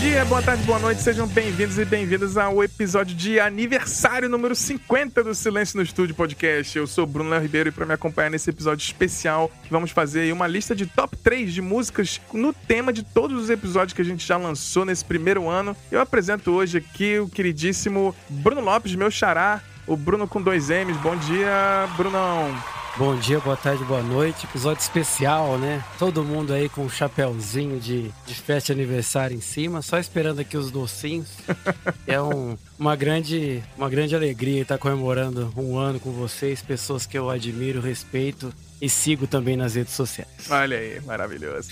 dia, boa tarde, boa noite, sejam bem-vindos e bem-vindas ao episódio de aniversário número 50 do Silêncio no Estúdio Podcast. Eu sou Bruno Léo Ribeiro e para me acompanhar nesse episódio especial, vamos fazer uma lista de top 3 de músicas no tema de todos os episódios que a gente já lançou nesse primeiro ano. Eu apresento hoje aqui o queridíssimo Bruno Lopes, meu xará, o Bruno com dois M's. Bom dia, Brunão. Bom dia, boa tarde, boa noite. Episódio especial, né? Todo mundo aí com um chapéuzinho de, de festa de aniversário em cima, só esperando aqui os docinhos. é um, uma, grande, uma grande alegria estar comemorando um ano com vocês, pessoas que eu admiro, respeito e sigo também nas redes sociais. Olha aí, maravilhoso.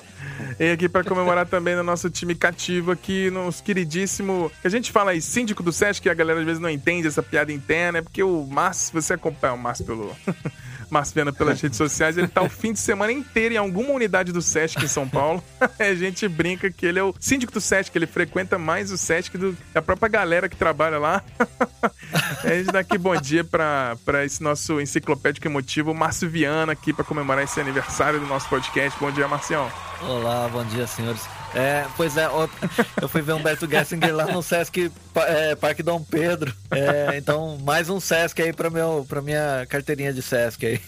e aqui para comemorar também no nosso time cativo aqui, nos queridíssimo. A gente fala aí, síndico do SESC, que a galera às vezes não entende essa piada interna, é porque o Márcio, você acompanha o Márcio pelo. Márcio Viana pelas redes sociais, ele tá o fim de semana inteiro em alguma unidade do Sesc em São Paulo. a gente brinca que ele é o síndico do Sesc, ele frequenta mais o Sesc do a própria galera que trabalha lá. a gente dá aqui bom dia para esse nosso enciclopédico emotivo, Márcio Viana, aqui para comemorar esse aniversário do nosso podcast. Bom dia, Marcião. Olá, bom dia, senhores. É, pois é, eu fui ver Humberto Gessinger lá no Sesc é, Parque Dom Pedro. É, então, mais um Sesc aí para minha carteirinha de Sesc aí.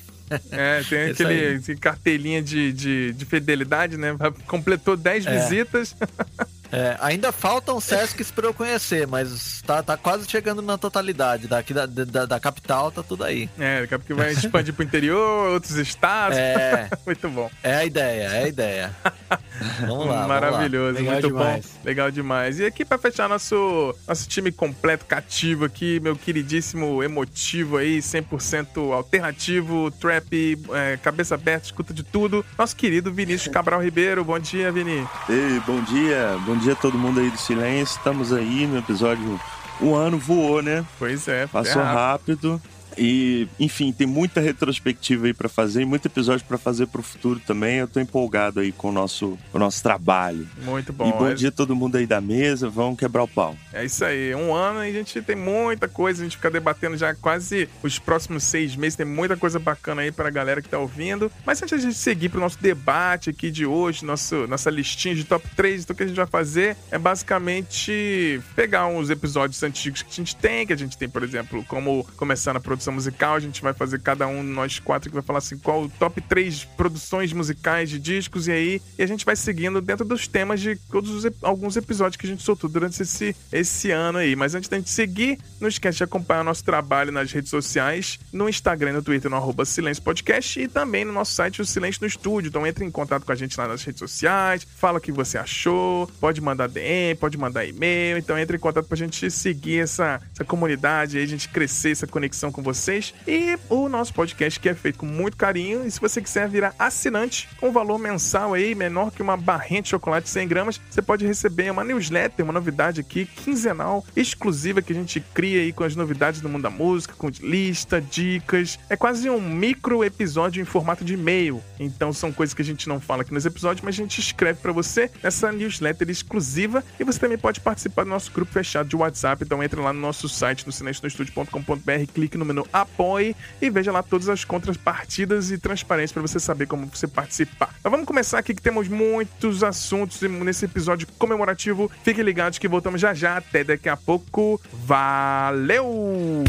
É, tem aquele carteirinha de, de, de, fidelidade, né? Completou 10 é. visitas. É, ainda faltam Sescs para eu conhecer, mas tá, tá quase chegando na totalidade. Daqui da, da, da capital tá tudo aí. É, daqui a pouco vai expandir pro interior, outros estados. É. muito bom. É a ideia, é a ideia. Vamos lá. Maravilhoso, vamos lá. muito demais. bom. Legal demais. E aqui para fechar nosso, nosso time completo, cativo aqui, meu queridíssimo emotivo aí, 100% alternativo, trap, é, cabeça aberta, escuta de tudo. Nosso querido Vinícius Cabral Ribeiro. Bom dia, Vini. Ei, bom dia. Bom dia a todo mundo aí do Silêncio. Estamos aí no episódio. Um ano voou, né? Pois é. Passou rápido. rápido. E, enfim, tem muita retrospectiva aí para fazer e muito episódio para fazer pro futuro também. Eu tô empolgado aí com o nosso, o nosso trabalho. Muito bom. E bom é... dia a todo mundo aí da mesa. Vamos quebrar o pau. É isso aí. Um ano e a gente tem muita coisa. A gente fica debatendo já quase os próximos seis meses. Tem muita coisa bacana aí pra galera que tá ouvindo. Mas antes de a gente seguir pro nosso debate aqui de hoje, nosso, nossa listinha de top 3, então o que a gente vai fazer é basicamente pegar uns episódios antigos que a gente tem, que a gente tem, por exemplo, como começar na produção produção musical. A gente vai fazer cada um, nós quatro, que vai falar assim, qual o top 3 produções musicais de discos, e aí e a gente vai seguindo dentro dos temas de todos os, alguns episódios que a gente soltou durante esse, esse ano aí. Mas antes da gente seguir, não esquece de acompanhar nosso trabalho nas redes sociais, no Instagram no Twitter, no arroba Silêncio Podcast, e também no nosso site, o Silêncio no Estúdio. Então entre em contato com a gente lá nas redes sociais, fala o que você achou, pode mandar DM, pode mandar e-mail. Então entre em contato pra gente seguir essa, essa comunidade aí, a gente crescer essa conexão com você vocês. E o nosso podcast que é feito com muito carinho. E se você quiser virar assinante com valor mensal aí, menor que uma barrinha de chocolate 100 gramas, você pode receber uma newsletter, uma novidade aqui, quinzenal, exclusiva que a gente cria aí com as novidades do mundo da música, com lista, dicas. É quase um micro episódio em formato de e-mail. Então são coisas que a gente não fala aqui nos episódios, mas a gente escreve para você nessa newsletter exclusiva. E você também pode participar do nosso grupo fechado de WhatsApp. Então entre lá no nosso site, no silencionostudio.com.br, clique no menu apoie e veja lá todas as contrapartidas e transparência para você saber como você participar. Mas vamos começar aqui que temos muitos assuntos nesse episódio comemorativo. Fiquem ligados que voltamos já já. Até daqui a pouco. Valeu!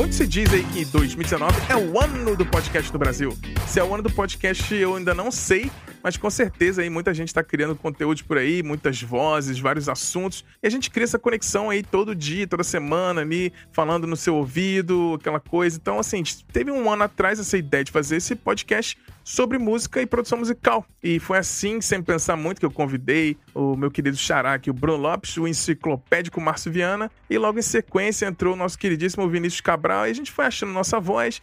Muito se diz aí que 2019 é o ano do podcast do Brasil. Se é o ano do podcast, eu ainda não sei, mas com certeza aí muita gente está criando conteúdo por aí, muitas vozes, vários assuntos, e a gente cria essa conexão aí todo dia, toda semana ali, falando no seu ouvido, aquela coisa. Então, assim, teve um ano atrás essa ideia de fazer esse podcast sobre música e produção musical. E foi assim, sem pensar muito, que eu convidei o meu querido xará aqui, o Bruno Lopes, o enciclopédico Márcio Viana, e logo em sequência entrou o nosso queridíssimo Vinícius Cabral, e a gente foi achando nossa voz.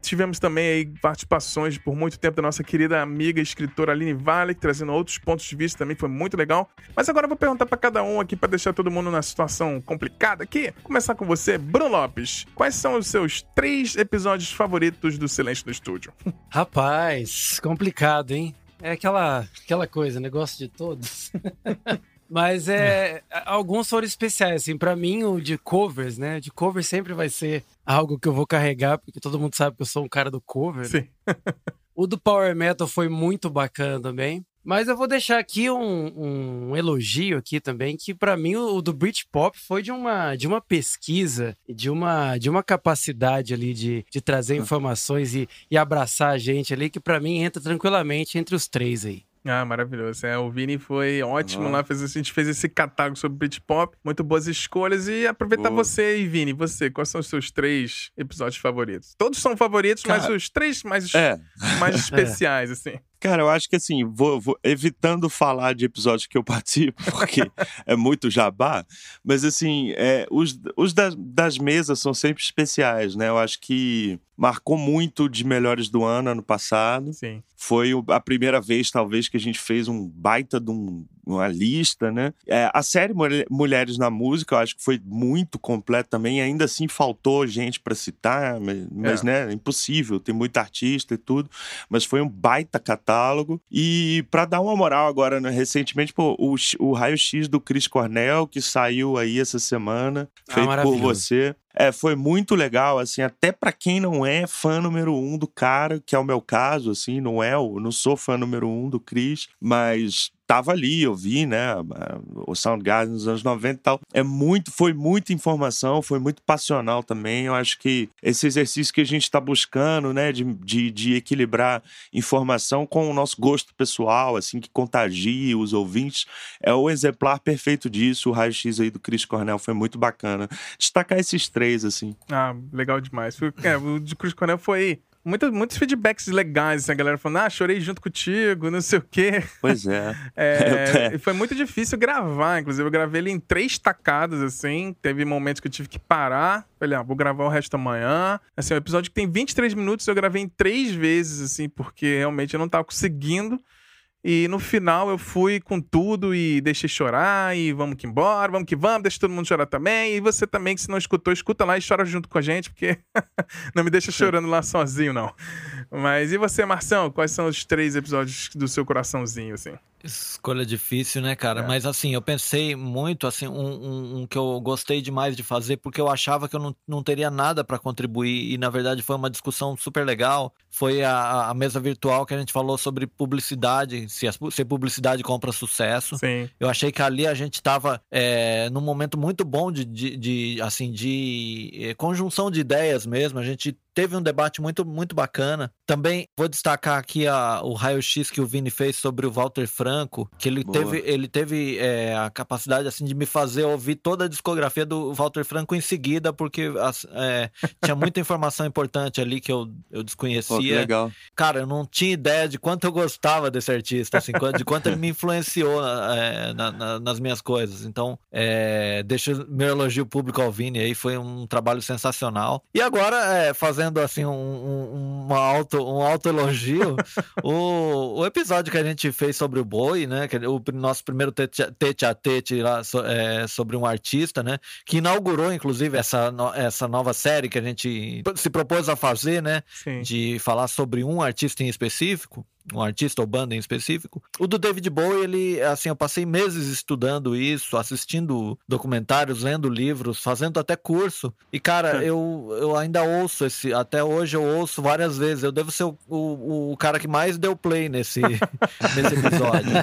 Tivemos também aí participações por muito tempo da nossa querida amiga escritora Aline Vale, trazendo outros pontos de vista também, foi muito legal. Mas agora eu vou perguntar para cada um aqui, para deixar todo mundo na situação complicada aqui. Começar com você, Bruno Lopes. Quais são os seus três episódios favoritos do Silêncio do Estúdio? Rapaz, complicado, hein? É aquela, aquela coisa, negócio de todos. Mas é, alguns foram especiais, assim, para mim o de covers, né? De cover sempre vai ser algo que eu vou carregar, porque todo mundo sabe que eu sou um cara do cover. Sim. o do Power Metal foi muito bacana também. Mas eu vou deixar aqui um, um elogio aqui também, que para mim o, o, do Britpop foi de uma, de uma pesquisa, de uma, de uma capacidade ali de, de trazer informações e, e abraçar a gente ali, que para mim entra tranquilamente entre os três aí. Ah, maravilhoso. É, o Vini foi ótimo uhum. lá, fez, a gente fez esse catálogo sobre Britpop, muito boas escolhas. E aproveitar Boa. você aí, Vini, você, quais são os seus três episódios favoritos? Todos são favoritos, Cara, mas os três mais, é. mais especiais, assim. Cara, eu acho que assim, vou, vou, evitando falar de episódios que eu participo, porque é muito jabá, mas assim, é, os, os das, das mesas são sempre especiais, né? Eu acho que marcou muito de melhores do ano, ano passado. Sim. Foi a primeira vez, talvez, que a gente fez um baita de um, uma lista, né? É, a série Mulheres na Música, eu acho que foi muito completa também. Ainda assim, faltou gente para citar, mas, mas é. né, impossível, tem muita artista e tudo. Mas foi um baita catálogo. E para dar uma moral agora, né, recentemente, pô, o, o Raio X do Chris Cornell, que saiu aí essa semana, ah, feito por você. É, foi muito legal, assim, até para quem não é fã número um do cara, que é o meu caso, assim, não é, eu não sou fã número um do Chris, mas tava ali, eu vi, né, o Soundgarden nos anos 90 e tal. É muito, foi muita informação, foi muito passional também. Eu acho que esse exercício que a gente está buscando, né, de, de, de, equilibrar informação com o nosso gosto pessoal, assim, que contagie os ouvintes, é o exemplar perfeito disso. O raio-x aí do Chris Cornell foi muito bacana. Destacar esses três, assim. Ah, legal demais. É, o de Chris Cornell foi muito, muitos feedbacks legais, assim, a galera falando, ah, chorei junto contigo, não sei o quê. Pois é. é foi muito difícil gravar, inclusive eu gravei ele em três tacadas, assim, teve momentos que eu tive que parar, falei, ah, vou gravar o resto amanhã. Assim, o episódio que tem 23 minutos eu gravei em três vezes, assim, porque realmente eu não tava conseguindo. E no final eu fui com tudo e deixei chorar e vamos que embora, vamos que vamos, deixa todo mundo chorar também. E você também, que se não escutou, escuta lá e chora junto com a gente, porque não me deixa chorando lá sozinho, não. Mas e você, Marção? Quais são os três episódios do seu coraçãozinho, assim? Escolha difícil, né, cara? É. Mas assim, eu pensei muito, assim, um, um, um, que eu gostei demais de fazer, porque eu achava que eu não, não teria nada para contribuir, e na verdade foi uma discussão super legal. Foi a, a mesa virtual que a gente falou sobre publicidade, se, a, se publicidade compra sucesso. Sim. Eu achei que ali a gente estava é, num momento muito bom de, de, de assim, de é, conjunção de ideias mesmo. A gente teve um debate muito, muito bacana. Também vou destacar aqui a, o raio-x que o Vini fez sobre o Walter Franco, que ele Boa. teve, ele teve é, a capacidade assim de me fazer ouvir toda a discografia do Walter Franco em seguida, porque é, tinha muita informação importante ali que eu, eu desconhecia. Pô, legal. Cara, eu não tinha ideia de quanto eu gostava desse artista, assim, de quanto ele me influenciou é, na, na, nas minhas coisas. Então, é, deixo meu elogio público ao Vini aí, foi um trabalho sensacional. E agora, é, fazendo fazendo assim um, um, uma auto, um auto elogio, o, o episódio que a gente fez sobre o boi, né? Que, o nosso primeiro tete a tete lá so, é, sobre um artista, né? Que inaugurou, inclusive, essa, essa nova série que a gente se propôs a fazer, né? Sim. De falar sobre um artista em específico um artista ou banda em específico. O do David Bowie, ele, assim, eu passei meses estudando isso, assistindo documentários, lendo livros, fazendo até curso. E, cara, é. eu, eu ainda ouço esse, até hoje eu ouço várias vezes. Eu devo ser o, o, o cara que mais deu play nesse, nesse episódio. Né?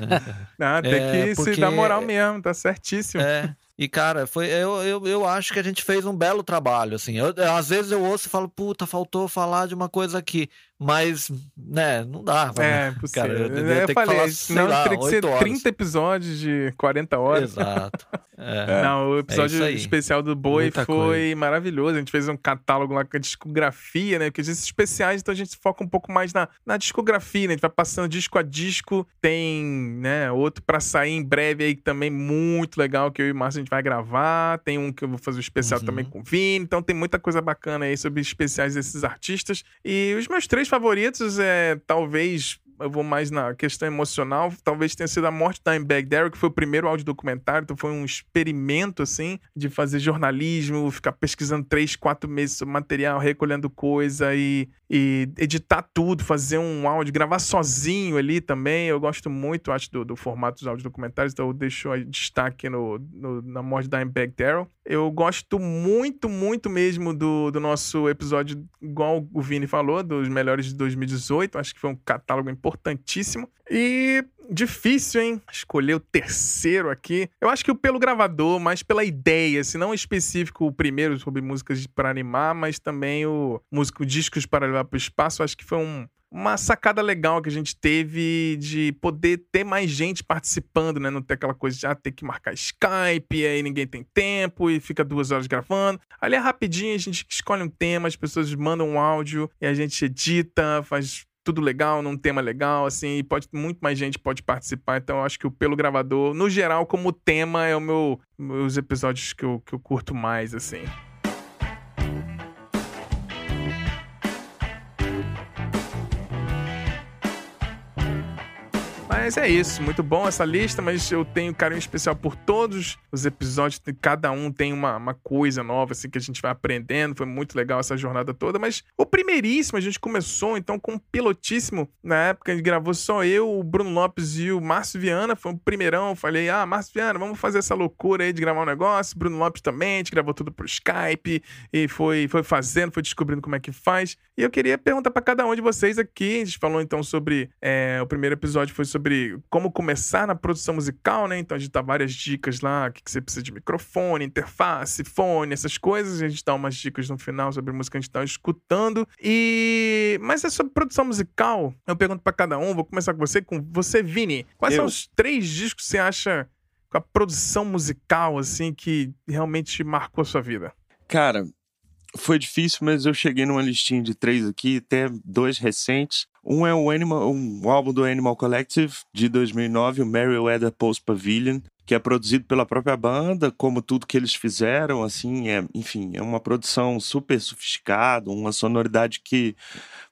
Ah, tem é, que porque... se dar moral mesmo, tá certíssimo. É. E, cara, foi, eu, eu, eu acho que a gente fez um belo trabalho, assim. Eu, às vezes eu ouço e falo, puta, faltou falar de uma coisa aqui. Mas, né, não dá. É, impossível. Cara, eu, eu, eu falei, falar, não, lá, teria que ser horas. 30 episódios de 40 horas. Exato. É. Não, o episódio é especial do Boi Muita foi coisa. maravilhoso. A gente fez um catálogo lá com a discografia, né? Porque esses especiais, então a gente foca um pouco mais na, na discografia, né? A gente vai passando disco a disco. Tem, né, outro pra sair em breve aí também muito legal que eu e o Márcio a gente vai gravar. Tem um que eu vou fazer um especial uhum. também com o Vini. Então tem muita coisa bacana aí sobre especiais desses artistas. E os meus três favoritos é talvez eu vou mais na questão emocional. Talvez tenha sido a morte da Dimebag Darrell, que foi o primeiro áudio documentário, então foi um experimento, assim, de fazer jornalismo, ficar pesquisando três, quatro meses sobre material, recolhendo coisa e, e editar tudo, fazer um áudio, gravar sozinho ali também. Eu gosto muito, acho, do, do formato dos áudios documentários, então eu deixo destaque no, no, na morte da Dimebag Darrell. Eu gosto muito, muito mesmo do, do nosso episódio, igual o Vini falou, dos melhores de 2018. Acho que foi um catálogo importantíssimo. E difícil, hein? Escolher o terceiro aqui. Eu acho que o pelo gravador, mas pela ideia, se não específico o primeiro sobre músicas para animar, mas também o músico discos para levar para o espaço. Acho que foi um uma sacada legal que a gente teve de poder ter mais gente participando, né? Não ter aquela coisa de ah, ter que marcar Skype, aí ninguém tem tempo e fica duas horas gravando. Ali é rapidinho, a gente escolhe um tema, as pessoas mandam um áudio e a gente edita, faz tudo legal, num tema legal, assim, e pode, muito mais gente pode participar. Então, eu acho que o Pelo Gravador, no geral, como tema, é o meu, meus episódios que eu, que eu curto mais, assim. Mas é isso, muito bom essa lista, mas eu tenho carinho especial por todos os episódios, cada um tem uma, uma coisa nova, assim, que a gente vai aprendendo, foi muito legal essa jornada toda, mas o primeiríssimo, a gente começou, então, com o pilotíssimo, na época a gente gravou só eu, o Bruno Lopes e o Márcio Viana, foi o primeirão, falei, ah, Márcio Viana, vamos fazer essa loucura aí de gravar um negócio, Bruno Lopes também, a gente gravou tudo pro Skype, e foi, foi fazendo, foi descobrindo como é que faz, e eu queria perguntar para cada um de vocês aqui, a gente falou então sobre, é, o primeiro episódio foi sobre sobre como começar na produção musical, né? Então a gente dá várias dicas lá, o que, você precisa de microfone, interface, fone, essas coisas. A gente dá umas dicas no final sobre música que a gente tá escutando. E mas é sobre produção musical. Eu pergunto para cada um, vou começar com você, com você, Vini. Quais eu. são os três discos que você acha com a produção musical assim que realmente marcou a sua vida? Cara, foi difícil, mas eu cheguei numa listinha de três aqui, até dois recentes. Um é o Animal, um álbum do Animal Collective de 2009, o Merryweather Post Pavilion, que é produzido pela própria banda, como tudo que eles fizeram, assim, é, enfim, é uma produção super sofisticada, uma sonoridade que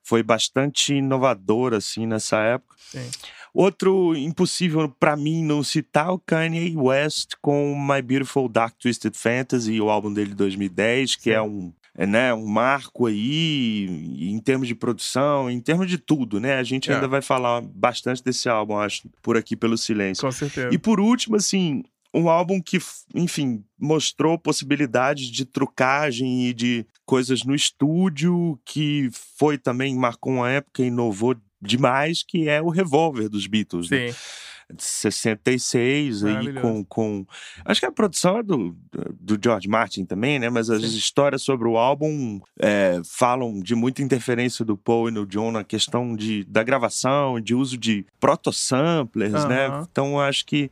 foi bastante inovadora, assim, nessa época. Sim. Outro impossível para mim não citar o Kanye West com My Beautiful Dark Twisted Fantasy, o álbum dele de 2010, que é Sim. é um né, um marco aí em termos de produção, em termos de tudo, né? A gente é. ainda vai falar bastante desse álbum, acho, por aqui pelo silêncio. Com certeza. E por último, assim, um álbum que, enfim, mostrou possibilidades de trucagem e de coisas no estúdio, que foi também, marcou uma época, inovou demais, que é o Revolver dos Beatles. Né? Sim. Né? De 66 aí com, com acho que a produção é do, do George Martin também, né? Mas as Sim. histórias sobre o álbum é, falam de muita interferência do Paul e do John na questão de, da gravação, de uso de proto-samplers, né? Então acho que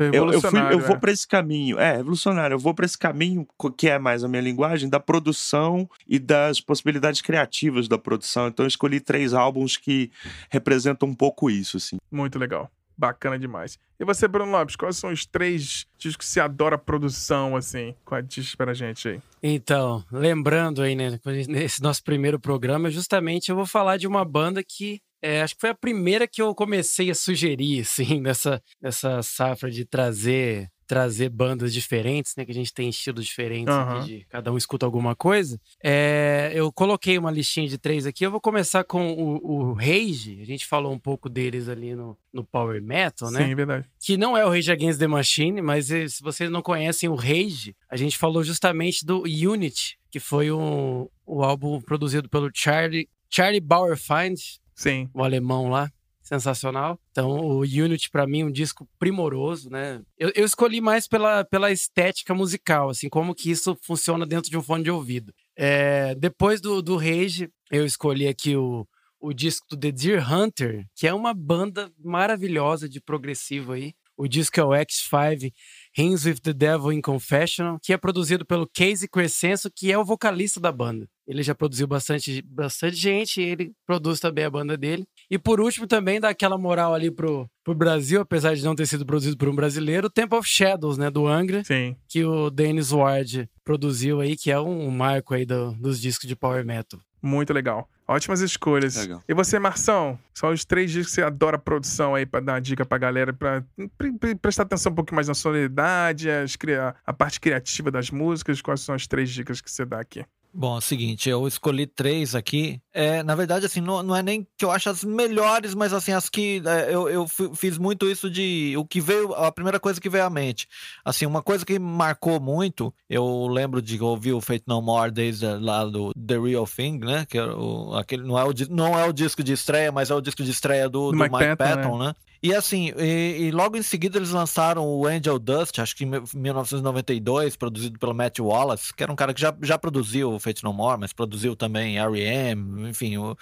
uhum. eu, eu, fui, eu vou é. para esse caminho, é revolucionário. Eu vou para esse caminho que é mais a minha linguagem da produção e das possibilidades criativas da produção. Então eu escolhi três álbuns que representam um pouco isso, assim. Muito legal bacana demais. E você, Bruno Lopes, quais são os três discos que você adora produção, assim? Qual diz pra gente aí? Então, lembrando aí, né, nesse nosso primeiro programa, justamente eu vou falar de uma banda que é, acho que foi a primeira que eu comecei a sugerir, assim, nessa, nessa safra de trazer trazer bandas diferentes, né? Que a gente tem estilos diferentes uhum. aqui, de cada um escuta alguma coisa. É, eu coloquei uma listinha de três aqui. Eu vou começar com o, o Rage. A gente falou um pouco deles ali no, no Power Metal, né? Sim, verdade. Que não é o Rage Against the Machine, mas eh, se vocês não conhecem o Rage, a gente falou justamente do Unity, que foi um, o álbum produzido pelo Charlie, Charlie Bauerfeind, Sim. o alemão lá sensacional. Então, o Unity, para mim, é um disco primoroso, né? Eu, eu, escolhi mais pela, pela estética musical, assim, como que isso funciona dentro de um fone de ouvido. É, depois do, do Rage, eu escolhi aqui o, o disco do The Deer Hunter, que é uma banda maravilhosa de progressivo aí. O disco é o X5 Rings with the Devil in Confessional, que é produzido pelo Casey Crescenzo, que é o vocalista da banda. Ele já produziu bastante, bastante gente, ele produz também a banda dele. E por último, também dá aquela moral ali pro, pro Brasil, apesar de não ter sido produzido por um brasileiro, o Temple of Shadows, né, do Angra, Sim. que o Dennis Ward produziu aí, que é um marco aí do, dos discos de power metal. Muito legal. Ótimas escolhas. Legal. E você, Marção? Só os três dias que você adora produção aí pra dar uma dica pra galera, pra pre- pre- prestar atenção um pouquinho mais na sonoridade, as cria- a parte criativa das músicas. Quais são as três dicas que você dá aqui? Bom, é o seguinte, eu escolhi três aqui. É, na verdade, assim, não, não é nem que eu acho as melhores, mas assim, as que é, eu, eu fi- fiz muito isso de o que veio, a primeira coisa que veio à mente. Assim, uma coisa que marcou muito, eu lembro de ouvir o Fate No More desde lá do The Real Thing, né? Que é o, aquele, não, é o, não é o disco de estreia, mas é o disco de estreia do, Do do Mike Mike, Patton, Patton, né? E assim, e, e logo em seguida eles lançaram o Angel Dust, acho que em 1992, produzido pelo Matt Wallace, que era um cara que já, já produziu o Fate No More, mas produziu também R.E.M., enfim, o-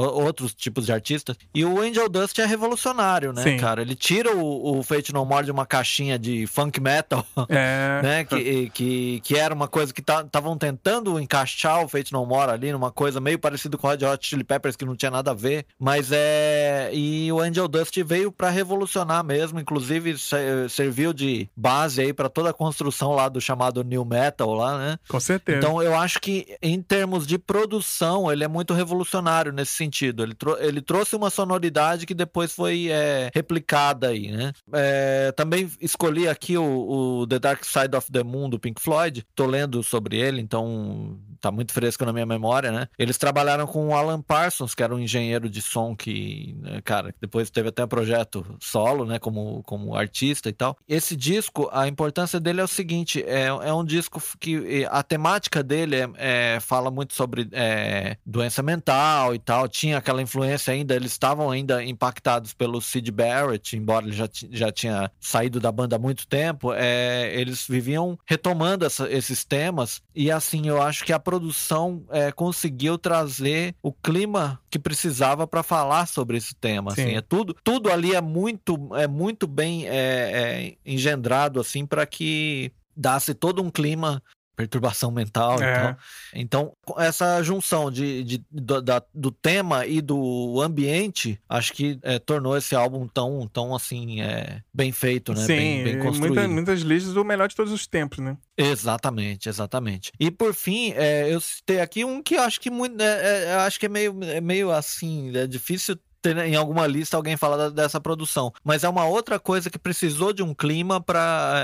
outros tipos de artistas. E o Angel Dust é revolucionário, né, Sim. cara? Ele tira o, o Fate No More de uma caixinha de funk metal, É. né? Que, que, que era uma coisa que estavam tentando encaixar o Fate No More ali numa coisa meio parecida com o Red Hot Chili Peppers, que não tinha nada a ver. Mas é. E o Angel Dust veio para revolucionar mesmo, inclusive se- serviu de base aí para toda a construção lá do chamado New Metal lá, né? Com certeza. Então eu acho que em termos de produção ele é muito revolucionário nesse sentido. Ele, ele trouxe uma sonoridade que depois foi é, replicada aí, né? É, também escolhi aqui o, o The Dark Side of the Moon do Pink Floyd. Tô lendo sobre ele, então tá muito fresco na minha memória, né? Eles trabalharam com o Alan Parsons, que era um engenheiro de som que, né, cara, depois teve até um projeto solo, né, como, como artista e tal. Esse disco, a importância dele é o seguinte, é, é um disco que a temática dele é, é- fala muito sobre é, doença mental e tal, tinha aquela influência ainda, eles estavam ainda impactados pelo Sid Barrett, embora ele já, já tinha saído da banda há muito tempo, é, eles viviam retomando essa- esses temas e assim, eu acho que a produção é, conseguiu trazer o clima que precisava para falar sobre esse tema. Assim, Sim. é tudo, tudo ali é muito, é muito bem é, é, engendrado assim para que dasse todo um clima perturbação mental e É. tal. Então, com essa junção de, de- do, da- do tema e do ambiente, acho que é, tornou esse álbum tão, tão assim, é, bem feito, né? Sim, bem, bem construído. muita- muitas listas do melhor de todos os tempos, né? Exatamente, exatamente. E por fim, é, eu citei aqui um que eu acho que muito, é, é, acho que é meio, é meio assim, é difícil ter em alguma lista alguém falar dessa produção, mas é uma outra coisa que precisou de um clima para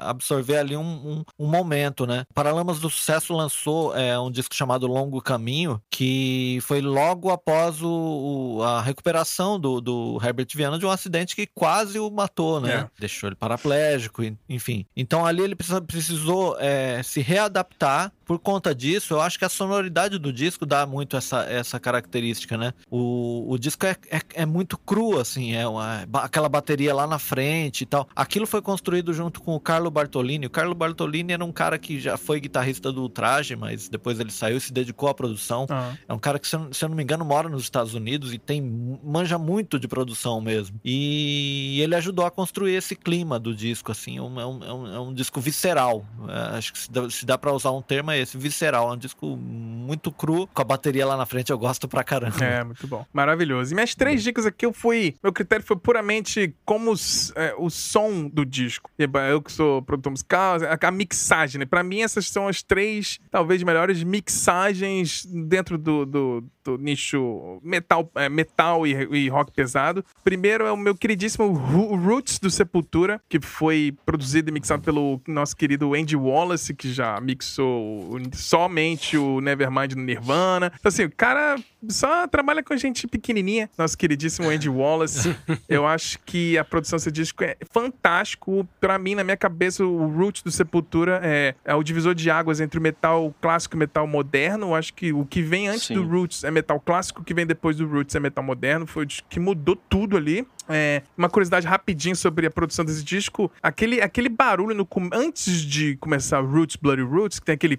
absorver ali um, um, um momento, né? Paralamas do Sucesso lançou é, um disco chamado Longo Caminho, que foi logo após o, o- a recuperação do, do Herbert Viana de um acidente que quase o matou, né? É. Deixou ele paraplégico, enfim. Então ali ele precisa- precisou é, se readaptar. Por conta disso, eu acho que a sonoridade do disco dá muito essa, essa característica, né? O, o disco é, é, é muito cru, assim, é uma- aquela bateria lá na frente e tal. Aquilo foi construído junto com o Carlo Bartolini. O Carlo Bartolini era um cara que já foi guitarrista do Traje, mas depois ele saiu e se dedicou à produção. Ah, É um cara que, se eu, se eu não me engano, mora nos Estados Unidos e tem manja muito de produção mesmo. E ele ajudou a construir esse clima do disco, assim. É um, é um, é um- é disco visceral. É, acho que se dá, se dá pra usar um termo é esse, visceral. É um disco muito cru, com a bateria lá na frente, eu gosto pra caramba. É, muito bom. Maravilhoso. E minhas três dicas aqui, eu fui. Meu critério foi puramente como os- é, o som do disco. Eu que sou produtor musical, a, a mixagem, né? Pra mim, essas são as três, talvez, melhores mixagens dentro do, do, do nicho metal, é, metal e, e rock pesado. Primeiro é o meu queridíssimo Roots do Sepultura, que foi produzido e mixado pelo nosso querido Andy Wallace, que já mixou somente o Nevermind no Nirvana. Então, assim, o cara só trabalha com gente pequenininha. Nosso queridíssimo Andy Wallace. Eu acho que a produção desse disco é fantástico. Pra mim, na minha cabeça, o Roots do Sepultura é, é o divisor de águas entre o metal clássico e o metal moderno. Eu acho que o que vem antes Sim. do Roots é metal clássico, o que vem depois do Roots é metal moderno. Foi o que mudou tudo ali. É, uma curiosidade rapidinho sobre a produção desse disco. Aquele, aquele barulho no antes de começar Roots, Bloody Roots, que tem aquele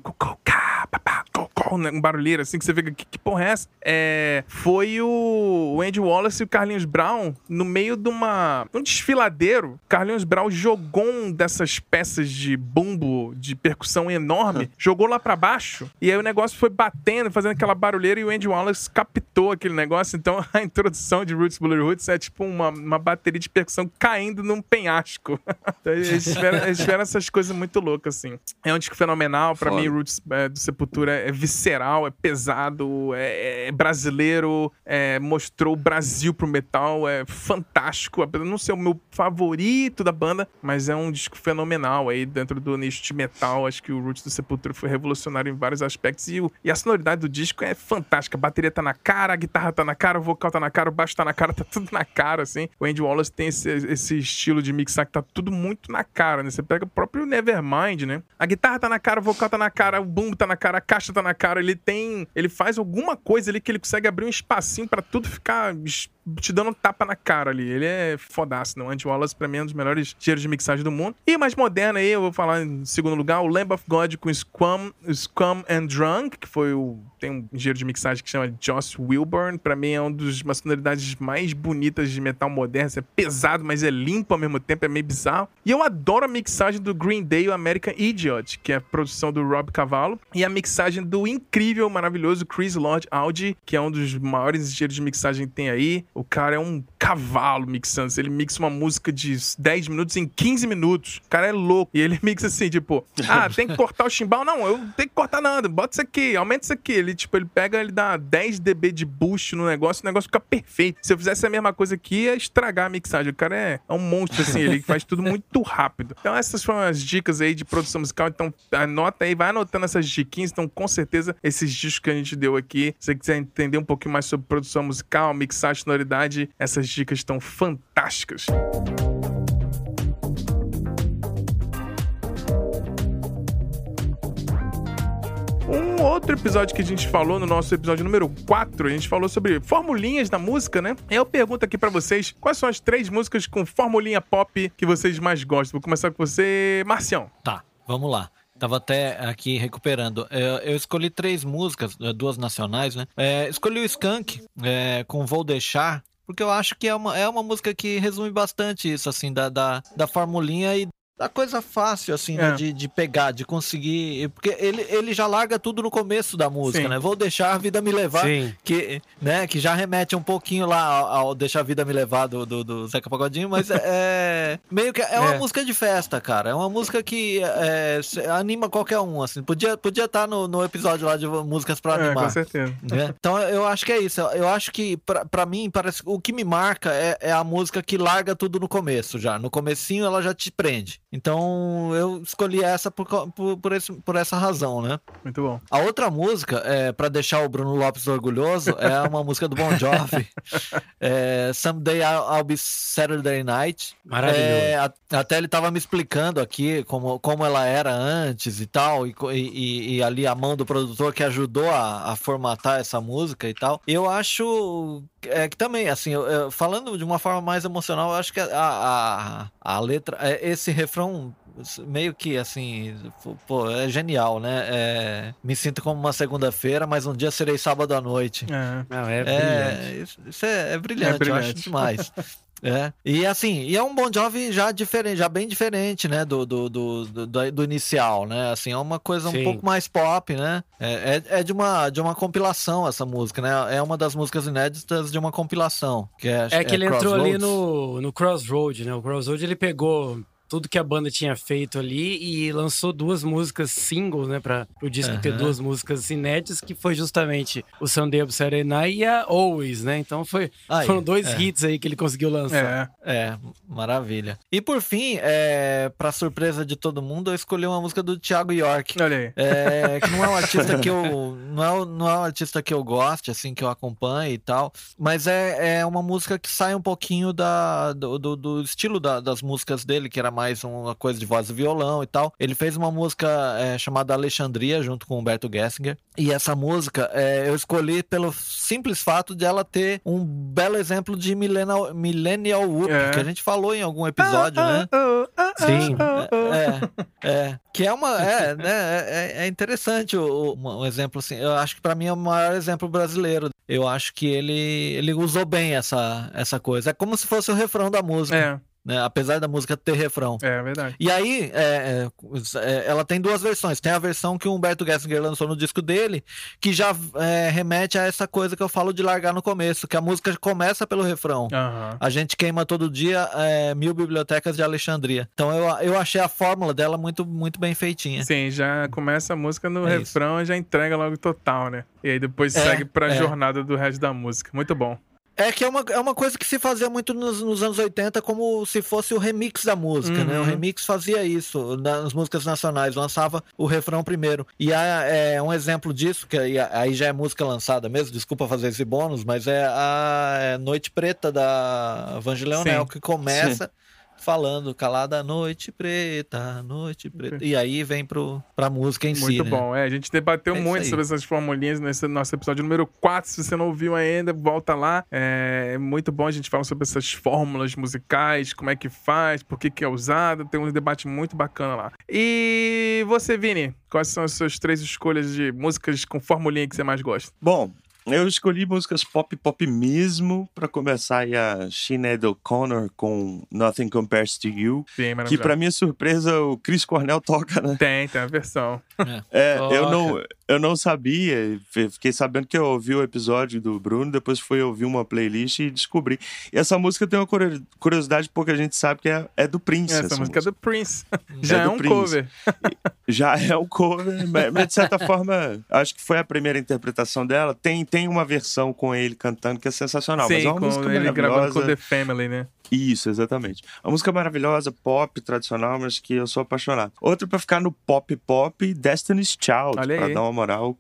né, um barulheiro assim que você vê que, que porra é essa? É, foi o, Andy Wallace e o Carlinhos Brown no meio de uma um desfiladeiro. Carlinhos Brown jogou um dessas peças de bumbo de percussão enorme, jogou lá pra baixo e aí o negócio foi batendo, fazendo aquela barulheira e o Andy Wallace captou aquele negócio. Então a introdução de Roots Bloody Roots é tipo uma, uma bateria de percussão caindo num penhasco. Então, eles, tiveram, eles tiveram essas coisas muito loucas, assim. É um disco fenomenal. Pra Foda. mim, Roots é, do Sepultura é visceral, é pesado, é, é brasileiro, é, mostrou o Brasil pro metal, é fantástico. Apesar de não ser o meu favorito da banda, mas é um disco fenomenal aí dentro do nicho de metal. Acho que o Roots do Sepultura foi revolucionário em vários aspectos e, o, e a sonoridade do disco é fantástica. A bateria tá na cara, a guitarra tá na cara, o vocal tá na cara, o baixo tá na cara, tá tudo na cara, assim. O Andy Wallace tem esse, esse estilo de mixar que tá tudo muito na cara, né? Você pega o próprio Nevermind, né? A guitarra tá na cara, o vocal tá na cara, o boom tá na cara, a caixa tá na cara. Ele tem. Ele faz alguma coisa ali que ele consegue abrir um espacinho para tudo ficar te dando um tapa na cara ali. Ele é fodaço, não? Andy Wallace, pra mim, é um dos melhores cheiros de mixagem do mundo. E mais moderna aí, eu vou falar em segundo lugar, o Lamb of God com Scum, Scum and Drunk, que foi o. Tem um engenheiro de mixagem que chama Joss Wilburn. Pra mim é um uma sonoridades mais bonitas de metal moderno. É pesado, mas é limpo ao mesmo tempo, é meio bizarro. E eu adoro a mixagem do Green Day, o American Idiot, que é a produção do Rob Cavallo. E a mixagem do incrível, maravilhoso Chris Lord Audi, que é um dos maiores engenheiros de mixagem que tem aí. O cara é um cavalo mixando. Ele mixa uma música de 10 minutos em 15 minutos. O cara é louco. E ele mixa assim, tipo, ah, tem que cortar o chimbal? Não, eu tenho que cortar nada. Bota isso aqui, aumenta isso aqui. Ele, tipo, ele pega, ele dá 10 dB de boost no negócio, o negócio fica perfeito. Se eu fizesse a mesma coisa aqui, ia estragar a mixagem. O cara é, é um monstro, assim, ele faz tudo muito rápido. Então, essas foram as dicas aí de produção musical. Então, anota aí, vai anotando essas diquinhas. Então, com certeza, esses discos que a gente deu aqui, se você quiser entender um pouquinho mais sobre produção musical, mixagem, sonoridade, essas dicas estão fantásticas. Um outro episódio que a gente falou no nosso episódio número 4, a gente falou sobre formulinhas da música, né? Eu pergunto aqui para vocês, quais são as três músicas com formulinha pop que vocês mais gostam? Vou começar com você, Marcião. Tá, vamos lá. Tava até aqui recuperando. É, eu escolhi três músicas, é, duas nacionais, né? É, escolhi o Skunk é, com Vou Deixar, porque eu acho que é uma, é uma música que resume bastante isso, assim, da, da, da formulinha e da coisa fácil, assim, né, é. né, de, de pegar, de conseguir. Porque ele, ele já larga tudo no começo da música, Sim. né? Vou deixar a vida me levar. Sim. Que, né, que já remete um pouquinho lá ao, ao Deixar a Vida Me Levar do, do, do Zeca Pagodinho, mas é, é. meio que. É uma é. música de festa, cara. É uma música que é, anima qualquer um, assim. Podia estar podia tá no, no episódio lá de músicas pra é, animar. com certeza. Né? Então eu acho que é isso. Eu acho que, pra, pra mim, parece o que me marca é, é a música que larga tudo no começo já. No comecinho ela já te prende. Então eu escolhi essa por, por, por, esse, por essa razão, né? Muito bom. A outra música, é, para deixar o Bruno Lopes orgulhoso, é uma música do Bon Jovi. é, Someday I'll Be Saturday Night. Maravilhoso. É, até ele tava me explicando aqui como, como ela era antes e tal, e, e, e ali a mão do produtor que ajudou a, a formatar essa música e tal. Eu acho é que também, assim, eu, eu, falando de uma forma mais emocional, eu acho que a, a, a letra, é, esse refrão meio que assim, pô, é genial, né? É, me sinto como uma segunda-feira, mas um dia serei sábado à noite. É, Não, é, é brilhante. Isso, isso é, é, brilhante, é brilhante, eu acho demais. É. E assim, e é um Bon Jovi já diferente, já bem diferente, né, do, do, do, do, do inicial, né? Assim, é uma coisa Sim. um pouco mais pop, né? É, é, é, de, uma, de uma compilação essa música, né? É uma das músicas inéditas de uma compilação. Que é, é que ele entrou ali no, no Crossroad, né? O Crossroad ele pegou tudo que a banda tinha feito ali e lançou duas músicas singles, né, para o disco uhum. ter duas músicas inéditas, que foi justamente o Sunday of Saturday Night e a Always, né? Então foi, Aí, foram dois é. hits aí que ele conseguiu lançar. É, é maravilha. E por fim, é, para surpresa de todo mundo, eu escolhi uma música do Thiago York. Olha aí. É, que não é um artista que eu não é, não é um artista que eu goste, assim, que eu acompanhe e tal, mas é, é uma música que sai um pouquinho da, do, do, do estilo da, das músicas dele, que era mais mais uma coisa de voz e violão e tal. Ele fez uma música é, chamada Alexandria, junto com Humberto Gessinger. E essa música é, eu escolhi pelo simples fato de ela ter um belo exemplo de millennial, millennial whoop, é. que a gente falou em algum episódio, né? Sim. É, é, que é uma. É, né, é, é interessante o, o, um exemplo assim. Eu acho que para mim é o maior exemplo brasileiro. Eu acho que ele, ele usou bem essa, essa coisa. É como se fosse o refrão da música. É. né? Apesar da música ter refrão. É verdade. E aí, é, é, ela tem duas versões. Tem a versão que o Humberto Gessinger lançou no disco dele, que já é, remete a essa coisa que eu falo de largar no começo, que a música começa pelo refrão. Aham. A gente queima todo dia é, mil bibliotecas de Alexandria. Então eu, eu achei a fórmula dela muito, muito bem feitinha. Sim, já começa a música no É refrão e já entrega logo total, né? E aí depois É, segue pra é. jornada do resto da música. Muito bom. É que é uma, é uma coisa que se fazia muito nos, nos anos 80 como se fosse o remix da música, né? O Uhum. remix fazia isso nas músicas nacionais, lançava o refrão primeiro. E há, é um exemplo disso, que aí, aí já é música lançada mesmo, desculpa fazer esse bônus, mas é a é Noite Preta da Vange Leonel, Sim. que começa falando calada noite preta, noite preta. E aí vem pro, pra música em si, Muito né? bom. É, a gente debateu É muito sobre essas formulinhas nesse nosso episódio número 4. Se você não ouviu ainda, volta lá. É muito bom a gente falar sobre essas fórmulas musicais, como é que faz, por que, que é usado. Tem um debate muito bacana lá. E você, Vini, quais são as suas três escolhas de músicas com formulinha que você mais gosta? Bom, eu escolhi músicas pop pop mesmo pra começar aí a Sinead O'Connor com Nothing Compares to You, Sim, que pra minha surpresa o Chris Cornell toca, né? Tem, tem a versão. É, eu Toca. não, eu não sabia, fi- fiquei sabendo que eu ouvi o episódio do Bruno, depois fui ouvir uma playlist e descobri. E essa música tem uma curio- curiosidade, pouca gente sabe que é, é do Prince. Essa, essa música é do Prince. Hum. Já é, do um Prince. cover. Já é o cover, mas mas de certa forma, acho que foi a primeira interpretação dela. Tem, tem uma versão com ele cantando que é sensacional, mas Sim, é uma música com ele gravando com The Family, né? Isso, exatamente. Uma música maravilhosa, pop, tradicional, mas que eu sou apaixonado. Outra pra ficar no pop pop, Destiny's Child, aí. dar uma moral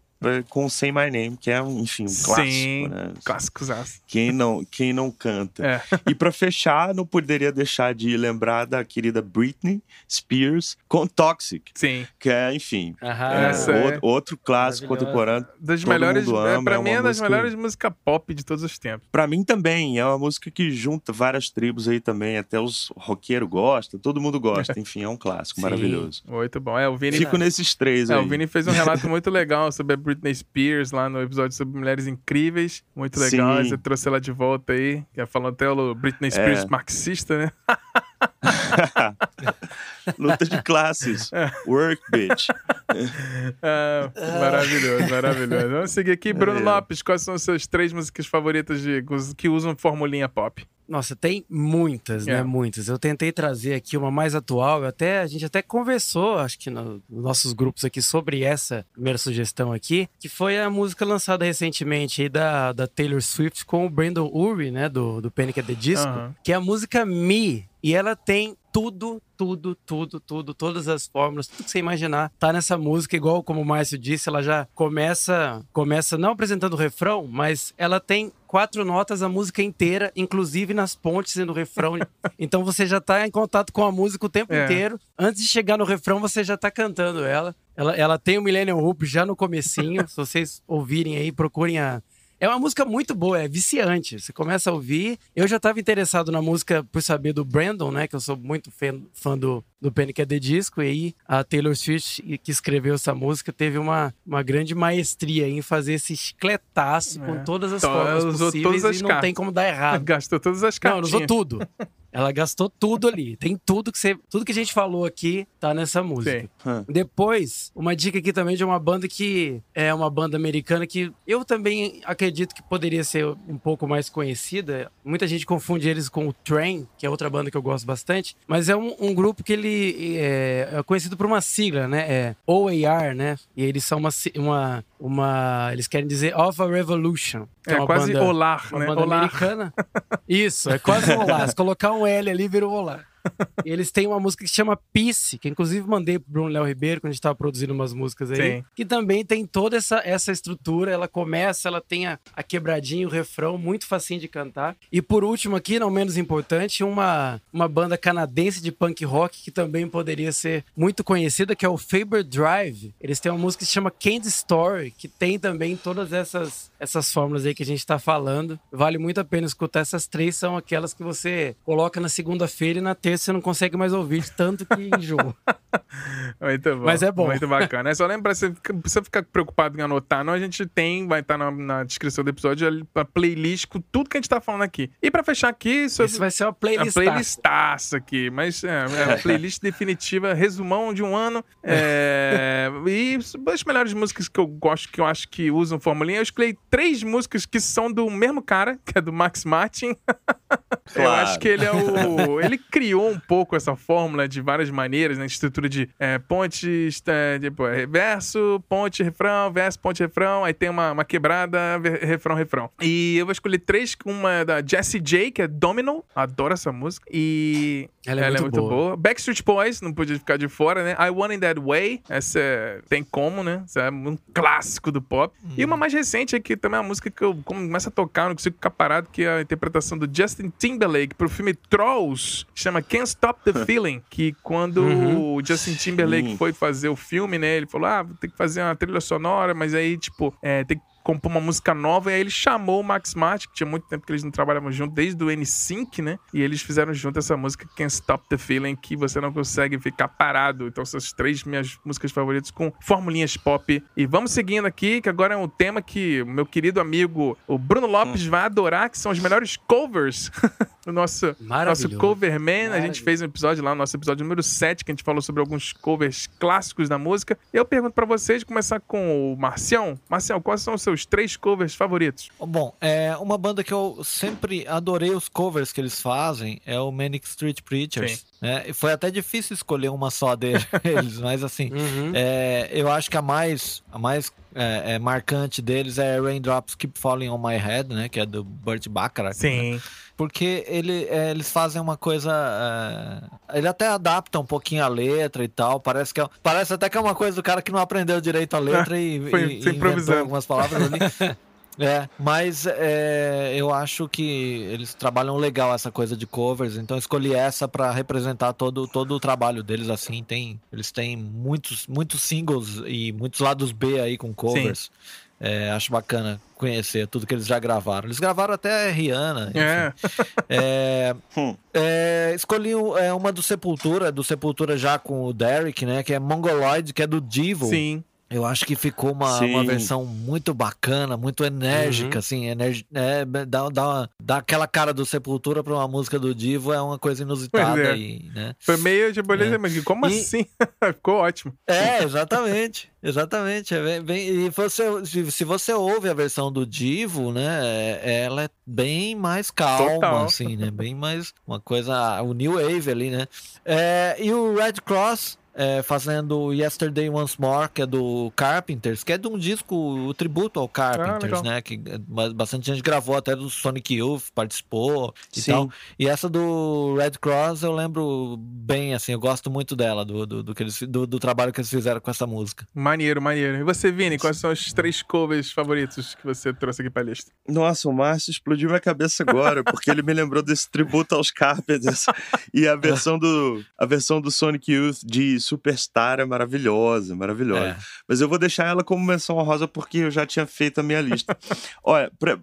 com Say My Name, que é, um, enfim, um clássico, Sim, né? clássicos. Quem não, quem não canta. É. E pra fechar, não poderia deixar de lembrar da querida Britney Spears com Toxic, Sim. que é, enfim, é Essa outro, é outro clássico contemporâneo. Das melhores. mundo é, ama, pra é mim uma é das música- melhores músicas pop de todos os tempos. Pra mim também, é uma música que junta várias tribos aí também, até os roqueiros gostam, todo mundo gosta, enfim, é um clássico Sim. maravilhoso. Muito bom. É, o Vini. Fico nesses três É, aí. o Vini fez um relato muito legal sobre a Britney Spears lá no episódio sobre Mulheres Incríveis. Muito legal. Sim. Você trouxe ela de volta aí. Já falando até o Britney Spears É. marxista, né? Luta de classes. É. Work, bitch. Ah, maravilhoso, maravilhoso. Vamos seguir aqui. Bruno É. Lopes, quais são as suas três músicas favoritas de, que usam formulinha pop? Nossa, tem muitas, É. né? Muitas. Eu tentei trazer aqui uma mais atual. Até a gente até conversou, acho que no- nos nossos grupos aqui sobre essa primeira sugestão aqui, que foi a música lançada recentemente aí da, da Taylor Swift com o Brandon Urie, né? Do, do Panic! at the Disco, que é a música Me. E ela tem tudo, tudo, tudo, tudo, todas as fórmulas, tudo que você imaginar tá nessa música, igual como o Márcio disse, ela já começa, começa não apresentando o refrão, mas ela tem quatro notas a música inteira, inclusive nas pontes e no refrão. então você já tá em contato com a música o tempo É. inteiro. Antes de chegar no refrão, você já tá cantando ela. Ela, ela tem o Millennium Hoop já no comecinho. Se vocês ouvirem aí, procurem a, é uma música muito boa, é viciante. Você começa a ouvir. Eu já estava interessado na música por saber do Brandon, né? Que eu sou muito fã, do, do Panic! at the Disco. E aí a Taylor Swift, que escreveu essa música, teve uma, uma grande maestria em fazer esse chicletaço É. com todas as Então, formas possíveis todas as e não cartas. tem como dar errado. Gastou todas as Não, ela cartinhas. usou tudo. Ela gastou tudo ali. Tem tudo que você, tudo que a gente falou aqui tá nessa música. Hum. Depois, uma dica aqui também de uma banda que é uma banda americana que eu também acredito que poderia ser um pouco mais conhecida. Muita gente confunde eles com o Train, que é outra banda que eu gosto bastante, mas é um, um grupo que ele é, é conhecido por uma sigla, né? É OAR, né? E eles são uma, uma, uma eles querem dizer Of a Revolution. É uma quase banda- Olar, uma né? banda Olar. americana. Isso, é quase um olá. Se colocar um L ali, vira um olá. E eles têm uma música que se chama Peace, que inclusive mandei pro Bruno Léo Ribeiro quando a gente tava produzindo umas músicas aí. Sim. Que também tem toda essa, essa estrutura. Ela começa, ela tem a, a quebradinha, o refrão, muito facinho de cantar. E por último aqui, não menos importante, uma, uma banda canadense de punk rock que também poderia ser muito conhecida, que é o Faber Drive. Eles têm uma música que se chama Candy Story, que tem também todas essas, essas fórmulas aí que a gente tá falando. Vale muito a pena escutar. Essas três são aquelas que você coloca na segunda-feira e na terça terço você não consegue mais ouvir de tanto que enjoa. Muito bom. Mas é bom. Muito bacana. É só lembrar, você não precisa ficar preocupado em anotar, não. A gente tem, vai estar na, na descrição do episódio, a playlist com tudo que a gente tá falando aqui. E pra fechar aqui, sobre Isso vai ser uma playlist. playlistaça aqui, mas é, é a playlist definitiva, resumão de um ano. É, e as melhores músicas que eu gosto, que eu acho que usam formulinha, eu escolhi três músicas que são do mesmo cara, que é do Max Martin. Eu Claro. acho que ele é o. Ele criou um pouco essa fórmula de várias maneiras, né? Estrutura de é, pontes, é, tipo, é, verso, ponte, refrão, verso, ponte, refrão. Aí tem uma, uma quebrada, refrão, refrão. E eu vou escolher três, uma é da Jessie J, que é Domino. Adoro essa música. E. Ela é muito boa. Backstreet Boys, não podia ficar de fora, né? I Want It That Way. Essa é- tem como, né? Essa é um clássico do pop. E uma mais recente aqui também é uma música que eu começo a tocar, não consigo ficar parado, que é a interpretação do Justin Timberlake pro filme Trolls, que chama Can't Stop the Feeling. Que quando Uhum. o Justin Timberlake Sim. foi fazer o filme, né? Ele falou: ah, vou ter que fazer uma trilha sonora, mas aí, tipo, é, tem que compor uma música nova, e aí ele chamou o Max Martin, que tinha muito tempo que eles não trabalhavam junto, desde o N5, né? E eles fizeram junto essa música Can't Stop the Feeling, que você não consegue ficar parado. Então, essas três minhas músicas favoritas com formulinhas pop. E vamos seguindo aqui, que agora é um tema que o meu querido amigo, o Bruno Lopes, vai adorar, que são os melhores covers do nosso, nosso. Coverman. A gente fez um episódio lá, nosso episódio número 7, que a gente falou sobre alguns covers clássicos da música. E eu pergunto pra vocês, começar com o Marcião. Marcião, quais são os seus três covers favoritos? Bom, é uma banda que eu sempre adorei os covers que eles fazem é o Manic Street Preachers. Né? E foi até difícil escolher uma só deles, mas assim, Uhum. é, eu acho que a mais, a mais é, é, marcante deles é Raindrops Keep Falling on My Head, né? Que é do Burt Bacharach. né? Porque ele, é, eles fazem uma coisa. é, ele até adapta um pouquinho a letra e tal. Parece, que é, parece até que é uma coisa do cara que não aprendeu direito a letra e, foi- e- e inventou algumas palavras ali. É, mas é, eu acho que eles trabalham legal essa coisa de covers, então escolhi essa pra representar todo, todo o trabalho deles assim. Tem, eles têm muitos, muitos singles e muitos lados B aí com covers. É, acho bacana conhecer tudo que eles já gravaram. Eles gravaram até Rihanna. É. É, Hum. é, escolhi é, uma do Sepultura, do Sepultura já com o Derek, né? Que é Mongoloid, que é do Divo. Sim. Eu acho que ficou uma, uma versão muito bacana, muito enérgica, Uhum. assim, energi- é, dá, dá, uma- dá aquela cara do Sepultura pra uma música do Divo, é uma coisa inusitada é. aí, né? Foi meio tipo, É. mas como E- assim? Ficou ótimo. É, exatamente. Exatamente. É bem, bem- e você, se, se você ouve a versão do Divo, né? é- Ela é bem mais calma, Total. assim, né? Bem mais uma coisa. O New Wave ali, né? É, e o Red Cross. É, fazendo Yesterday Once More, que é do Carpenters, que é de um disco, o tributo ao Carpenters, legal. né? Que ba- bastante gente gravou, até do Sonic Youth participou e Sim. tal. E essa do Red Cross eu lembro bem, assim, eu gosto muito dela, do, do, do que eles, do, do trabalho que eles fizeram com essa música. Maneiro, maneiro. E você, Vini, quais são os três covers favoritos que você trouxe aqui pra lista? Nossa, o Márcio explodiu minha cabeça agora, porque ele me lembrou desse tributo aos Carpenters. E a versão do, a versão do Sonic Youth de Superstar é maravilhosa, maravilhosa. É. Mas eu vou deixar ela como menção honrosa porque eu já tinha feito a minha lista. Olha, pra-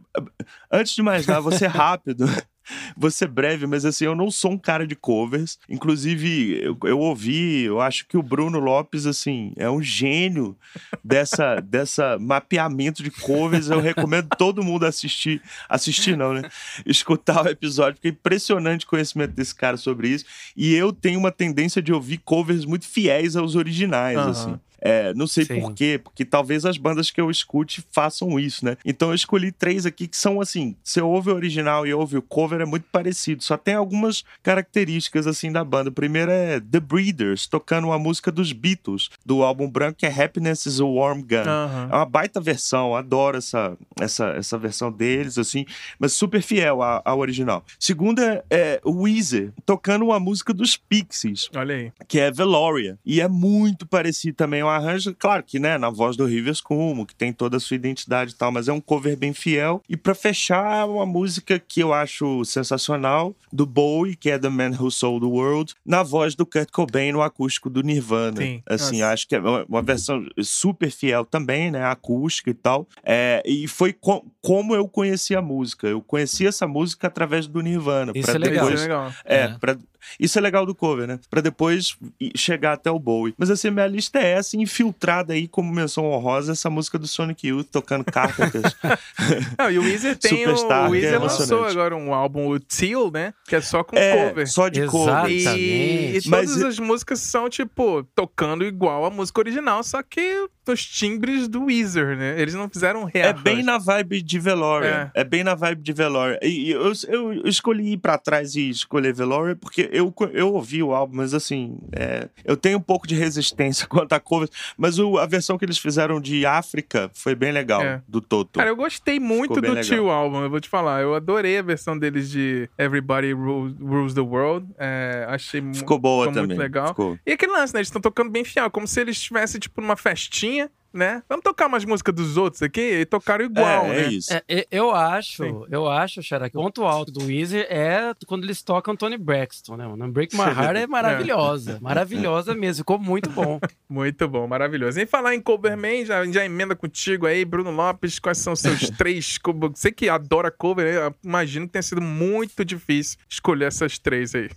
antes de mais nada, vou ser rápido. Vou ser breve, mas assim, eu não sou um cara de covers. Inclusive, eu, eu ouvi, eu acho que o Bruno Lopes, assim, é um gênio dessa, dessa mapeamento de covers. Eu recomendo todo mundo assistir. Assistir, não, né? Escutar o episódio, porque é impressionante o conhecimento desse cara sobre isso. E eu tenho uma tendência de ouvir covers muito fiéis aos originais, Aham. assim. É, não sei Sim. por quê, porque talvez as bandas que eu escute façam isso, né? Então eu escolhi três aqui que são assim: você ouve o original e ouve o cover, é muito parecido, só tem algumas características assim da banda. Primeiro é The Breeders, tocando uma música dos Beatles, do álbum branco, que é Happiness is a Warm Gun. Aham. É uma baita versão, adoro essa, essa, essa versão deles, assim, mas super fiel à- ao original. Segunda é o Weezer, tocando uma música dos Pixies, Olha aí. que é Veloria. E é muito parecido também, um arranjo, claro que, né, na voz do Rivers Cuomo, que tem toda a sua identidade e tal, mas é um cover bem fiel. E para fechar, uma música que eu acho sensacional, do Bowie, que é The Man Who Sold the World, na voz do Kurt Cobain no acústico do Nirvana. Sim. Assim, Nossa. acho que é uma versão super fiel também, né, acústica e tal. É, e foi co- como eu conheci a música. Eu conheci essa música através do Nirvana. Isso pra é legal. depois- Isso é legal. é, É. pra- isso é legal do cover, né? Pra depois chegar até o Bowie. Mas assim, minha lista é essa, infiltrada aí como menção honrosa, essa música do Sonic Youth tocando Carpenters. Não, e o Weezer tem o, Superstar, o é Weezer lançou emocionante. agora um álbum, o Teal, né? Que é só com é, cover. só de Exato. cover. E, e Exatamente. Mas todas e- as músicas são, tipo, tocando igual a música original, só que os timbres do Weezer, né? Eles não fizeram É rearranjo. bem na vibe de Veloria. É, bem na vibe de Veloria. E, eu, eu, eu escolhi ir pra trás e escolher Veloria porque eu, eu ouvi o álbum, mas assim, é, eu tenho um pouco de resistência quanto a covers. Mas o- a versão que eles fizeram de África foi bem legal, É. do Toto. Cara, eu gostei muito Ficou do. Tio álbum, eu vou te falar. Eu adorei a versão deles de Everybody Rules, Rules the World. É, achei Ficou boa também. muito legal. Ficou. E aquele lance, né? Eles estão tocando bem fiel, como se eles estivessem, tipo, numa festinha, né? Vamos tocar umas músicas dos outros aqui e tocaram igual, é, né? é isso. É, é, eu acho, Sim. eu acho, Xará, que o ponto alto do Weezer é quando eles tocam Tony Braxton, né? mano? Break My Heart é maravilhosa, maravilhosa mesmo, ficou muito bom. Muito bom, maravilhoso. Em falar em Coverman, já, já emenda contigo aí, Bruno Lopes, quais são os seus três cover? Você que adora cover, eu imagino que tenha sido muito difícil escolher essas três aí.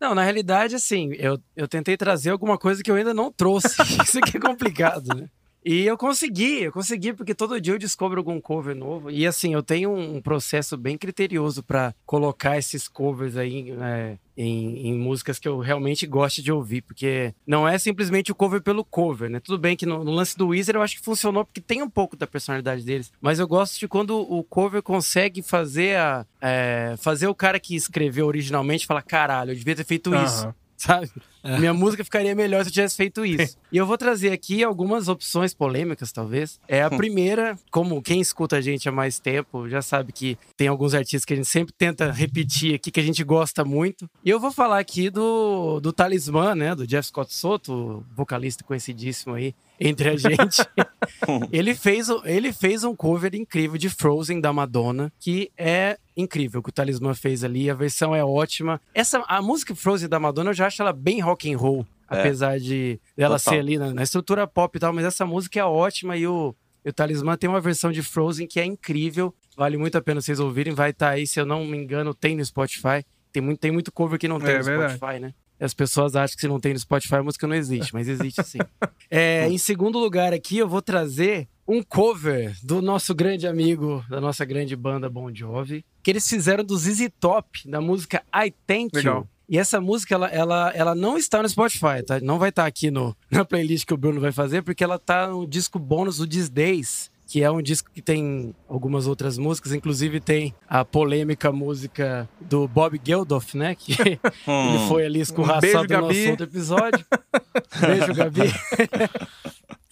Não, na realidade, assim, eu, eu tentei trazer alguma coisa que eu ainda não trouxe. Isso aqui é complicado, né? E eu consegui, eu consegui, porque todo dia eu descubro algum cover novo. E assim, eu tenho um processo bem criterioso pra colocar esses covers aí é, em, em músicas que eu realmente gosto de ouvir. Porque não é simplesmente o cover pelo cover, né? Tudo bem que no, no lance do Weezer eu acho que funcionou porque tem um pouco da personalidade deles. Mas eu gosto de quando o cover consegue fazer a. é, fazer o cara que escreveu originalmente falar: caralho, eu devia ter feito isso Aham. sabe? Minha música ficaria melhor se eu tivesse feito isso. e eu vou trazer aqui algumas opções polêmicas, talvez. É a primeira, como quem escuta a gente há mais tempo já sabe que tem alguns artistas que a gente sempre tenta repetir aqui, que a gente gosta muito. E eu vou falar aqui do, do Talismã, né? Do Jeff Scott Soto, vocalista conhecidíssimo aí entre a gente. ele, fez, ele fez um cover incrível de Frozen da Madonna, que é incrível o que o Talismã fez ali. A versão é ótima. Essa, a música Frozen da Madonna, eu já acho ela bem rock and roll. É. Apesar de dela Total. ser ali na, na estrutura pop e tal, mas essa música é ótima e o, o Talismã tem uma versão de Frozen que é incrível. Vale muito a pena vocês ouvirem. Vai estar aí, se eu não me engano, tem no Spotify. Tem muito, tem muito cover que não tem É no verdade. Spotify, né? As pessoas acham que se não tem no Spotify, a música não existe, mas existe sim. É, em segundo lugar aqui, eu vou trazer um cover do nosso grande amigo, da nossa grande banda Bon Jovi, que eles fizeram do ZZ Top, da música I Thank Legal. E essa música, ela, ela, ela não está no Spotify, tá? Não vai estar aqui no, na playlist que o Bruno vai fazer, porque ela tá no disco bônus do These Days, que é um disco que tem algumas outras músicas, inclusive tem a polêmica música do Bob Geldof, né? Que Hum. ele foi ali beijo, escorraçado no Gabi. nosso outro episódio. Beijo, Gabi.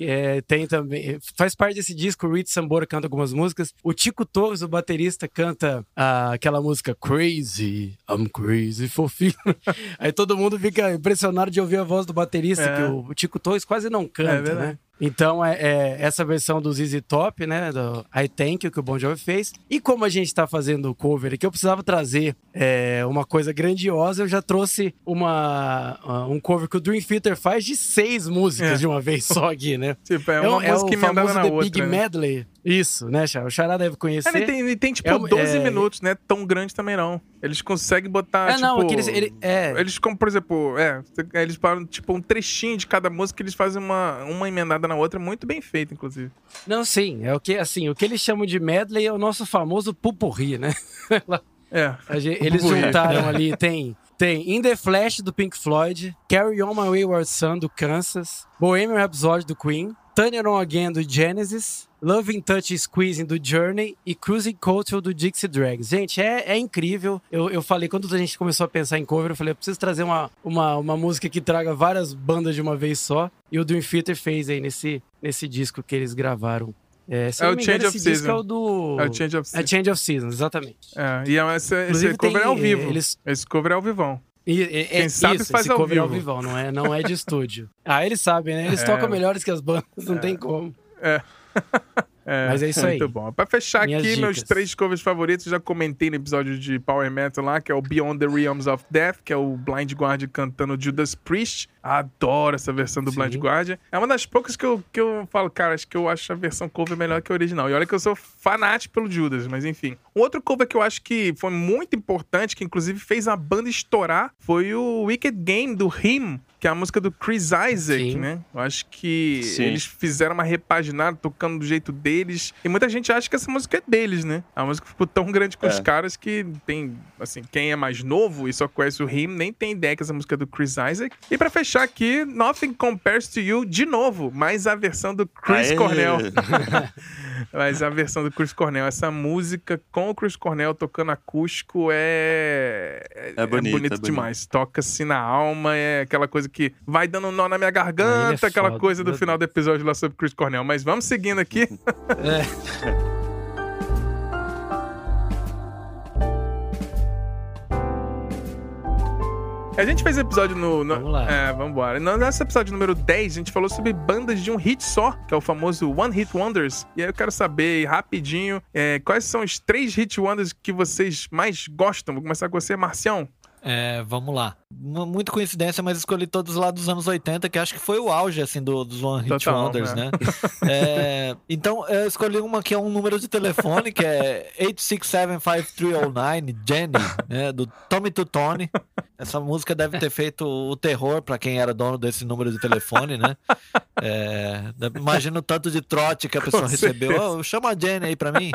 É, tem também. Faz parte desse disco, o Rich Sambora canta algumas músicas. O Tico Torres, o baterista, canta ah, aquela música Crazy, I'm Crazy for Feeling. Aí todo mundo fica impressionado de ouvir a voz do baterista, É. que o, Tico Torres quase não É canta, verdade. né? Então, é, é essa versão do ZZ Top, né? Do I Thank You, que o Bon Jovi fez. E como a gente tá fazendo o cover aqui, eu precisava trazer é, uma coisa grandiosa. Eu já trouxe uma, um cover que o Dream Theater faz de seis músicas É. de uma vez só aqui, né? Tipo, é É, uma é música o emendada famoso na The outra. Big né? Medley. Isso, né, Chá? O Xará deve conhecer. É, ele, tem, ele tem, tipo, É um- 12 é- minutos, né? Tão grande também não. Eles conseguem botar, É, tipo... não, é eles, ele, é, Eles, como, por exemplo, é, eles param, tipo, um trechinho de cada música, eles fazem uma, uma emendada na outra, muito bem feito, inclusive. Não, sim, é o que, assim, o que eles chamam de medley é o nosso famoso pupurri, né? É. Gente- eles juntaram ali, tem, tem In The Flash do Pink Floyd, Carry On My Wayward Son do Kansas, Bohemian Rhapsody do Queen, It On Again do Genesis, Loving Touch Squeezing do Journey e Cruising Culture do Dixie Drags. Gente, é, é incrível. Eu, eu falei, quando a gente começou a pensar em cover, eu falei, eu preciso trazer uma, uma, uma música que traga várias bandas de uma vez só. E o Dream Theater fez aí nesse, nesse disco que eles gravaram. É, É o engano, Change of Season. é o do... É o Change of É Seasons. Change of Seasons, exatamente. É, e é- esse, esse cover tem, é ao vivo. Eles, Esse cover é ao vivão. E, e, Quem é sabe isso, faz esse ao cover ao vivo. não é, não é de estúdio. Ah, eles sabem, né? Eles É. tocam melhores que as bandas, não tem como. É, Mas é isso aí. Muito bom. Pra fechar Minhas aqui, meus dicas. três covers favoritos, já comentei no episódio de Power Metal lá, que é o Beyond the Realms of Death, que é o Blind Guardian cantando Judas Priest. Adoro essa versão do Sim. Blind Guardian. É uma das poucas que eu, que eu falo, cara, acho que eu acho a versão cover melhor que a original. E olha que eu sou fanático pelo Judas, mas enfim. Um outro cover que eu acho que foi muito importante, que inclusive fez a banda estourar, foi o Wicked Game do Him, que é a música do Chris Isaac, Sim. né? Eu acho que Sim. eles fizeram uma repaginada, tocando do jeito deles. E muita gente acha que essa música é deles, né? A música ficou tão grande com É. os caras que tem, assim, quem é mais novo e só conhece o Him, nem tem ideia que essa música é do Chris Isaac. E pra fechar aqui, Nothing Compares to You, de novo, mas a versão do Chris Aê! Cornell. Mas a versão do Chris Cornell, essa música com o Chris Cornell tocando acústico é. É bonito, é bonito. demais. Toca-se na alma, é aquela coisa que vai dando um nó na minha ele garganta, é aquela foda, coisa do final do episódio lá sobre Chris Cornell. Mas vamos seguindo aqui. É. A gente fez episódio no. no Vamos lá. É, vamos embora. No nosso episódio número 10, a gente falou sobre bandas de um hit só, que é o famoso One Hit Wonders. E aí eu quero saber rapidinho é, quais são os três hit wonders que vocês mais gostam. Vou começar com você, Marcião. É, vamos lá. Muito coincidência, mas escolhi todos lá dos anos 80, que acho que foi o auge, assim, do, dos One Hit Total, Wonders, né? né? É, então, eu escolhi uma que é um número de telefone, que é 8675309, Jenny, né? Do Tommy Tutone. Essa música deve ter feito o terror pra quem era dono desse número de telefone, né? É, imagina o tanto de trote que a pessoa recebeu. certeza. "Ô, chama a Jenny aí pra mim.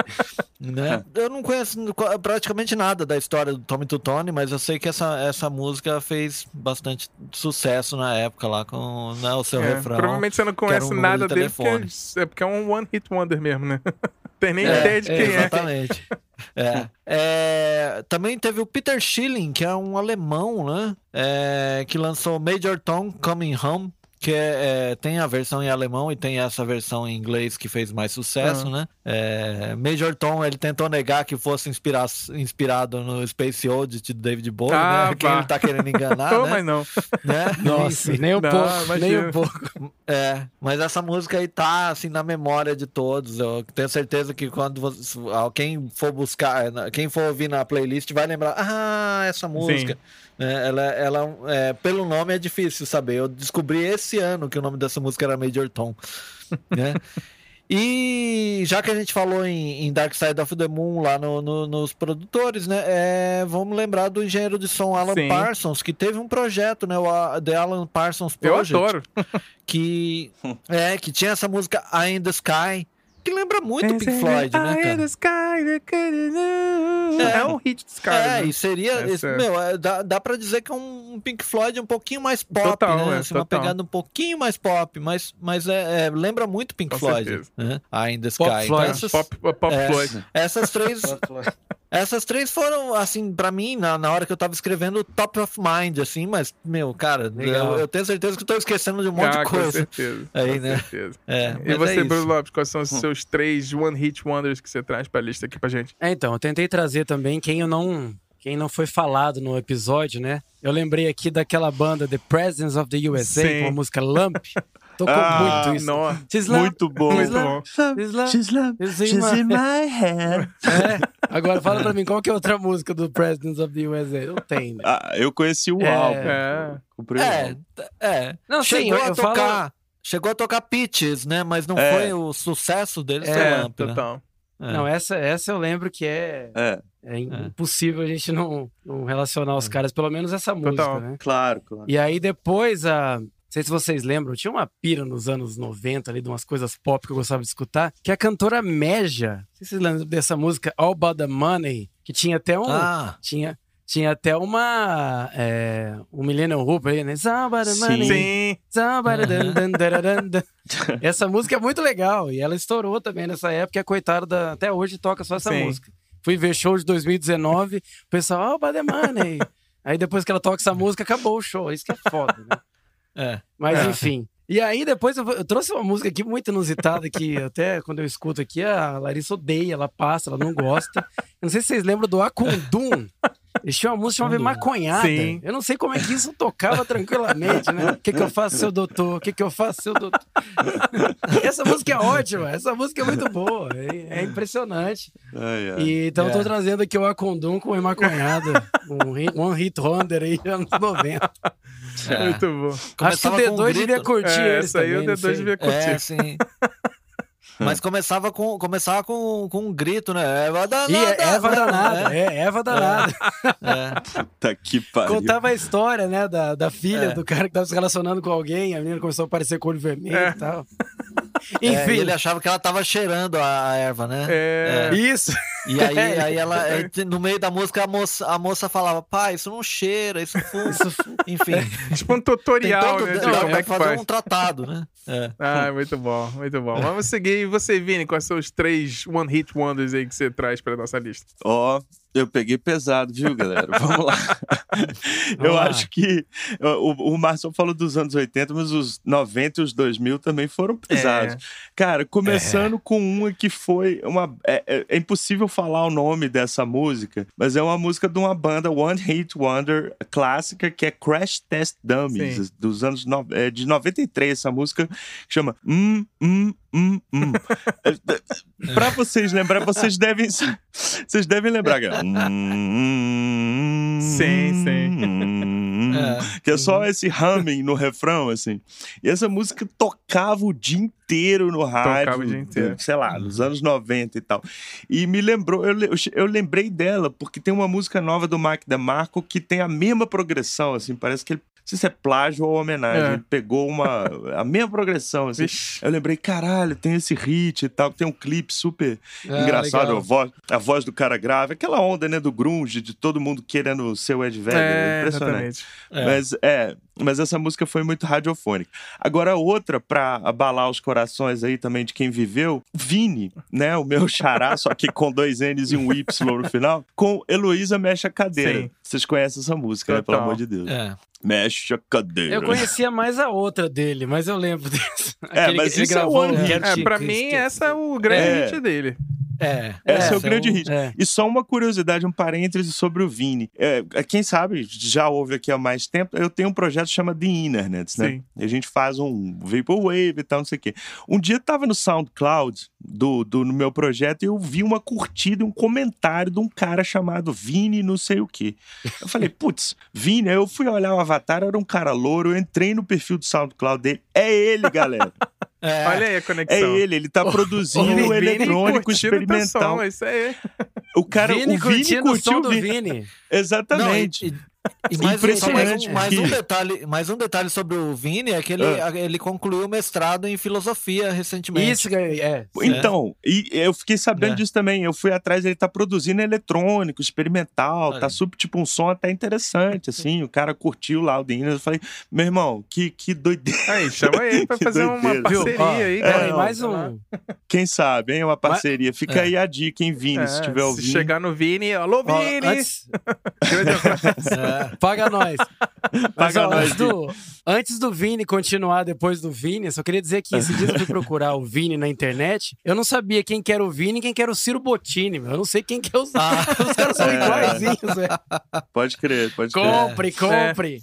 Né? Eu não conheço praticamente nada da história do Tommy Tutone, mas eu sei que essa, essa música fez bastante sucesso na época lá com né, o seu É, refrão. provavelmente você não conhece um nada de dele, porque telefone. é porque é um One Hit Wonder mesmo, né? Tem nem É, ideia de quem é. Exatamente. É. É, também teve o Peter Schilling, que é um alemão, né? É, que lançou Major Tom Coming Home. Que é, é, tem a versão em alemão e tem essa versão em inglês que fez mais sucesso, Ah. né? É, Major Tom, ele tentou negar que fosse inspira inspirado no Space Oddity do David Bowie, Ah, né? Quem ele tá querendo enganar, Não, né? mas não. né? Nossa, nem um Não, pouco, imagina. nem um pouco. É, mas essa música aí tá assim na memória de todos. Eu tenho certeza que quando você, quem for buscar, quem for ouvir na playlist vai lembrar, ah, essa música. É, ela, ela é, pelo nome é difícil saber. Eu descobri esse ano que o nome dessa música era Major Tom, né? E já que a gente falou em, em Dark Side of the Moon lá no- no- nos produtores, né? é, vamos lembrar do engenheiro de som Alan Sim. Parsons, que teve um projeto, né? O The Alan Parsons Eu Project adoro. que é que tinha essa música Eye in the Sky que lembra muito Pink Floyd, né, cara? É, é um hit dos caras. É, né? e seria, esse- é. meu, é, dá, dá pra dizer que é um Pink Floyd um pouquinho mais pop, Total, né? é, Assim, uma pegada um pouquinho mais pop, mas, mas é, é, lembra muito Pink Com Floyd, certeza. né? Eye in the Sky. Pop Então, Floyd. essas, Pop, pop É. Floyd. essas três, essas três foram, assim, pra mim, na, na hora que eu tava escrevendo, top of mind, assim, mas, meu, cara, eu, eu tenho certeza que eu tô esquecendo de um monte Ah, de com coisa. certeza. Aí, com né? certeza. É, E você, é Bruno. Lopes, quais são os seus três One Hit Wonders que você traz pra lista aqui pra gente? É, então, eu tentei trazer também quem eu não. Quem não foi falado no episódio, né? Eu lembrei aqui daquela banda The Presidents of the USA, Sim. com a música Lump. Tocou Ah, muito isso. Nossa, She's lump, Muito bom. she's bom. she's lump, She's love, she's in my- head. É. Agora fala pra mim, qual que é outra música do Presidents of the USA? Não tem, né? Ah, eu conheci o É. álbum. É. Comprei É, é. Não, sim, chegou eu- a eu falo- tocar. Chegou a tocar Peaches, né? Mas não É. foi o sucesso deles, É, Lamp, né? total. É. Não, essa, essa eu lembro que é, É, é impossível a gente não, não relacionar os caras, pelo menos essa música, Total. né? claro, claro. E aí depois, a... não sei se vocês lembram, tinha uma pira nos anos 90 ali de umas coisas pop que eu gostava de escutar, que a cantora Meja, não sei se vocês lembram dessa música All About The Money, que tinha até um... Ah, Tinha, tinha até uma... É, um Millennium Hooper aí, né? All About The. Sim. Zabaradandandaradanda. Essa música é muito legal e ela estourou também nessa época. E a coitada da- até hoje toca só essa Sim. música. Fui ver show de 2019, o pessoal, oh, Bad Money. Aí depois que ela toca essa música, acabou o show. Isso que é foda, né? É. Mas É. enfim. E aí depois eu, eu trouxe uma música aqui muito inusitada que até quando eu escuto aqui, a Larissa odeia, ela passa, ela não gosta. Eu não sei se vocês lembram do Akundum. Eles tinham uma música chamada Maconhada. Sim. Eu não sei como é que isso tocava tranquilamente, né? O que, que eu faço, seu doutor? O que, que eu faço, seu doutor? Essa música é ótima, essa música é muito boa. É, é impressionante. Ai, ai. E, então, É. tô trazendo aqui o Acondum com o Maconhada. Um hit, one hit wonder aí, anos 90. É. Muito bom. Acho que o Começava com um D2 devia curtir É, essa aí também, o não D2 sei. devia curtir. É, sim. Mas começava com, começava com, com um grito, né? Eva danada. E é Eva danada, É, é, Eva danada. é. Tá que pariu. Contava a história, né, da, da filha É. do cara que tava se relacionando com alguém, a menina começou a aparecer com olho vermelho É. e tal. É, Enfim, e ele achava que ela tava cheirando a, a erva, né? É. isso. E aí, aí ela, é, no meio da música, a moça, a moça falava, pai, isso não cheira, isso fuma. Enfim. Tipo um tutorial, todo, né? Não, é que fazer faz. um tratado, né? É. Ah, muito bom, muito bom. Vamos seguir. E você, Vini, quais são os três One Hit Wonders aí que você traz pra nossa lista? Ó, eu peguei pesado, viu, galera? Vamos lá. eu acho que o, o Marcel falou dos anos 80, mas os 90 e os 2000 também foram pesados. Cara, começando com uma que foi uma. É, é- é impossível falar o nome dessa música, mas é uma música de uma banda One Hit Wonder clássica que é Crash Test Dummies, Sim. dos anos no, é, de 93. Essa música que chama Hum, Hum, Hum, Hum. Pra vocês lembrar, vocês devem. Vocês devem lembrar. que é, hum, Sim, sim. hum, É. que é só esse humming no refrão, assim. E essa música tocava o dia inteiro no rádio. Tocava o dia inteiro. Sei lá, nos anos 90 e tal. E me lembrou, eu, eu lembrei dela, porque tem uma música nova do Mark DeMarco que tem a mesma progressão, assim. Parece que ele. Não sei se é plágio ou homenagem. É. Ele pegou uma, a mesma progressão, assim. Eu lembrei, caralho, tem esse hit e tal, tem um clipe super Ah, engraçado, a voz, a voz do cara grave, aquela onda, né, do grunge, de todo mundo querendo ser o Ed Vedder, É, impressionante. exatamente. É. Mas é, mas essa música foi muito radiofônica. Agora outra pra abalar os corações aí também de quem viveu, Vini, né, o meu xará, só que com dois N's e um Y no final, com Heloísa Mexe a Cadeira. Sim. Vocês conhecem essa música, né, pelo Total. amor de Deus. É. Mexe a cadeira. Eu conhecia mais a outra dele, mas eu lembro disso. É, Aquele mas que isso é gravou, one hit. É, pra mim, essa é o grande É. hit dele. É, Esse é o um- grande hit. é. E só uma curiosidade, um parêntese sobre o Vini. É, é, quem sabe, já ouve aqui há mais tempo, eu tenho um projeto que chama The Internets, né? Sim. A gente faz um Vaporwave e tal, não sei o quê. Um dia eu tava no SoundCloud do, do, no meu projeto e eu vi uma curtida, um comentário de um cara chamado Vini não sei o quê. Eu falei, putz, Vini, aí eu fui olhar o avatar, era um cara louro, eu entrei no perfil do SoundCloud dele. É ele, galera. É. Olha aí a É conexão. ele, ele tá produzindo O Vini eletrônico teu experimental. som, isso aí. O cara, Vini o Vini curtindo o som curtiu o do Vini. Vini. Exatamente. Não, e, e, mais, um- só mais, Impressionante um, mais um detalhe, mais um detalhe sobre o Vini é que ele, Ah. ele concluiu o mestrado em filosofia recentemente. Isso, que é. é. Então, e eu fiquei sabendo É. disso também. Eu fui atrás, ele tá produzindo eletrônico, experimental, Olha. tá super, tipo, um som até interessante, assim. O cara curtiu lá o Dino. Eu falei, meu irmão, que, que doideira. Aí, chama ele pra fazer uma parceria Ó, aí, cara. aí, mais Sei lá. um. Quem sabe, hein? Uma parceria. Fica É. aí a dica, hein, Vini, É, se tiver ouvindo. chegar no Vini, alô, Ó, Vini! antes, Grande abraço. É. paga nós. Mas, Paga ó, nós, antes, do, antes do Vini continuar depois do Vini, só queria dizer que esse dia eu fui procurar o Vini na internet. Eu não sabia quem que era o Vini e quem que era o Ciro Bottini. meu. Eu não sei quem que é os. Ah. Os caras são É. iguaizinhos, velho. Pode crer, pode crer. Compre, compre.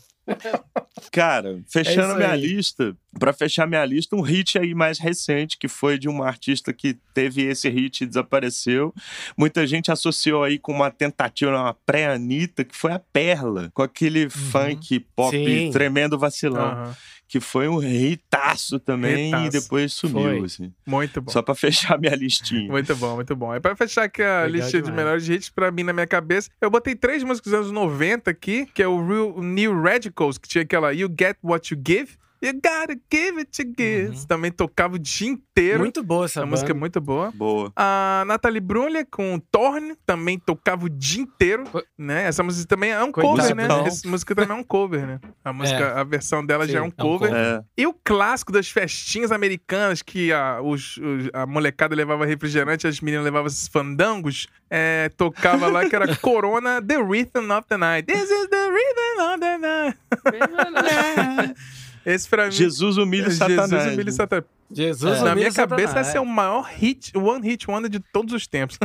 Cara, fechando É minha lista, pra fechar minha lista, um hit aí mais recente, que foi de uma artista que teve esse hit e desapareceu. Muita gente associou aí com uma tentativa, uma pré-Anitta, que foi a Perla, com aquele funk pop Sim. tremendo vacilão, Aham. Que foi um hitaço também Hitaço. e depois sumiu, Foi. assim. Muito bom. Só pra fechar minha listinha. Muito bom, muito bom. É pra fechar aqui a Legal lista de demais. melhores hits pra mim na minha cabeça. Eu botei três músicas dos anos 90 aqui, que é o Real New Radicals, que tinha aquela You Get What You Give. You gotta give it to give. Também tocava o dia inteiro. Muito boa essa a banda. música é muito boa. Boa. A Nathalie Brulha com Torn também tocava o dia inteiro, né? Essa música também é um Coitado, cover, né? não. Essa música também é um cover, né? A música, a versão dela Sim, já é um é um cover. cover. É. E o clássico das festinhas americanas, que a, os- os- a molecada levava refrigerante, as meninas levavam esses fandangos, é, tocava lá que era Corona, The Rhythm of the Night. This is the Rhythm of the Night. Esse pra mim. Jesus humilha Jesus Satanás. humilha né? Satanás. Jesus, É. Na minha cabeça, Satanás. esse é o maior hit, one hit wonder de todos os tempos.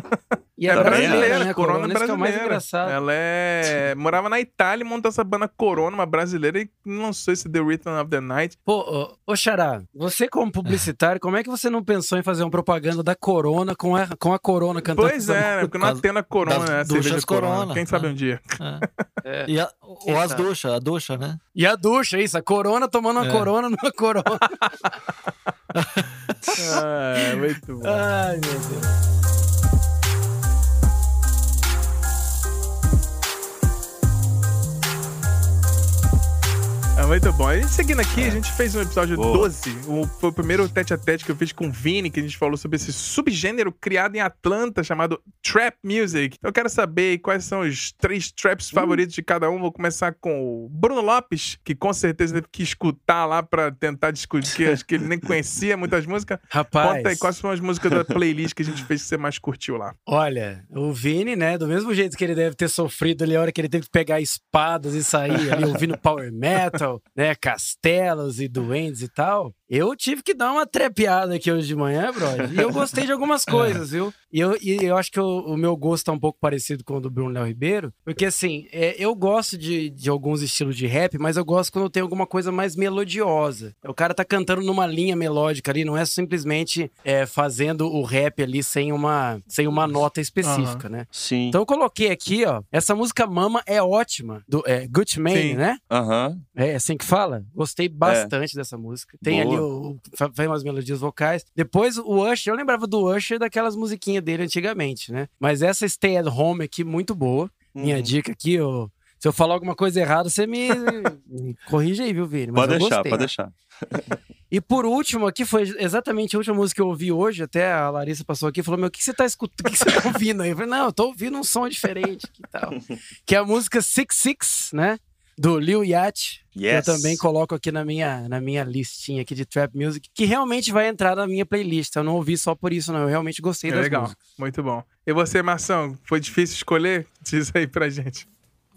E é Ela brasileira, né? Corona Corona, isso que é o mais brasileira. engraçado. Ela é. Morava na Itália e montou essa banda Corona, uma brasileira, e lançou esse The Rhythm of the Night. Pô, ô, ô Xará, você como publicitário, como é que você não pensou em fazer uma propaganda da Corona com a, com a Corona cantando? Pois é, né? Porque não atendo a Corona, né? a cerveja duchas Corona. Corona, Quem sabe né? um dia. É. É. E a, ou as duchas, a ducha, né? E a ducha, isso, a Corona tomando uma É. Corona numa Corona. Ah, muito bom. Ai, meu Deus. Ah, muito bom. E seguindo aqui, a gente fez um episódio Boa. 12. O, foi o primeiro tete a tete que eu fiz com o Vini, que a gente falou sobre esse subgênero criado em Atlanta chamado Trap Music. Eu quero saber quais são os três traps favoritos de cada um. Vou começar com o Bruno Lopes, que com certeza teve que escutar lá pra tentar discutir, acho que ele nem conhecia muitas músicas. Rapaz, Conta aí quais foram as músicas da playlist que a gente fez que você mais curtiu lá. olha, o Vini, né, do mesmo jeito que ele deve ter sofrido ali a hora que ele teve que pegar espadas e sair ali ouvindo power metal, né, castelos e duendes e tal, eu tive que dar uma trepeada aqui hoje de manhã, brother. E eu gostei de algumas coisas, viu? E eu, e eu acho que o, o meu gosto tá um pouco parecido com o do Bruno Léo Ribeiro, porque assim, é, eu gosto de, de alguns estilos de rap, mas eu gosto quando tem alguma coisa mais melodiosa. O cara tá cantando numa linha melódica ali, não é simplesmente é, fazendo o rap ali sem uma, sem uma nota específica, né? Sim. Então eu coloquei aqui, ó, essa música Mama é ótima, do é, Gucci Mane, né? Aham. É assim que fala? Gostei bastante dessa música. Tem Boa. ali o, o faz umas melodias vocais. Depois o Usher, eu lembrava do Usher daquelas musiquinhas dele antigamente, né? Mas essa Stay at Home aqui muito boa. Minha Uhum. dica aqui, ó, se eu falar alguma coisa errada, você me, me corrige aí, viu, Vini? Mas Pode deixar, gostei. pode deixar. E por último aqui, foi exatamente a última música que eu ouvi hoje, até a Larissa passou aqui e falou, meu, o que você tá escutando, o que você tá ouvindo aí? Eu falei, não, eu tô ouvindo um som diferente e tal. que é a música Six Six, né? Do Lil Yachty, que eu Yes. também coloco aqui na minha, na minha listinha aqui de trap music, que realmente vai entrar na minha playlist. Eu não ouvi só por isso, não. Eu realmente gostei É das legal, músicas. muito bom. E você, Marção, foi difícil escolher? Diz aí pra gente.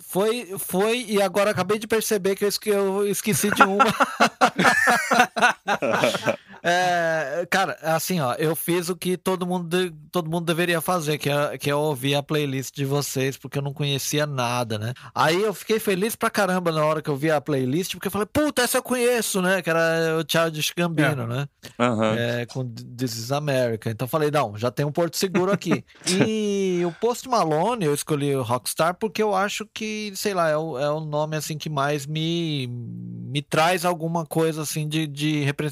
Foi, foi, e agora acabei de perceber que eu, esque- eu esqueci de uma. É, cara, assim, ó, eu fiz o que todo mundo, todo mundo deveria fazer, que é, que é ouvir a playlist de vocês, porque eu não conhecia nada, né? Aí eu fiquei feliz pra caramba na hora que eu vi a playlist, porque eu falei, puta, essa eu conheço, né? Que era o Childish Gambino, né? Aham. É, com This is America. Então falei, não, já tem um porto seguro aqui. e o Post Malone, eu escolhi o Rockstar porque eu acho que, sei lá, é o, é o nome assim que mais me, me traz alguma coisa assim de, de repre-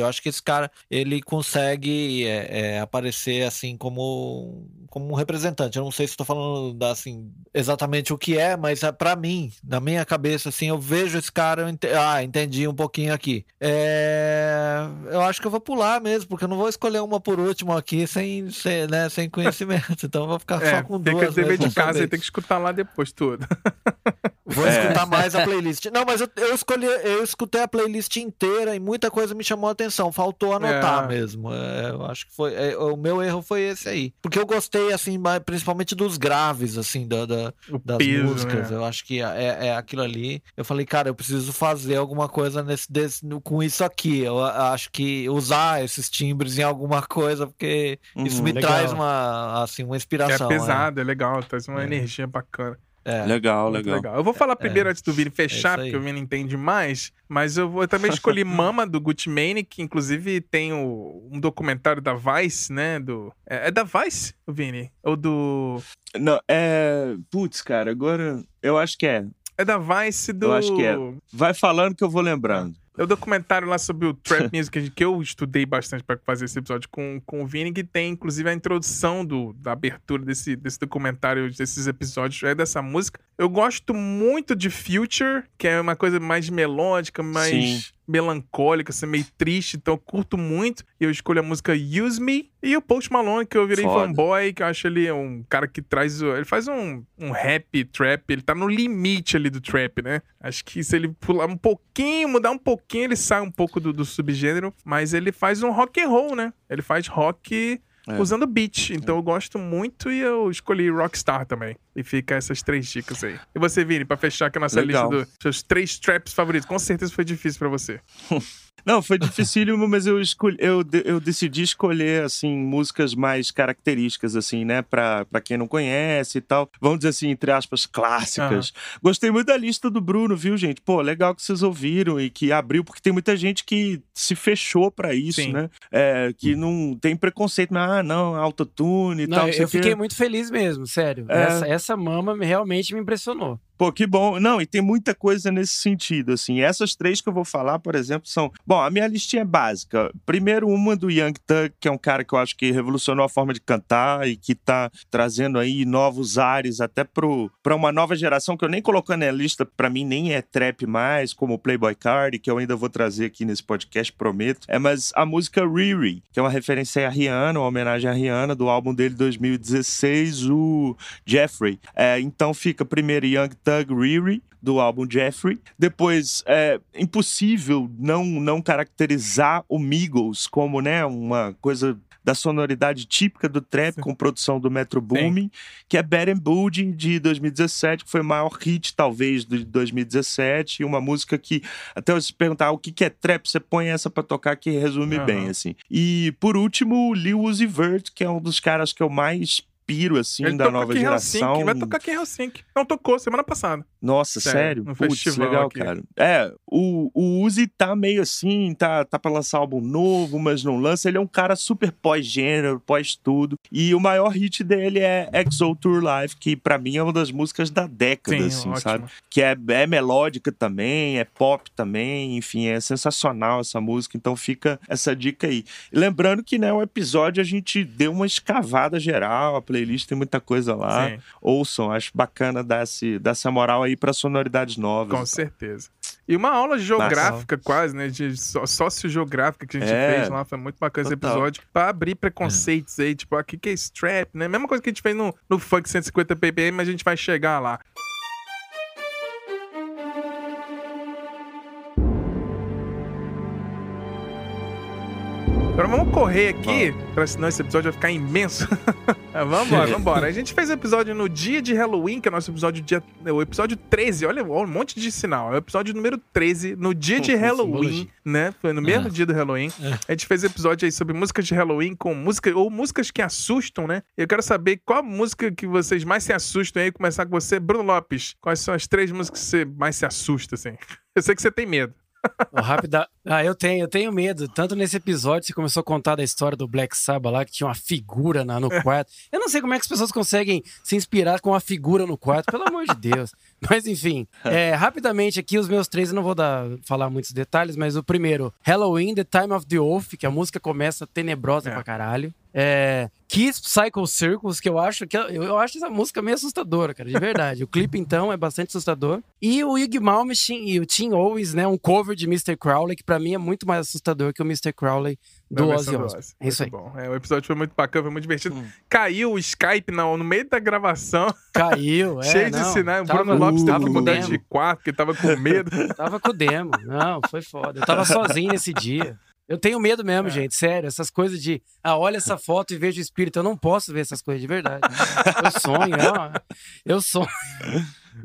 Eu acho que esse cara, ele consegue é, é, aparecer assim como, como um representante. Eu não sei se estou falando da, assim, exatamente o que é, mas é, pra mim, na minha cabeça, assim, eu vejo esse cara, eu ente- ah, entendi um pouquinho aqui. É, eu acho que eu vou pular mesmo, porque eu não vou escolher uma por último aqui sem, sem, né, sem conhecimento. Então eu vou ficar É, só com fica duas. dever mesmo, de casa e tem que escutar lá depois tudo. Vou É. escutar mais a playlist. Não, mas eu, eu escolhi, eu escutei a playlist inteira e muita coisa me chamou a atenção. Faltou anotar É. mesmo. É, eu acho que foi. é, o meu erro foi esse aí. Porque eu gostei, assim, mais- principalmente dos graves, assim, da, da- das peso, músicas. né? Eu acho que é, é aquilo ali. Eu falei, cara, eu preciso fazer alguma coisa nesse, desse, com isso aqui. Eu acho que usar esses timbres em alguma coisa, porque isso Uhum. me Legal. traz uma, assim, uma É inspiração. pesado, é legal, traz uma É. energia bacana. É. Legal, Muito legal. Eu vou falar primeiro antes do Vini É fechar, aí. porque o Vini entende mais. Mas eu, vou, eu também escolhi Mama, do Gucci Mane, que inclusive tem o- um documentário da Vice, né? Do, é, é da Vice, o Vini? Ou do. Não, é. Putz, cara, agora. Eu acho que é. É da Vice do. Eu acho que é. Vai falando que eu vou lembrando. É o documentário lá sobre o Trap Music que eu estudei bastante pra fazer esse episódio com, com o Vini, que tem inclusive a introdução do, da abertura desse, desse documentário, desses episódios, é dessa música. Eu gosto muito de Future, que é uma coisa mais melódica, mais Sim. Melancólica, assim, meio triste, então eu curto muito. E eu escolho a música Use Me. E o Post Malone, que eu virei Foda. fanboy, que eu acho ele um cara que traz. o- Ele faz um, um rap, trap, ele tá no limite ali do trap, né? Acho que se ele pular um pouquinho, mudar um pouquinho, ele sai um pouco do, do subgênero, mas ele faz um rock and roll, né? Ele faz rock É. usando beat. Então eu gosto muito e eu escolhi Rockstar também. E fica essas três dicas aí. E você, Vini, pra fechar aqui a nossa Legal. lista dos seus três traps favoritos. Com certeza foi difícil pra você. Não, foi dificílimo, mas eu, escolhi, eu, eu decidi escolher, assim, músicas mais características, assim, né? Pra, pra quem não conhece e tal. Vamos dizer assim, entre aspas, clássicas. Uhum. Gostei muito da lista do Bruno, viu, gente? Pô, legal que vocês ouviram e que abriu, porque tem muita gente que se fechou para isso, Sim. né? É, que não tem preconceito, mas, ah, não, autotune e não, tal. Eu fiquei muito feliz mesmo, sério. É... Essa, essa mama realmente me impressionou. Pô, que bom. Não, e tem muita coisa nesse sentido, assim. Essas três que eu vou falar, por exemplo, são... Bom, a minha listinha é básica. Primeiro, uma do Young Thug, que é um cara que eu acho que revolucionou a forma de cantar e que tá trazendo aí novos ares até pro, pra uma nova geração que eu nem colocando na lista, para mim nem é trap mais, como o Playboy Card, que eu ainda vou trazer aqui nesse podcast, prometo. É, mas a música Riri, que é uma referência a Rihanna, uma homenagem a Rihanna, do álbum dele de 2016, o Jeffrey. É, então fica primeiro Young Thug, Thug Riri, do álbum Jeffrey. Depois, é impossível não, não caracterizar o Migos como né, uma coisa da sonoridade típica do trap Sim. com produção do Metro Boomin, que é Bad and Bougie de 2017, que foi o maior hit talvez de 2017, e uma música que até você perguntar ah, o que é trap, você põe essa para tocar que resume uhum. bem assim. E por último, Lil Uzi Vert, que é um dos caras que eu mais inspiro, assim, ele da nova geração. Helsinki, vai tocar aqui em Helsinki. Não tocou semana passada. Nossa, sério? sério? No Putz, festival legal, aqui. cara. É, o, o Uzi tá meio assim, tá, tá pra lançar álbum novo, mas não lança. Ele é um cara super pós-gênero, pós-tudo. E o maior hit dele é Exo Tour Live, que para mim é uma das músicas da década, Sim, assim, ótimo. sabe? Que é, é melódica também, é pop também, enfim, é sensacional essa música. Então fica essa dica aí. Lembrando que, né, o episódio a gente deu uma escavada geral, a playlist tem muita coisa lá. Sim. Ouçam, acho bacana dar, esse, dar essa moral aí para sonoridades novas. Com certeza. E uma aula geográfica Nossa. quase, né? De sociogeográfica que a gente é, fez lá. Foi muito bacana total. esse episódio. Pra abrir preconceitos é. aí, tipo, o que, que é strap, né? Mesma coisa que a gente fez no, no Funk 150 ppm, mas a gente vai chegar lá. Agora vamos correr aqui, pra senão esse episódio vai ficar imenso. vamos embora, vamos embora. A gente fez o episódio no dia de Halloween, que é o nosso episódio dia, o episódio 13. Olha, um monte de sinal. É o episódio número 13, no dia de Halloween, né? Foi no mesmo é. dia do Halloween. É. A gente fez episódio aí sobre músicas de Halloween com música ou músicas que assustam, né? Eu quero saber qual música que vocês mais se assustam aí. Começar com você, Bruno Lopes. Quais são as três músicas que você mais se assusta, assim? Eu sei que você tem medo. Rápida. Ah, eu tenho, eu tenho medo. Tanto nesse episódio, você começou a contar da história do Black Sabbath lá, que tinha uma figura na, no quarto. Eu não sei como é que as pessoas conseguem se inspirar com uma figura no quarto, pelo amor de Deus. Mas enfim, é, rapidamente aqui, os meus três, eu não vou dar, falar muitos detalhes, mas o primeiro, Halloween, The Time of the Wolf, que a música começa tenebrosa é. pra caralho. É, Kiss Psycho Circles, que eu acho que eu, eu, acho essa música meio assustadora, cara, de verdade. o clipe, então, é bastante assustador. E o Ig Malmsteen e o Tim Always, né? Um cover de Mr. Crowley, que pra mim é muito mais assustador que o Mr. Crowley do Ozzy Osbourne. É isso aí. Bom. É, o episódio foi muito bacana, foi muito divertido. Hum. Caiu o Skype no, no meio da gravação. Caiu, é. Cheio não, de sinais. O Bruno Lopes tava mudando de quarto, porque tava com medo. tava com o demo. Não, foi foda. Eu tava sozinho nesse dia. Eu tenho medo mesmo, é. gente, sério. Essas coisas de, ah, olha essa foto e vejo o espírito. Eu não posso ver essas coisas de verdade. Eu sonho, eu, eu sonho.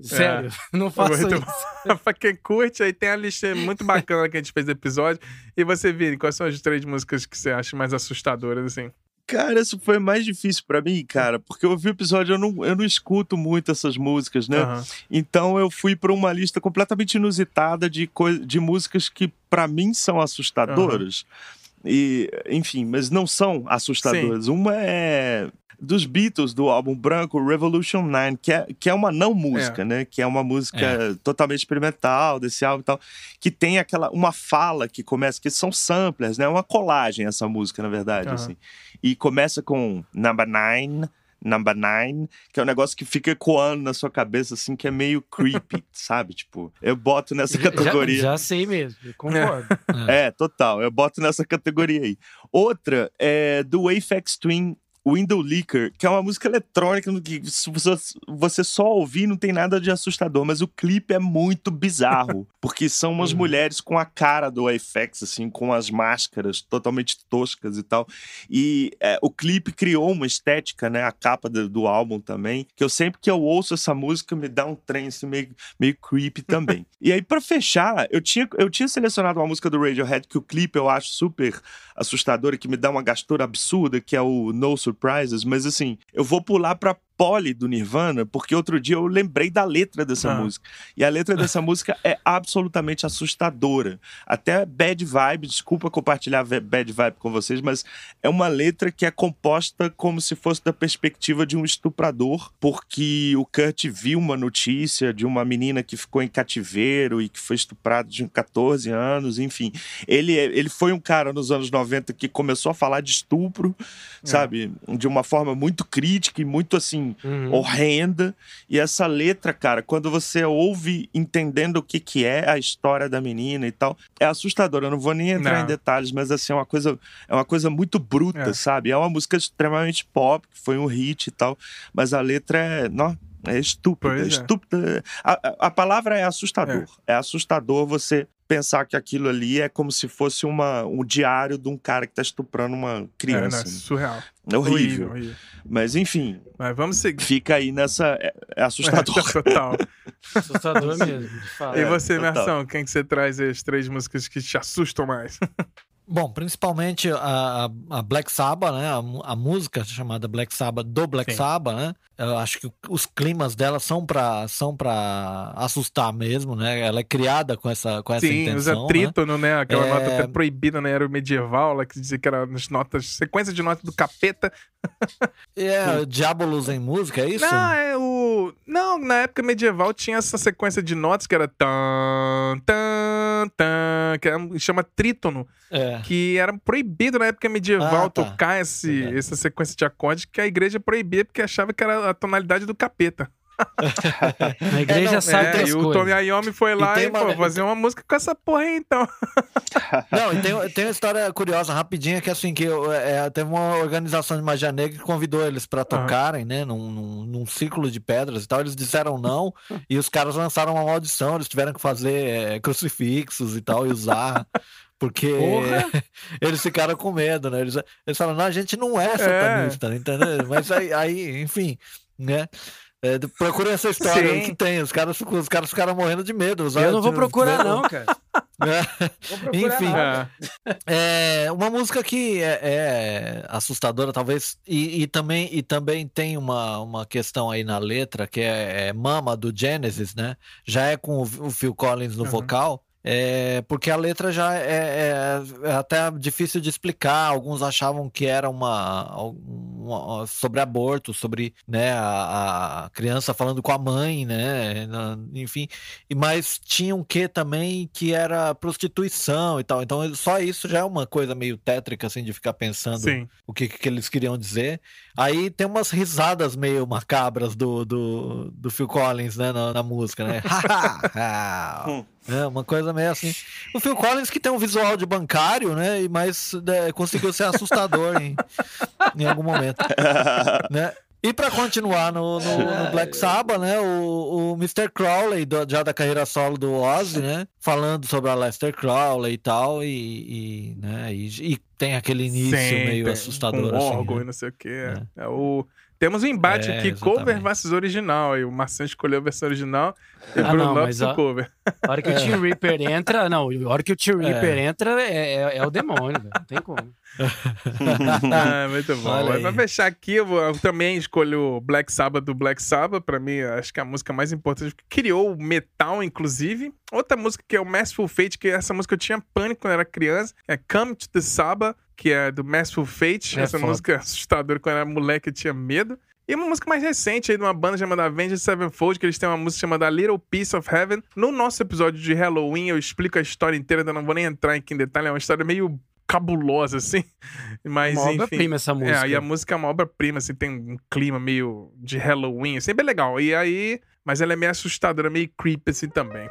Sério, é. não faço muito isso. pra quem curte, aí tem a lista muito bacana que a gente fez do episódio. E você, Vini, quais são as três músicas que você acha mais assustadoras, assim? Cara, isso foi mais difícil para mim, cara, porque eu ouvi o episódio, eu não, eu não escuto muito essas músicas, né? Uhum. Então eu fui para uma lista completamente inusitada de, de músicas que para mim são assustadoras. Uhum. E, enfim, mas não são assustadoras. Sim. Uma é dos Beatles, do álbum branco Revolution 9, que é, que é uma não música, é. né? Que é uma música é. totalmente experimental desse álbum e tal, que tem aquela uma fala que começa, que são samplers, né? Uma colagem essa música, na verdade, uhum. assim. E começa com Number Nine, Number Nine, que é um negócio que fica ecoando na sua cabeça, assim, que é meio creepy, sabe? Tipo, eu boto nessa categoria. Já, já sei mesmo, concordo. É. é, total, eu boto nessa categoria aí. Outra é do Aphex Twin Window Licker, que é uma música eletrônica que você só ouvir não tem nada de assustador, mas o clipe é muito bizarro, porque são umas uhum. mulheres com a cara do FX, assim, com as máscaras totalmente toscas e tal. E é, o clipe criou uma estética, né, a capa do, do, álbum também, que eu sempre que eu ouço essa música me dá um trem assim, meio, meio creepy também. e aí, para fechar, eu tinha, eu tinha selecionado uma música do Radiohead que o clipe eu acho super assustador e que me dá uma gastura absurda, que é o No Surprises, mas assim, eu vou pular pra Polly do Nirvana, porque outro dia eu lembrei da letra dessa ah. música. E a letra dessa música é absolutamente assustadora. Até Bad Vibe, desculpa compartilhar Bad Vibe com vocês, mas é uma letra que é composta como se fosse da perspectiva de um estuprador, porque o Kurt viu uma notícia de uma menina que ficou em cativeiro e que foi estuprada de 14 anos, enfim. Ele, ele foi um cara nos anos 90 que começou a falar de estupro, é. sabe? De uma forma muito crítica e muito assim uhum. horrenda. E essa letra, cara, quando você ouve entendendo o que, que é a história da menina e tal, é assustador. Eu não vou nem entrar não. em detalhes, mas assim, é uma coisa, é uma coisa muito bruta, é. sabe? É uma música extremamente pop, que foi um hit e tal, mas a letra é. Não, é estúpida, é. estúpida. A, a, palavra é assustador. É. é assustador você pensar que aquilo ali é como se fosse uma, um diário de um cara que tá estuprando uma criança. É, né? surreal. É horrível. horrível, horrível. Mas enfim. Mas vamos seguir. Fica aí nessa. É, é assustador. É, total. assustador mesmo. E você, Mersão, quem que você traz as três músicas que te assustam mais? Bom, principalmente a, a Black Sabbath, né? A, a, música chamada Black Sabbath do Black Sim. Sabbath, né? Eu acho que os climas dela são para são para assustar mesmo, né? Ela é criada com essa com essa Sim, intenção. Sim, usa trítono, né? né? Aquela é... nota até proibida na era medieval, lá que dizia que era nas notas, sequência de notas do capeta. É, Diabolos em música, é isso? Não, é o Não, na época medieval tinha essa sequência de notas que era tan tan tan, que era, chama trítono, é. Que era proibido na época medieval ah, tá. tocar esse, essa sequência de acordes que a igreja proibia porque achava que era a tonalidade do capeta. a igreja é, não, sabe é, E o Tony Iommi foi lá e, e uma... pô, fazer uma música com essa porra aí, então. não, e tem, tem uma história curiosa, rapidinha, que assim, que é, teve uma organização de magia negra que convidou eles para tocarem, uhum. né, num, num, num, ciclo de pedras e tal, eles disseram não, e os caras lançaram uma maldição, eles tiveram que fazer é, crucifixos e tal, e usar porque eles ficaram com medo, né? Eles, eles falaram, não, a gente não é, é. satanista, é. entendeu? Mas aí, aí, enfim, né? É, procura essa história aí que tem. Os caras, os caras ficaram morrendo de medo. Eu não vou procurar, não, cara. É. Enfim, é. uma música que é, é assustadora, talvez, e, e, também, e também tem uma, uma questão aí na letra que é, é Mama do Genesis, né? Já é com o, o Phil Collins no uhum. vocal. É, porque a letra já é, é, é, até difícil de explicar. Alguns achavam que era uma, uma sobre aborto, sobre né, a, a, criança falando com a mãe, né? Enfim, mas tinha um que também que era prostituição e tal. Então só isso já é uma coisa meio tétrica assim de ficar pensando Sim. o que, que eles queriam dizer. Aí tem umas risadas meio macabras do, do, do Phil Collins, né, na, na música, né? é, uma coisa meio assim. O Phil Collins que tem um visual de bancário, né, mas é, conseguiu ser assustador em, em algum momento, né? E para continuar no, no, no, Black Sabbath, né, o, o Mr. Crowley, do, já da carreira solo do Ozzy, né, falando sobre a Lester Crowley e tal, e, e né, e, e, tem aquele início Sempre, meio assustador. Com assim, órgão né? e não sei o que. É. é o temos um embate é, aqui, exatamente. cover versus original. E o Marcelo escolheu a versão original e o ah, Bruno Lopes o cover. A hora que o Tim Reaper entra, não, a hora que o Tim Reaper é. entra é, é, é, o demônio, velho. Não tem como. ah, muito bom. Pra fechar aqui, eu, vou, eu, também escolho Black Sabbath do Black Sabbath. Pra mim, acho que é a música mais importante, que criou o metal, inclusive. Outra música que é o Masterful Fate, que essa música eu tinha pânico quando era criança, é Come to the Sabbath que é do Masterful Fate. É essa foda. música é assustadora, quando eu era moleque eu tinha medo. E uma música mais recente aí de uma banda chamada Avenged Sevenfold, que eles têm uma música chamada Little Piece of Heaven. No nosso episódio de Halloween eu explico a história inteira, então não vou nem entrar aqui em detalhe, é uma história meio cabulosa, assim. Mas, uma obra-prima essa música. É, e a música é uma obra-prima, assim, tem um clima meio de Halloween, assim, bem legal. E aí... Mas ela é meio assustadora, meio creepy, assim, também.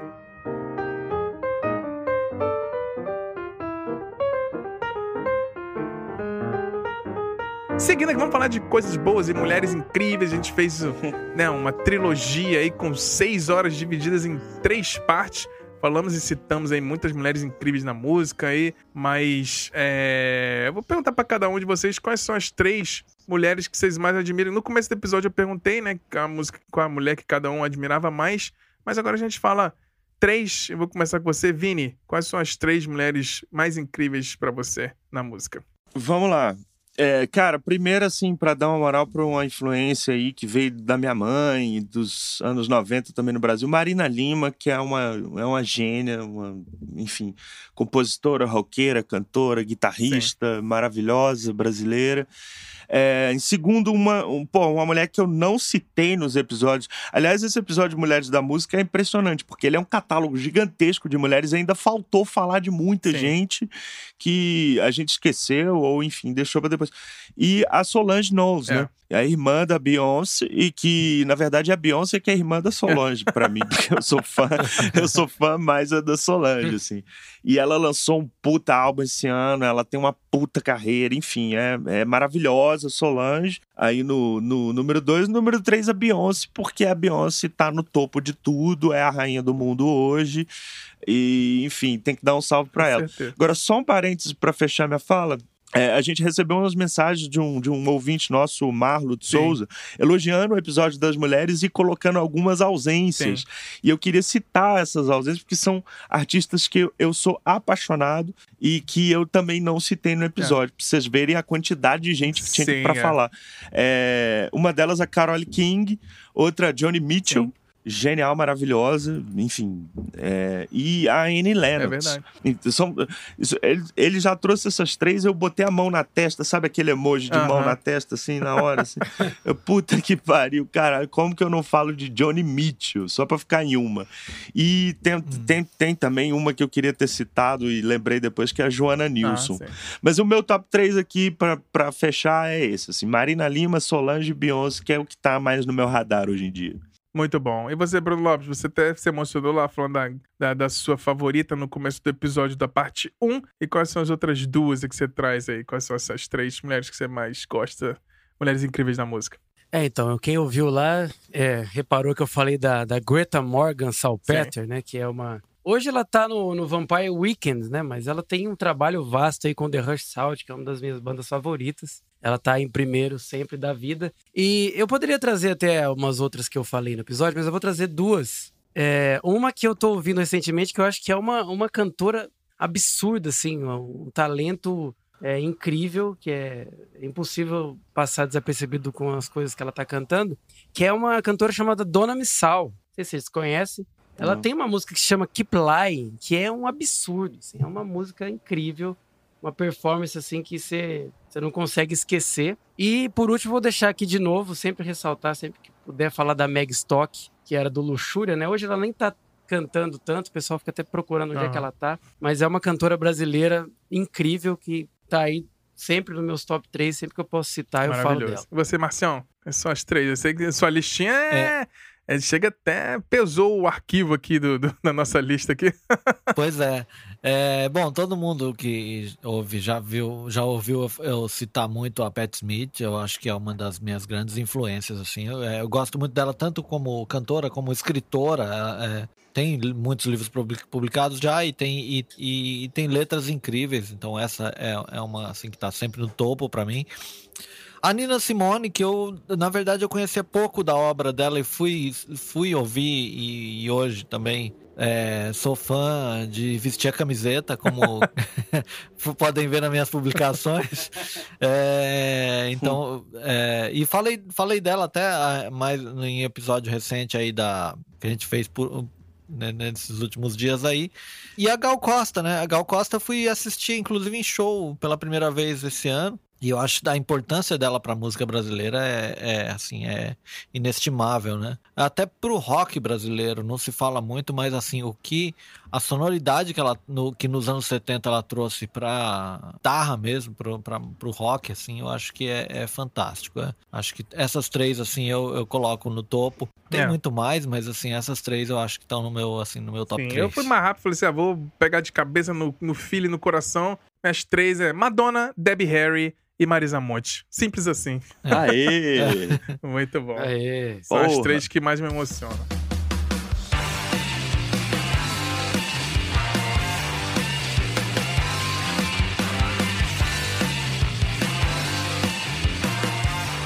Seguindo aqui, vamos falar de coisas boas e mulheres incríveis. A gente fez né, uma trilogia aí com seis horas divididas em três partes. Falamos e citamos aí muitas mulheres incríveis na música aí, mas é... eu vou perguntar para cada um de vocês quais são as três mulheres que vocês mais admiram. No começo do episódio eu perguntei, né, a música com a mulher que cada um admirava mais, mas agora a gente fala três. Eu vou começar com você, Vini. Quais são as três mulheres mais incríveis para você na música? Vamos lá. É, cara, primeiro, assim, para dar uma moral para uma influência aí que veio da minha mãe, dos anos 90 também no Brasil, Marina Lima, que é uma, é uma gênia, uma, enfim, compositora, roqueira, cantora, guitarrista, Sim. maravilhosa, brasileira. É, em segundo, uma, um, pô, uma mulher que eu não citei nos episódios. Aliás, esse episódio de Mulheres da Música é impressionante, porque ele é um catálogo gigantesco de mulheres e ainda faltou falar de muita Sim. gente que a gente esqueceu ou, enfim, deixou para depois. E a Solange Knowles, é. né? É a irmã da Beyoncé e que, na verdade, é a Beyoncé que é a irmã da Solange para mim, porque eu sou fã, eu sou fã mais da Solange, assim. E ela lançou um puta álbum esse ano, ela tem uma puta carreira, enfim, é, é maravilhosa, Solange. Aí no, no número 2, número 3 a Beyoncé, porque a Beyoncé tá no topo de tudo, é a rainha do mundo hoje. E, enfim, tem que dar um salve para ela. Certeza. Agora, só um parênteses para fechar minha fala. É, a gente recebeu umas mensagens de um, de um ouvinte nosso, Marlo de Sim. Souza, elogiando o episódio das mulheres e colocando algumas ausências. Sim. E eu queria citar essas ausências, porque são artistas que eu, eu sou apaixonado e que eu também não citei no episódio, é. pra vocês verem a quantidade de gente que tinha para é. falar. É, uma delas, a Carol King, outra, Johnny Mitchell. Sim genial, maravilhosa, enfim. É, e a Annie Lennox. É verdade. Então, são, isso, ele, ele, já trouxe essas três, eu botei a mão na testa, sabe aquele emoji de uh -huh. mão na testa, assim, na hora, assim. eu, puta que pariu, cara, como que eu não falo de Johnny Mitchell, só pra ficar em uma. E tem, hum. tem, tem também uma que eu queria ter citado e lembrei depois, que é a Joana Nilson. Ah, Mas o meu top 3 aqui, pra, pra fechar, é esse, assim, Marina Lima, Solange e Beyoncé, que é o que tá mais no meu radar hoje em dia. Muito bom. E você, Bruno Lopes, você até se emocionou lá falando da, da, da, sua favorita no começo do episódio da parte 1. E quais são as outras duas que você traz aí? Quais são essas três mulheres que você mais gosta? Mulheres incríveis na música. É, então, quem ouviu lá é, reparou que eu falei da, da Greta Morgan Salpeter, né? Que é uma Hoje ela tá no, no Vampire Weekend, né? Mas ela tem um trabalho vasto aí com The Rush Salt, que é uma das minhas bandas favoritas. Ela tá em primeiro sempre da vida. E eu poderia trazer até umas outras que eu falei no episódio, mas eu vou trazer duas. É, uma que eu tô ouvindo recentemente, que eu acho que é uma, uma cantora absurda, assim, um talento é, incrível, que é impossível passar desapercebido com as coisas que ela tá cantando, que é uma cantora chamada Dona Missal. Não sei se vocês conhecem. Ela Não. tem uma música que se chama Keep Lying, que é um absurdo, assim, é uma música incrível, uma performance assim que você não consegue esquecer. E por último, vou deixar aqui de novo, sempre ressaltar, sempre que puder falar da Meg Stock, que era do Luxúria, né? Hoje ela nem tá cantando tanto, o pessoal fica até procurando onde uhum. é que ela tá, mas é uma cantora brasileira incrível que tá aí sempre nos meus top 3, sempre que eu posso citar, eu falo dela. E você, Marcião? São as três. Eu sei que sua listinha é... é ele chega até pesou o arquivo aqui do, do da nossa lista aqui. pois é. é. Bom, todo mundo que ouve já viu, já ouviu eu citar muito a Pat Smith. Eu acho que é uma das minhas grandes influências. Assim, eu, é, eu gosto muito dela tanto como cantora como escritora. É, tem muitos livros publicados já e tem e, e, e, tem letras incríveis. Então essa é, é uma assim que está sempre no topo para mim. A Nina Simone, que eu, na verdade, eu conhecia pouco da obra dela e fui, fui ouvir, e, e hoje também é, sou fã de vestir a camiseta, como podem ver nas minhas publicações. É, então, é, e falei, falei dela até ah, mais em episódio recente aí da que a gente fez por, né, nesses últimos dias aí. E a Gal Costa, né? A Gal Costa fui assistir, inclusive, em show pela primeira vez esse ano. E eu acho que a importância dela para a música brasileira é, é, assim, é inestimável, né? Até pro rock brasileiro não se fala muito, mas assim, o que a sonoridade que ela no, que nos anos 70 ela trouxe para tarra mesmo, pra, pro rock assim, eu acho que é, é fantástico, é. Acho que essas três assim eu, eu coloco no topo. Tem é. muito mais, mas assim, essas três eu acho que estão no meu assim, no meu top Sim, 3. Eu fui mais rápido, falei assim, ah, vou pegar de cabeça no, no filho e no coração. As três é Madonna, Debbie Harry, e Marisa Monte. Simples assim. Aê! Muito bom. Aê. São as Porra. três que mais me emocionam.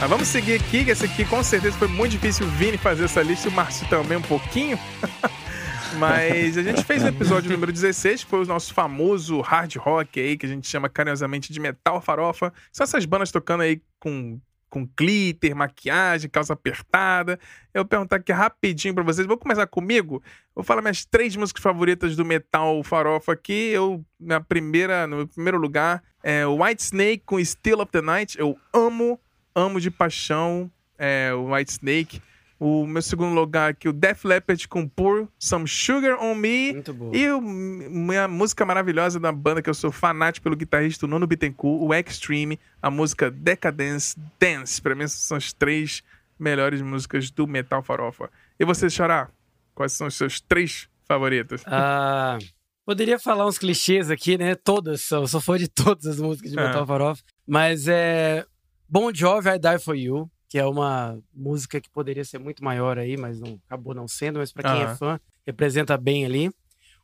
Mas vamos seguir aqui, que esse aqui com certeza foi muito difícil o Vini fazer essa lista e o Márcio também um pouquinho. Mas a gente fez o episódio número 16, que foi o nosso famoso hard rock aí, que a gente chama carinhosamente de metal farofa. São essas bandas tocando aí com, com glitter, maquiagem, calça apertada. Eu vou perguntar aqui rapidinho pra vocês. Vou começar comigo. Vou falar minhas três músicas favoritas do metal farofa aqui. Eu, na primeira, no primeiro lugar, é o White Snake com Still of the Night. Eu amo, amo de paixão é, o White Snake. O meu segundo lugar aqui, o Def Leppard com Pour Some Sugar on Me. Muito bom. E o- minha música maravilhosa da banda, que eu sou fanático pelo guitarrista o Nuno Bittencourt, o Extreme, a música Decadence Dance. Pra mim, são as três melhores músicas do Metal Farofa. E você, Xará? Quais são os seus três favoritos? Ah, poderia falar uns clichês aqui, né? Todas, eu sou fã de todas as músicas de É. Metal Farofa. Mas é. Bon Jovi, I Die For You, que é uma música que poderia ser muito maior aí, mas não acabou não sendo. Mas pra quem é fã, representa bem ali.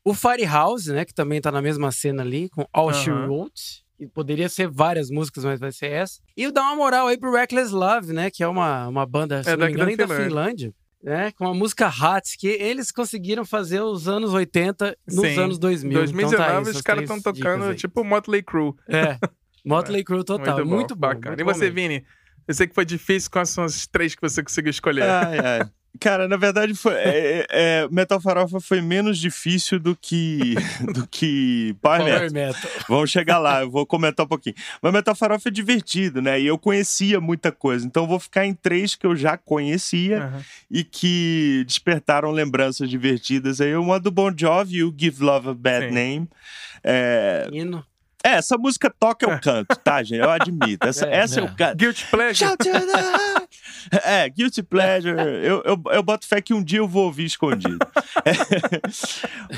O Firehouse, né? Que também tá na mesma cena ali, com All She Aham. Wrote. Que poderia ser várias músicas, mas vai ser essa. E o dar uma moral aí pro Reckless Love, né? Que é uma, uma banda, se não me da engano, da Finlândia. Né, com a música Hats, que eles conseguiram fazer os anos 80 nos Sim. anos 2000. 2019, então tá aí, os caras estão tocando tipo Motley Crue. É, Motley Crue total. Muito, bom, bacana. muito e você. Vini? Eu sei que foi difícil. Quais são as três que você conseguiu escolher? Ai, ai. Cara, na verdade, foi, é, é, é, Metal Farofa foi menos difícil do que, do que Power Metal. Metal. Vamos chegar lá, eu vou comentar um pouquinho. Mas Metal Farofa é divertido, né? E eu conhecia muita coisa. Então eu vou ficar em três que eu já conhecia Aham. e que despertaram lembranças divertidas. Aí uma do Bon Jovi e o Give Love a Bad Sim. Name. É, Hino. É, essa música toca eu canto, tá, gente? Eu admito. Essa, É, essa é. eu canto. Guilty Pleasure. Shout to the high. É, Guilty Pleasure. Eu, eu, eu boto fé que um dia eu vou ouvir escondido.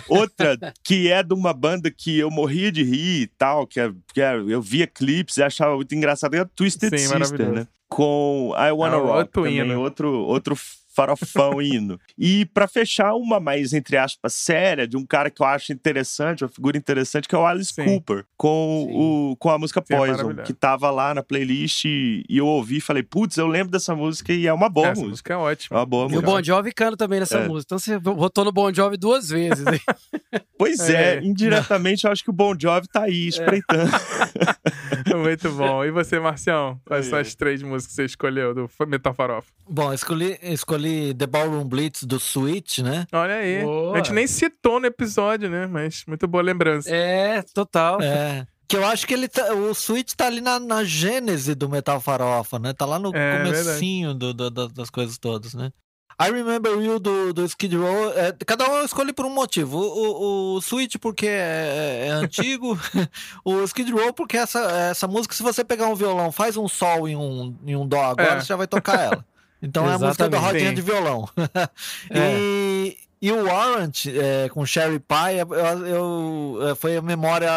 Outra que é de uma banda que eu morria de rir e tal, que, é, que é- eu via clipes e achava muito engraçado, é a Twisted Sim, Sister, né? Com I Wanna Ah, Rock, outro também, hino. outro, outro farofão hino. E pra fechar, uma mais, entre aspas, séria, de um cara que eu acho interessante, uma figura interessante, que é o Alice Sim. Cooper, com, Sim. o, com a música Sim, é Poison, maravilhoso. que tava lá na playlist e, eu ouvi e falei, putz, eu lembro dessa música e é uma boa Essa música. música é É ótima. uma boa E o música. Bon Jovi canta também nessa É. música. Então você votou no Bon Jovi duas vezes. hein? Pois é, É. indiretamente eu acho que o Bon Jovi tá aí espreitando. Muito bom. E você, Marcião? Quais Ai, são as três músicas que você escolheu do Metal Farofa? Bom, escolhi, escolhi The Ballroom Blitz do Switch, né? Olha aí. Boa. A gente nem citou no episódio, né? Mas muito boa lembrança. é, total. É. Que eu acho que ele tá- o Switch tá ali na, na gênese do Metal Farofa, né? Tá lá no É, comecinho do, do- do- das coisas todas, né? I Remember You do, do Skid Row, é, cada um eu escolhi por um motivo. O, o, o Switch porque é, é antigo, o Skid Row porque essa, essa música, se você pegar um violão, faz um sol em um, em um dó agora, É. você já vai tocar ela. Então é a música da Exatamente. rodinha Sim. de violão. É. E, e o Warrant é, com Sherry Pie eu, eu- é, foi a memória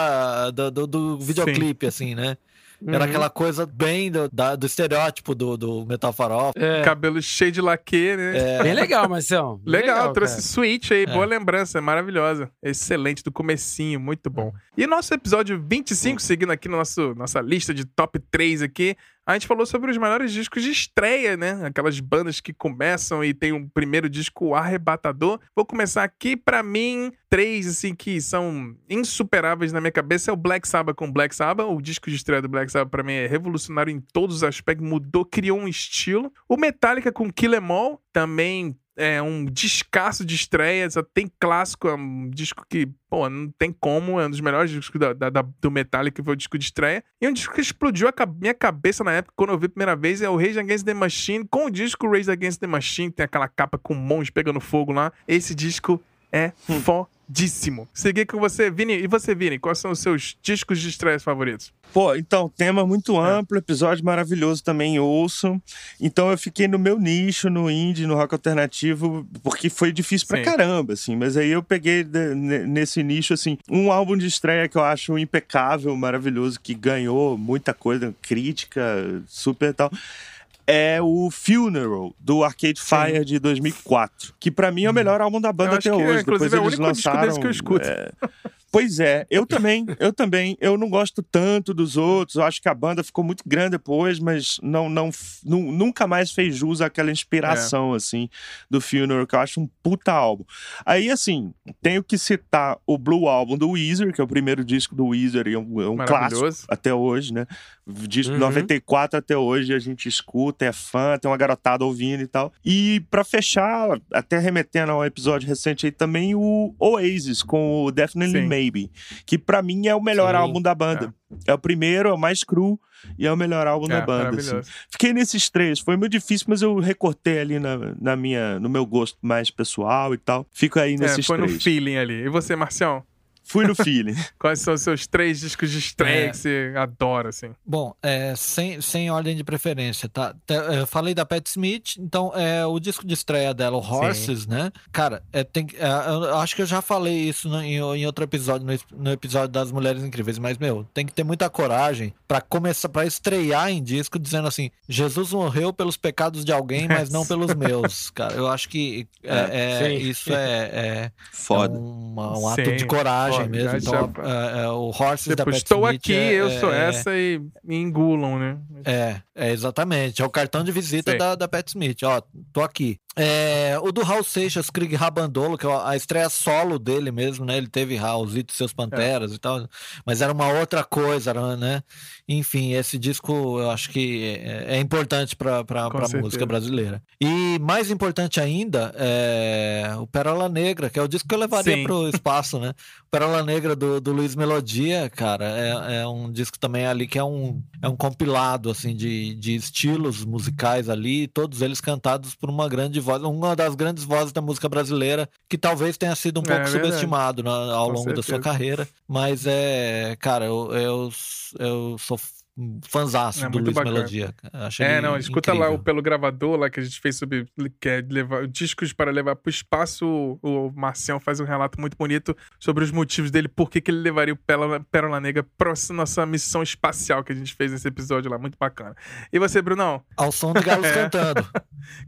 do, do, do videoclipe, assim, né? Era Uhum. aquela coisa bem do, da- do estereótipo do, do Metal Farofa. É, Cabelo cheio de laque, né? Bem legal, Marcelo. Legal, trouxe cara. Switch aí, boa lembrança, maravilhosa. Excelente, do comecinho, muito bom. E nosso episódio 25, seguindo aqui na nosso, nossa lista de top 3 aqui, a gente falou sobre os melhores discos de estreia, né? Aquelas bandas que começam e tem um primeiro disco arrebatador. Vou começar aqui, pra mim, três, assim, que são insuperáveis na minha cabeça. É o Black Sabbath com Black Sabbath. O disco de estreia do Black Sabbath, pra mim, é revolucionário em todos os aspectos, mudou, criou um estilo. O Metallica com Kill Em All, também é um descasso de estreia, só tem clássico, é um disco que, pô, não tem como, é um dos melhores discos da, da- da- do Metallica, foi o disco de estreia. E um disco que explodiu a minha cabeça na época, quando eu vi a primeira vez, é o Rage Against the Machine, com o disco Rage Against the Machine, tem aquela capa com monstros pegando fogo lá. Esse disco é Seguidíssimo. Seguir com você, Vini. E você, Vini, quais são os seus discos de estreia favoritos? Pô, então, tema muito amplo, episódio maravilhoso também, ouçam. Então eu fiquei no meu nicho, no indie, no rock alternativo, porque foi difícil pra Sim. caramba, assim. Mas aí eu peguei nesse nicho, assim, um álbum de estreia que eu acho impecável, maravilhoso, que ganhou muita coisa, crítica, super tal. É o Funeral, do Arcade Fire de 2004. Que pra mim é o melhor álbum da banda até que, hoje. inclusive, Depois é eles disco lançaram. que eu escuto. é, Pois é, eu também, eu também. Eu não gosto tanto dos outros. Eu acho que a banda ficou muito grande depois, mas não, não, nu- nunca mais fez jus àquela inspiração, É. assim, do Funeral, que eu acho um puta álbum. Aí, assim, tenho que citar o Blue Album do Weezer, que é o primeiro disco do Weezer, e é um, é um clássico até hoje, né? Disco de Uhum. 94 até hoje, a gente escuta, é fã, tem uma garotada ouvindo e tal. E pra fechar, até remetendo a um episódio recente aí também, o Oasis com o Definitely Sim. Maybe, que pra mim é o melhor Sim. álbum da banda. É. o primeiro, é o mais cru e é o melhor álbum É, da banda. assim. Fiquei nesses três, foi muito difícil, mas eu recortei ali na, na minha, no meu gosto mais pessoal e tal. Fico aí É, nesses foi no três. feeling ali. E você, Marcião? Fui no feeling. Quais são os seus três discos de estreia É. que você adora, assim? Bom, é, sem, sem ordem de preferência, tá? Te- Eu falei da Pat Smith, então é o disco de estreia dela, o Horses, né? Cara, é, tem, é, eu acho que eu já falei isso no- em, em outro episódio, no, no episódio das Mulheres Incríveis, mas, meu, tem que ter muita coragem pra começar, para estrear em disco dizendo assim: Jesus morreu pelos pecados de alguém, mas não pelos meus, cara. Eu acho que é, é, Sim. isso é, é, Foda. é uma- um ato Sim, de coragem foda, mesmo. Então, é, é, o Horses da Tipo, Pat estou Smith aqui, é- eu sou é- essa e me engulam, né? é, é exatamente. É o cartão de visita Sei. da, da Pat Smith. Ó, tô aqui. É, o do Raul Seixas, Krieg Rabandolo, que é a estreia solo dele mesmo, né? Ele teve Raulzito e seus Panteras e tal, mas era uma outra coisa, né? Enfim, esse disco eu acho que é, é importante pra certeza. música brasileira. E mais importante ainda é o Pérola Negra, que é o disco que eu levaria Sim. pro espaço, né? Pérola Negra do, do Luiz Melodia, cara, é, é um disco também ali que é um, é um compilado, assim, de, de estilos musicais ali, todos eles cantados por uma grande voz, uma das grandes vozes da música brasileira, que talvez tenha sido um É pouco verdade. subestimado na- ao Com longo da sua certeza. carreira, mas é, cara, eu, eu, eu sou fanzaço É do Luiz bacana. Melodia. Acho É, não, escuta lá o incrível. Pelo Gravador, lá que a gente fez sobre que é levar, discos para levar pro espaço. O, o Marcião faz um relato muito bonito sobre os motivos dele, por que ele levaria o Pérola, Pérola Negra essa nossa missão espacial que a gente fez nesse episódio lá, muito bacana. E você, Brunão? Ao som de galos É. cantando.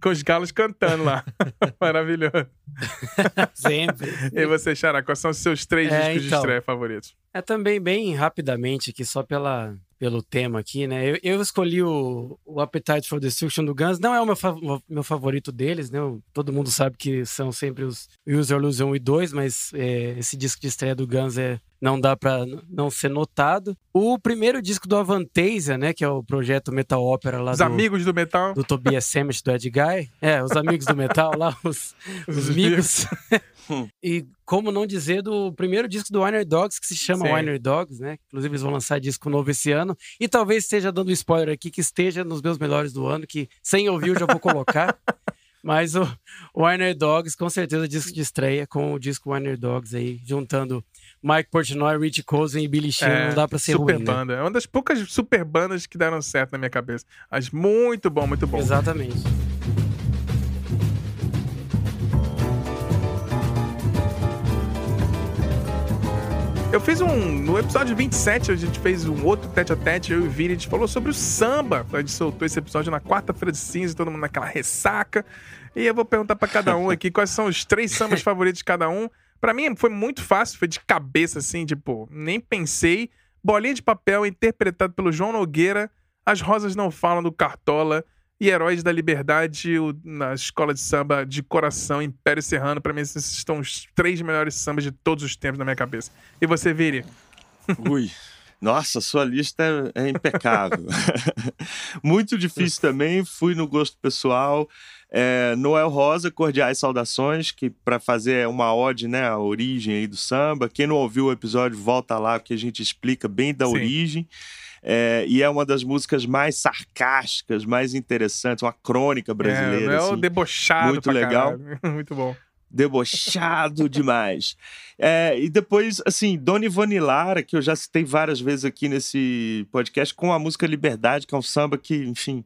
Com os galos cantando lá. Maravilhoso. Sempre. E você, Xará, quais são os seus três É, discos de então. estreia favoritos? É também bem rapidamente aqui, só pela, pelo tema aqui, né? Eu, eu escolhi o, o Appetite for Destruction do Guns. Não é o meu, fa- meu favorito deles, né? O- Todo mundo sabe que são sempre os Use Your Illusion 1 e 2, mas é, esse disco de estreia do Guns é, não dá pra n- não ser notado. O primeiro disco do Avantasia, né? Que é o projeto Metal Opera lá Os do, amigos do metal? do Tobias Sammet, do Ed Guy. É, os amigos do metal lá, os, os amigos. e como não dizer do primeiro disco do Winer Dogs, que se chama Sim. Winer Dogs, né? Inclusive eles vão lançar disco novo esse ano. E talvez esteja dando spoiler aqui, que esteja nos meus melhores do ano, que sem ouvir eu já vou colocar. Mas o Winer Dogs, com certeza, disco de estreia com o disco Winer Dogs aí, juntando Mike Portnoy, Rich Cozen e Billy Sheehan, não dá pra ser super ruim, né? banda. É uma das poucas super bandas que deram certo na minha cabeça. Mas muito bom, muito bom. Exatamente. Eu fiz um. No episódio 27, a gente fez um outro tete a tete, eu e o Vini, a gente falou sobre o samba. A gente soltou esse episódio na quarta-feira de cinza, todo mundo naquela ressaca. E eu vou perguntar pra cada um aqui quais são os três sambas favoritos de cada um. Pra mim foi muito fácil, foi de cabeça, assim, tipo, nem pensei. Bolinha de papel interpretado pelo João Nogueira. As Rosas Não Falam do Cartola. E Heróis da Liberdade o- na escola de samba de coração, Império Serrano. Pra mim, esses estão os três melhores sambas de todos os tempos na minha cabeça. E você, Viri? Ui. Nossa, sua lista é, é impecável. Muito difícil também, fui no gosto pessoal. É, Noel Rosa, Cordiais Saudações, que para fazer uma ode né, à origem aí do samba. Quem não ouviu o episódio, volta lá, que a gente explica bem da Sim. origem. É, e é uma das músicas mais sarcásticas, mais interessantes, uma crônica brasileira. É, Noel assim. debochado muito legal. caralho. Muito bom. Debochado demais. É, e depois, assim, Dona Ivone Lara, que eu já citei várias vezes aqui nesse podcast, com a música Liberdade, que é um samba que, enfim,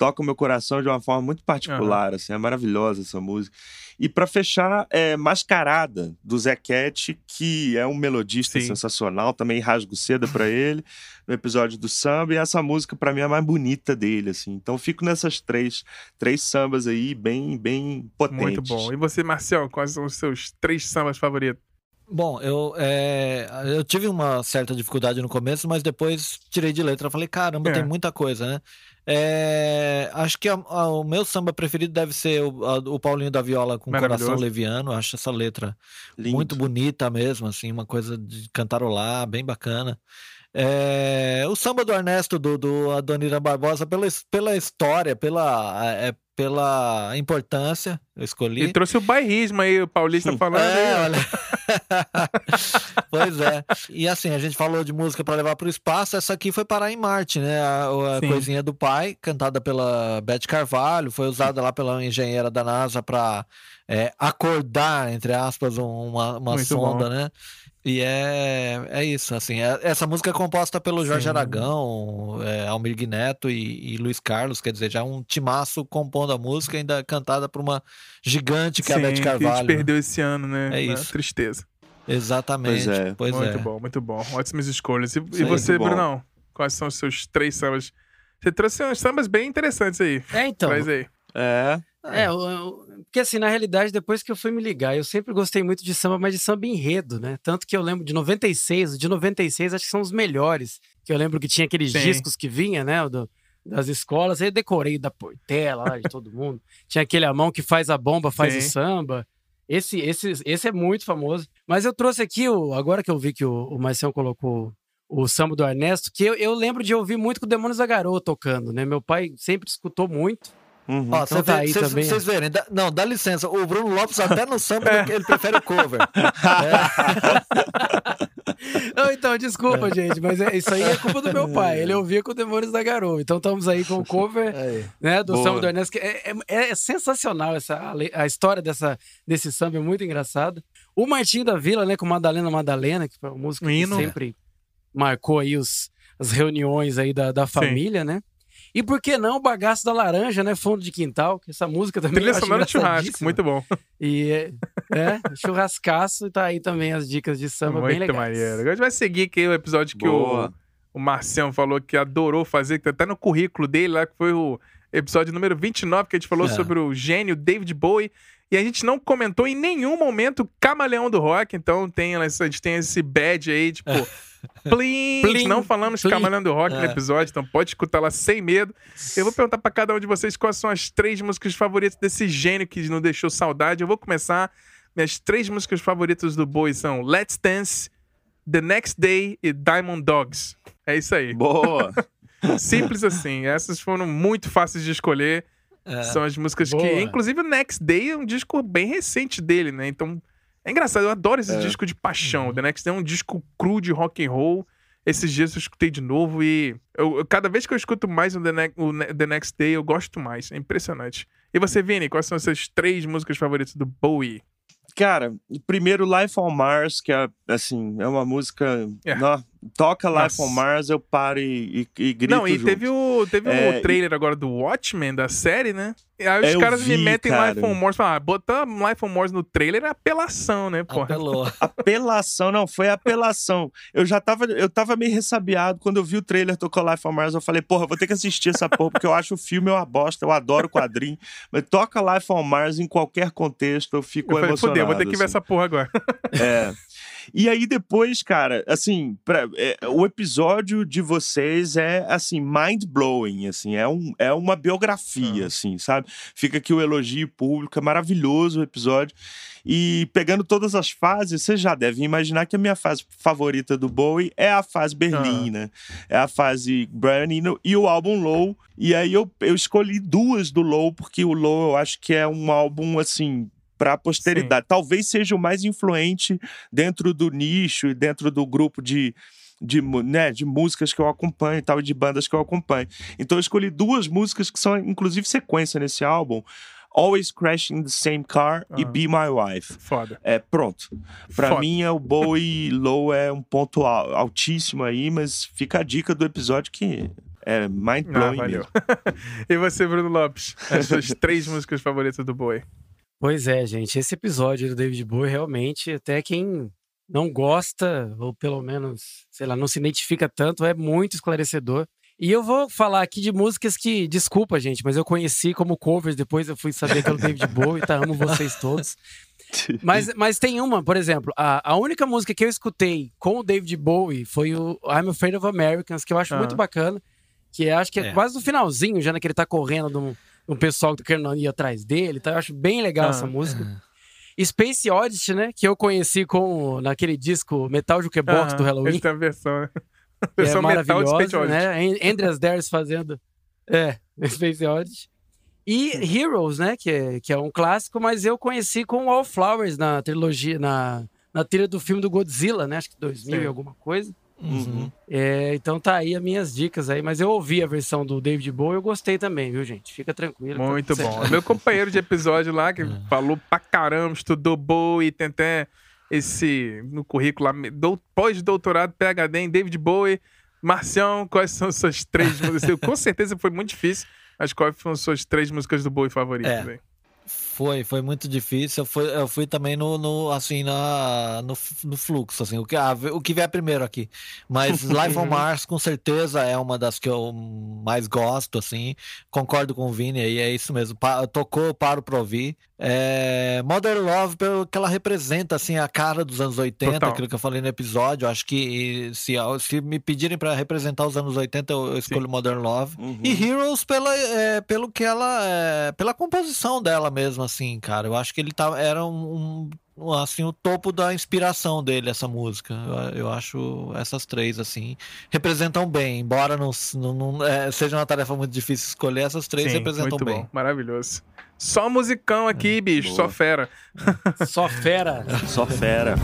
toca o meu coração de uma forma muito particular, uhum. assim, é maravilhosa essa música. E para fechar, é Mascarada, do Zé Cat, que é um melodista Sim. sensacional, também rasgo seda para ele, no episódio do samba, e essa música para mim é a mais bonita dele, assim. Então fico nessas três, três sambas aí, bem, bem potentes. Muito bom. E você, Marcel, quais são os seus três sambas favoritos? Bom, eu, é, eu tive uma certa dificuldade no começo, mas depois tirei de letra. Falei, caramba, é. tem muita coisa, né? É, acho que a, a, o meu samba preferido deve ser o, a, o Paulinho da Viola com Coração Leviano. Acho essa letra Lindo. muito bonita mesmo, assim, uma coisa de cantarolar, bem bacana. É, o samba do Ernesto, do, do Adonira Barbosa, pela, pela história, pela, é, pela importância, eu escolhi. E trouxe o bairrismo aí, o Paulista falando. É, olha. pois é. E assim, a gente falou de música para levar para o espaço, essa aqui foi parar em Marte, né? A, a coisinha do pai, cantada pela Beth Carvalho, foi usada lá pela engenheira da NASA para é, acordar, entre aspas, uma, uma sonda, bom. né? E é, é isso, assim, é, essa música é composta pelo Jorge Sim. Aragão, é, Almir Neto e, e, Luiz Carlos, quer dizer, já um timaço compondo a música, ainda cantada por uma gigante que Sim, é a Beth Carvalho. Que a gente né? perdeu esse ano, né? É isso. Tristeza. Exatamente, pois é. Pois muito é. bom, muito bom. Ótimas escolhas. E, e você, Brunão? Quais são os seus três sambas? Você trouxe uns sambas bem interessantes aí. É, então. Traz aí. É. É, porque assim, na realidade, depois que eu fui me ligar, eu sempre gostei muito de samba, mas de samba enredo, né? Tanto que eu lembro de 96, de 96 acho que são os melhores. Que eu lembro que tinha aqueles Sim. discos que vinha, né? Do, das escolas, aí eu decorei da Portela, lá, de todo mundo. tinha aquele a mão que faz a bomba, faz Sim. o samba. Esse, esse, esse é muito famoso. Mas eu trouxe aqui, o, agora que eu vi que o, o Marcião colocou o samba do Ernesto, que eu, eu lembro de ouvir muito com o Demônios da Garoa tocando, né? Meu pai sempre escutou muito. Uhum. Ó, então tá aí também. Vocês verem, dá, não, dá licença. O Bruno Lopes até no samba é. ele prefere o cover. é. não, então, desculpa, é. gente, mas é, isso aí é culpa do meu pai. Ele ouvia com o Demônios da Garoa. Então estamos aí com o cover né, do Boa. samba do Ernesto. É, é, é, sensacional essa, a, a, história dessa, desse samba, é muito engraçada. O Martinho da Vila, né, com Madalena Madalena, que foi uma música que sempre marcou aí os, as reuniões aí da, da família, Sim. né? E por que não o Bagaço da Laranja, né? Fundo de Quintal, que essa música também Trilha sonora de churrasco, muito bom. E é, é, churrascaço, e tá aí também as dicas de samba muito bem legais. Maneiro. Agora a gente vai seguir aqui o episódio que o, o Marcião falou que adorou fazer, que tá até no currículo dele lá, que foi o episódio número 29, que a gente falou é. sobre o gênio David Bowie. E a gente não comentou em nenhum momento Camaleão do Rock, então tem, a gente tem esse badge aí, tipo, Plim, Plim, não falamos Plim. Camaleão do Rock é. no episódio, então pode escutar lá sem medo. Eu vou perguntar para cada um de vocês quais são as três músicas favoritas desse gênio que não deixou saudade. Eu vou começar. Minhas três músicas favoritas do Bowie são Let's Dance, The Next Day e Diamond Dogs. É isso aí. Boa! Simples assim. Essas foram muito fáceis de escolher. É. São as músicas Boa. que. Inclusive, o Next Day é um disco bem recente dele, né? Então, é engraçado. Eu adoro esse é. disco de paixão. Uhum. The Next Day é um disco cru de rock and roll. Esses dias eu escutei de novo e eu, cada vez que eu escuto mais o The, ne o The Next Day, eu gosto mais. É impressionante. E você, Vini, quais são as suas três músicas favoritas do Bowie? Cara, primeiro Life on Mars, que é assim, é uma música. É. Não, toca Life Nossa. on Mars, eu paro e, e, e grito. Não, e junto. teve o, teve é, o trailer agora do Watchmen, da série, né? E aí os caras vi, me metem cara. Life on Mars. Falam, ah, botar Life on Mars no trailer é apelação, né, porra? Apelou. apelação, não, foi apelação. Eu já tava, eu tava meio ressabiado quando eu vi o trailer tocou Life on Mars. Eu falei, porra, vou ter que assistir essa porra, porque eu acho o filme uma bosta, eu adoro o quadrinho. Mas toca Life on Mars em qualquer contexto, eu fico eu falei, emocionado. Fudeu, vou ter que ver assim. essa porra agora. É. E aí depois, cara, assim, pra, é, o episódio de vocês é assim mind blowing, assim, é, um, é uma biografia, ah. assim, sabe? Fica aqui o elogio público, é maravilhoso o episódio. E pegando todas as fases, você já deve imaginar que a minha fase favorita do Bowie é a fase Berlim, ah. né? É a fase Brian Eno e o álbum Low. E aí eu, eu escolhi duas do Low, porque o Low eu acho que é um álbum, assim, para a posteridade. Sim. Talvez seja o mais influente dentro do nicho e dentro do grupo de, de, né, de músicas que eu acompanho e tal, de bandas que eu acompanho. Então eu escolhi duas músicas que são, inclusive, sequência nesse álbum. Always Crashing the Same Car e Ah. Be My Wife. Foda. É, pronto. Pra Foda. mim, é o Bowie Low é um ponto al- altíssimo aí, mas fica a dica do episódio que é mind Ah, blowing valeu. mesmo. e você, Bruno Lopes? As suas três músicas favoritas do Bowie. Pois é, gente. Esse episódio do David Bowie realmente, até quem não gosta, ou pelo menos, sei lá, não se identifica tanto, é muito esclarecedor. E eu vou falar aqui de músicas que, desculpa, gente, mas eu conheci como covers, depois eu fui saber que era o David Bowie, tá? Amo vocês todos. Mas, mas tem uma, por exemplo, a, a única música que eu escutei com o David Bowie foi o I'm Afraid of Americans, que eu acho Ah. muito bacana, que eu acho que é, É. quase no finalzinho, já né, que ele tá correndo do, do pessoal que querendo ir atrás dele, tá? Eu acho bem legal Ah. essa música. Space Oddity, né, que eu conheci com naquele disco Metal Jukebox Ah, do Halloween, Eles têm a versão, né? é Versão metal de Space Oddity. né? An- Andreas Ders fazendo é, Space Oddity. E Heroes, né, que é, que é um clássico, mas eu conheci com Wallflowers na trilogia, na, na trilha do filme do Godzilla, né, acho que 2000 Sim. e alguma coisa. Uhum. É, então tá aí as minhas dicas aí, mas eu ouvi a versão do David Bowie, eu gostei também, viu, gente? Fica tranquilo. tá Muito bom. Meu companheiro de episódio lá, que falou pra caramba, estudou Bowie, tem até esse no currículo lá, dou- pós-doutorado, PHD em David Bowie. Marcião, quais são suas três músicas? Com certeza foi muito difícil, mas quais foram suas três músicas do Bowie favoritas? É. Foi, foi muito difícil. Eu fui, eu fui também no, no assim, na, no, no fluxo, assim, o que, ah, o que vier primeiro aqui. Mas Live on Mars, com certeza, é uma das que eu mais gosto, assim. Concordo com o Vini aí, é isso mesmo. Pa- tocou, paro pra ouvir. É, Modern Love, pelo que ela representa, assim, a cara dos anos 80, Total. aquilo que eu falei no episódio. Acho que se, se me pedirem pra representar os anos 80, eu, eu escolho Modern Love. Uhum. E Heroes pela, é, pelo que ela. é, pela composição dela mesmo, assim, cara. Eu acho que ele tá, era um, um, assim, o topo da inspiração dele, essa música. Eu, eu acho essas três, assim, representam bem. Embora não, não, não, é, seja uma tarefa muito difícil escolher, essas três Sim, representam muito bem. bom, maravilhoso. Só musicão aqui, bicho, boa. só fera. Só fera. Só fera.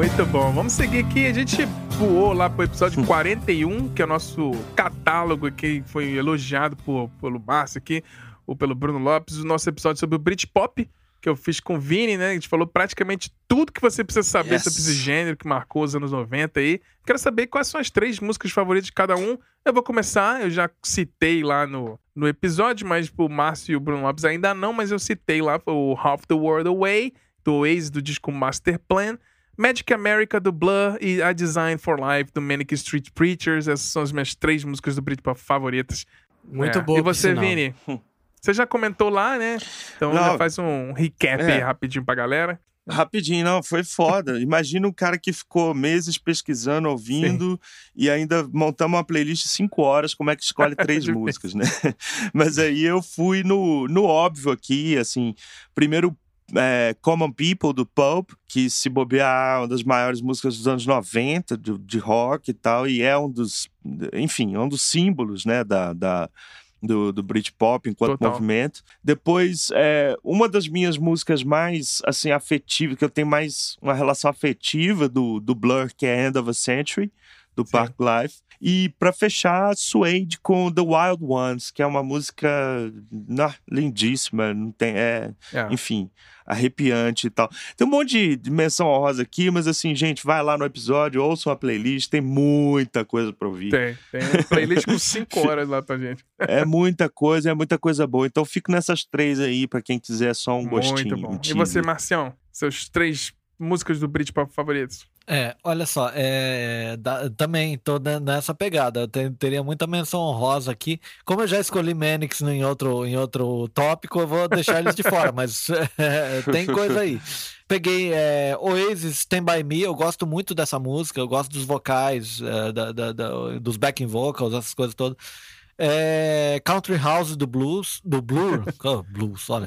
Muito bom. Vamos seguir aqui. A gente voou lá pro episódio 41, que é o nosso catálogo que foi elogiado por, pelo Márcio aqui, ou pelo Bruno Lopes, o nosso episódio sobre o Britpop, que eu fiz com o Vini, né? A gente falou praticamente tudo que você precisa saber Yes. sobre esse gênero que marcou os anos 90 aí. Quero saber quais são as três músicas favoritas de cada um. Eu vou começar, eu já citei lá no, no episódio, mas o Márcio e o Bruno Lopes ainda não, mas eu citei lá o Half the World Away, do Oasis, do disco Master Plan. Magic America do Blur e A Design for Life do Manic Street Preachers. Essas são as minhas três músicas do Britpop favoritas. Muito É. bom. E você, sinal. Vini? Você já comentou lá, né? Então Não. já faz um recap É. aí rapidinho pra galera. Rapidinho, não, foi foda. Imagina um cara que ficou meses pesquisando, ouvindo, e ainda montamos uma playlist de cinco horas, como é que escolhe três músicas, né? Mas aí eu fui no, no óbvio aqui, assim, primeiro é, Common People, do Pulp, que se bobear é uma das maiores músicas dos anos 90, do- de rock e tal, e é um dos, enfim, é um dos símbolos, né, da... da do, do Britpop enquanto Total. movimento. Depois, é, uma das minhas músicas mais, assim, afetivas, que eu tenho mais uma relação afetiva do, do Blur, que é End of a Century, do Sim. Park Life. E para fechar, Suede com The Wild Ones, que é uma música nah, lindíssima, não tem, é, É. enfim, arrepiante e tal. Tem um monte de, menção honrosa aqui, mas assim, gente, vai lá no episódio, ouça uma playlist, tem muita coisa para ouvir. Tem, tem uma playlist com cinco horas lá pra gente. É muita coisa, é muita coisa boa. Então fico nessas três aí para quem quiser só um gostinho. Muito bom. um E você, Marcião? Seus três músicas do Britpop favoritos? É, olha só, é, da- também tô ne- nessa pegada. Eu te- teria muita menção honrosa aqui. Como eu já escolhi Manix em outro, em outro tópico, eu vou deixar eles de fora, mas é, tem coisa aí. Peguei é, Oasis Stand By Me, eu gosto muito dessa música, eu gosto dos vocais, é, da- da- dos backing vocals, essas coisas todas. É, Country House do Blues, do Blur, oh, Blues, olha,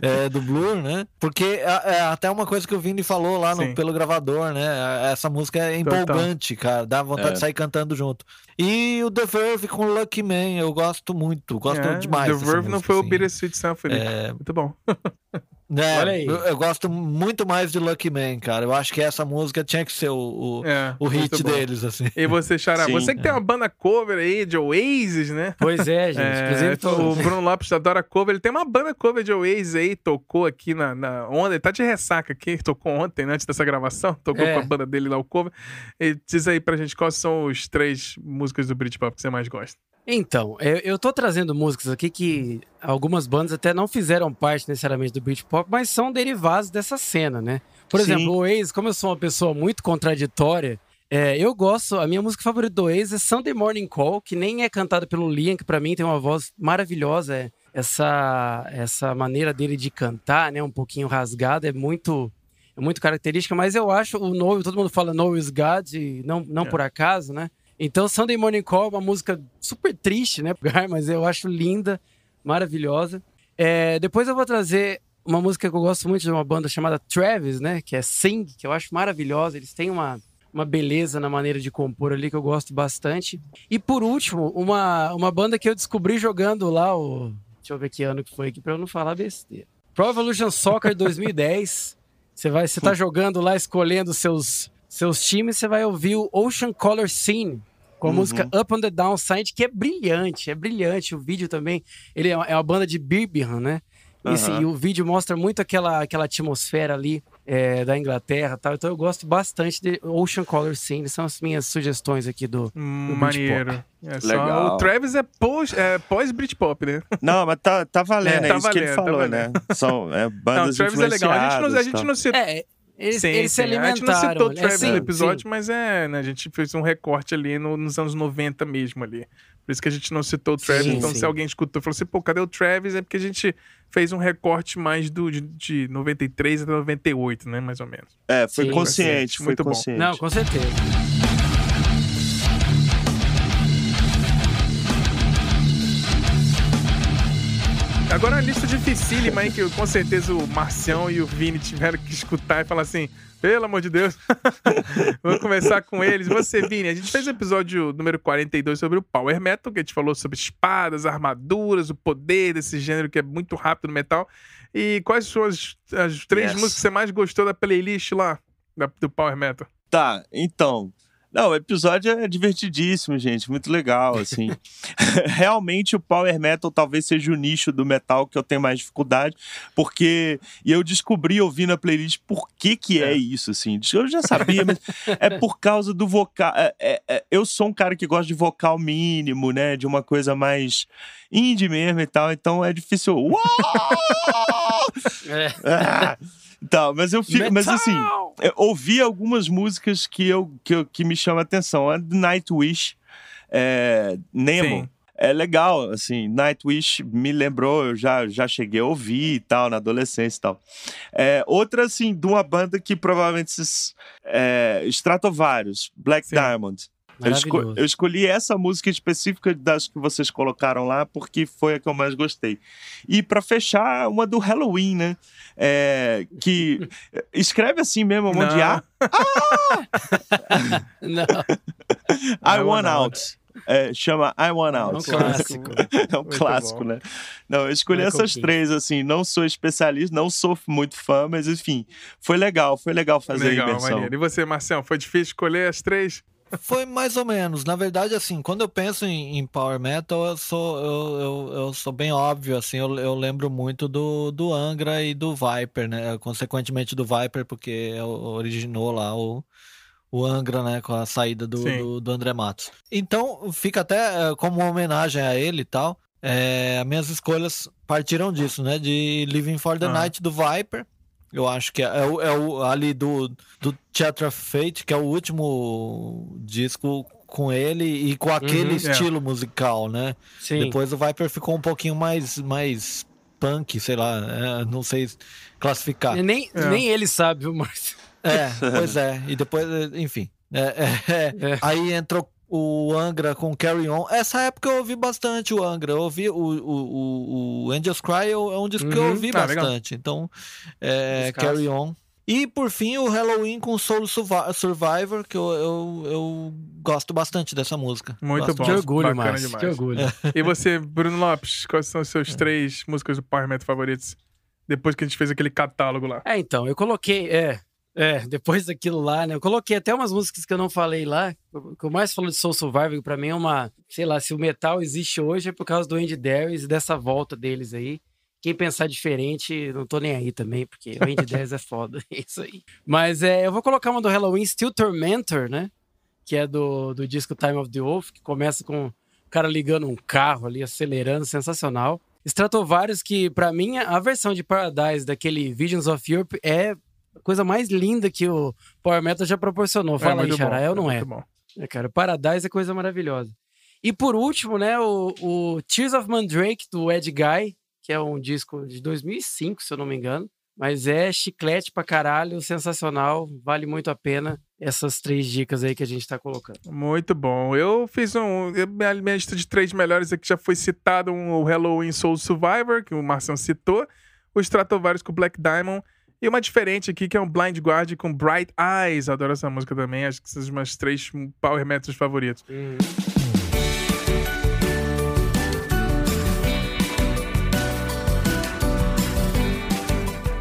é, do Blur, né? Porque é, é até uma coisa que o Vini falou lá no- pelo gravador, né? Essa música é empolgante, cara, dá vontade É. de sair cantando junto. E o The Verve com Lucky Man, eu gosto muito, gosto É, demais. The Verve não música, foi o assim. Bittersweet Symphony. É, Muito bom. É, Olha aí. Eu, eu gosto muito mais de Lucky Man, cara. Eu acho que essa música tinha que ser o, o, É, o hit deles, assim. E você, Xará, você que tem uma banda cover aí de Oasis, né? Pois é, gente. É, o Bruno Lopes adora cover. Ele tem uma banda cover de Oasis aí, tocou aqui na, na ontem. Ele tá de ressaca aqui, tocou ontem, né, antes dessa gravação. Tocou É. com a banda dele lá, o cover. E diz aí pra gente quais são os três músicas do Britpop que você mais gosta. Então, eu, eu tô trazendo músicas aqui que algumas bandas até não fizeram parte necessariamente do Britpop, mas são derivados dessa cena, né? Por Sim. exemplo, o Oasis, como eu sou uma pessoa muito contraditória, é, eu gosto, a minha música favorita do Oasis é Sunday Morning Call, que nem é cantada pelo Liam, que pra mim tem uma voz maravilhosa, é, essa, essa maneira dele de cantar, né, um pouquinho rasgada, é muito... É muito característica, mas eu acho o No, todo mundo fala No is God, e não, não É. por acaso, né? Então, Sunday Morning Call é uma música super triste, né, mas eu acho linda, maravilhosa. É, depois eu vou trazer uma música que eu gosto muito de uma banda chamada Travis, né, que é Sing, que eu acho maravilhosa. Eles têm uma, uma beleza na maneira de compor ali que eu gosto bastante. E por último, uma, uma banda que eu descobri jogando lá o. Deixa eu ver que ano que foi aqui pra eu não falar besteira. Pro Evolution Soccer 2010. Você vai, você tá jogando lá, escolhendo seus, seus times, você vai ouvir o Ocean Color Scene com a Uhum. música Up on the Downside, que é brilhante, é brilhante. O vídeo também, ele é uma, é uma banda de Birmingham, né? E, assim, Aham. e o vídeo mostra muito aquela, aquela atmosfera ali é, da Inglaterra e tal. Então eu gosto bastante de Ocean Color Scene. São as minhas sugestões aqui do. Hum, Do maneiro. É só- Legal. O Travis é pós, é pós Britpop, né? Não, mas tá, tá valendo, É, é, tá isso que ele valendo, tá falou, valendo. né? São é, Não, o bandas Travis é legal. A gente não, a gente não citou. É, eles, Sim, eles se sim. A gente não alimentaram. citou o é, Travis sim, no episódio, sim. mas é, né? A gente fez um recorte ali no- nos anos 90 mesmo ali. Por isso que a gente não citou o Travis. Sim, então, sim. se alguém escutou e falou assim, pô, cadê o Travis? É porque a gente fez um recorte mais do, de, de 93 até 98, né? Mais ou menos. É, foi Sim, consciente, foi muito bom. consciente. Não, com certeza. Agora a lista dificílima, hein? Que com certeza o Marcião e o Vini tiveram que escutar e falar assim: pelo amor de Deus. Vamos começar com eles. Você, Vini, a gente fez o episódio número 42 sobre o Power Metal, que a gente falou sobre espadas, armaduras, o poder desse gênero que é muito rápido no metal. E quais são as, as três Yes. músicas que você mais gostou da playlist lá da- do Power Metal? Tá, então. Não, o episódio é divertidíssimo, gente. Muito legal, assim. Realmente o Power Metal talvez seja o nicho do metal que eu tenho mais dificuldade, porque. E eu descobri ouvindo a playlist por que que é, É. isso, assim. Eu já sabia, mas é por causa do vocal. é- é- é- eu sou um cara que gosta de vocal mínimo, né? De uma coisa mais indie mesmo e tal, então é difícil. Uau! É. Ah! Então, mas eu fico. Mas Metal! assim. Eu ouvi algumas músicas que, eu, que, que me chamam a atenção. A Nightwish, é, Nemo. Sim. É legal, assim, Nightwish me lembrou, eu já, já cheguei a ouvir e tal, na adolescência e tal. É, outra, assim, de uma banda que provavelmente vocês... É, Stratovarius, Black Sim. Diamond. Eu, esco- eu escolhi essa música específica das que vocês colocaram lá porque foi a que eu mais gostei. E pra fechar, uma do Halloween, né? É, que escreve assim mesmo, um monte de. A. Não, I, I Want Want Out. É, chama I Want é um Out. clássico. É um Muito clássico, bom. né? Não, eu escolhi Michael essas Kidd. três, assim. Não sou especialista, não sou muito fã, mas enfim, foi legal, foi legal fazer Legal, a imersão. maneiro. E você, Marcião, foi difícil escolher as três? Foi mais ou menos. Na verdade, assim, quando eu penso em, em Power Metal, eu sou, eu, eu, eu sou bem óbvio, assim, eu, eu lembro muito do, do Angra e do Viper, né? Consequentemente do Viper, porque é originou lá o, o Angra, né? Com a saída do, do, do André Matos. Então, fica até eh, como uma homenagem a ele e tal. É, as minhas escolhas partiram disso, né? De Living for the Ah. Night do Viper. Eu acho que é, é o, é o ali do, do Theatre of Fate, que é o último disco com ele e com aquele Uhum, é. estilo musical, né? Sim. Depois o Viper ficou um pouquinho mais, mais punk, sei lá, é, não sei classificar. Nem, É. nem ele sabe, viu, Márcio? É, pois é. E depois, é, enfim. É, é, é. É. Aí entrou o Angra com Carry On. Essa época eu ouvi bastante o Angra. Eu ouvi o, o, o, o Angels Cry, é um disco que eu Uhum. ouvi Ah, legal. bastante. Então, é. Carry On. E por fim, o Halloween com Soul Survi- Survivor, que eu, eu, eu gosto bastante dessa música. Muito Gosto bom. Que orgulho, bacana Márcio. Que orgulho. E você, Bruno Lopes, quais são as suas três músicas do Power Metal favoritos? Depois que a gente fez aquele catálogo lá. É, então, eu coloquei, é, é, depois daquilo lá, né? Eu coloquei até umas músicas que eu não falei lá. O que eu mais falo de Soul Survivor, pra mim é uma. Sei lá, se o metal existe hoje é por causa do Andy Darius e dessa volta deles aí. Quem pensar diferente, não tô nem aí também, porque o Andy Darius é foda. É isso aí. Mas é, eu vou colocar uma do Halloween, Still Tormentor, né? Que é do, do disco Time of the Wolf, que começa com o cara ligando um carro ali, acelerando, sensacional. Stratovarius, que para mim a versão de Paradise daquele Visions of Europe é coisa mais linda que o Power Metal já proporcionou. Fala é aí, Xará, é ou não é? Muito bom. É, cara, Paradise é coisa maravilhosa. E por último, né, o, o Tears of Mandrake, do Ed Guy, que é um disco de 2005, se eu não me engano. Mas é chiclete pra caralho, sensacional, vale muito a pena essas três dicas aí que a gente tá colocando. Muito bom. Eu fiz um. Minha, minha lista de três melhores aqui já foi citado um, o Halloween Soul Survivor, que o Marcião citou, o Stratovarius com Black Diamond e uma diferente aqui, que é um Blind Guard com Bright Eyes. Adoro essa música também. Acho que são os meus três power metals favoritos. Uhum.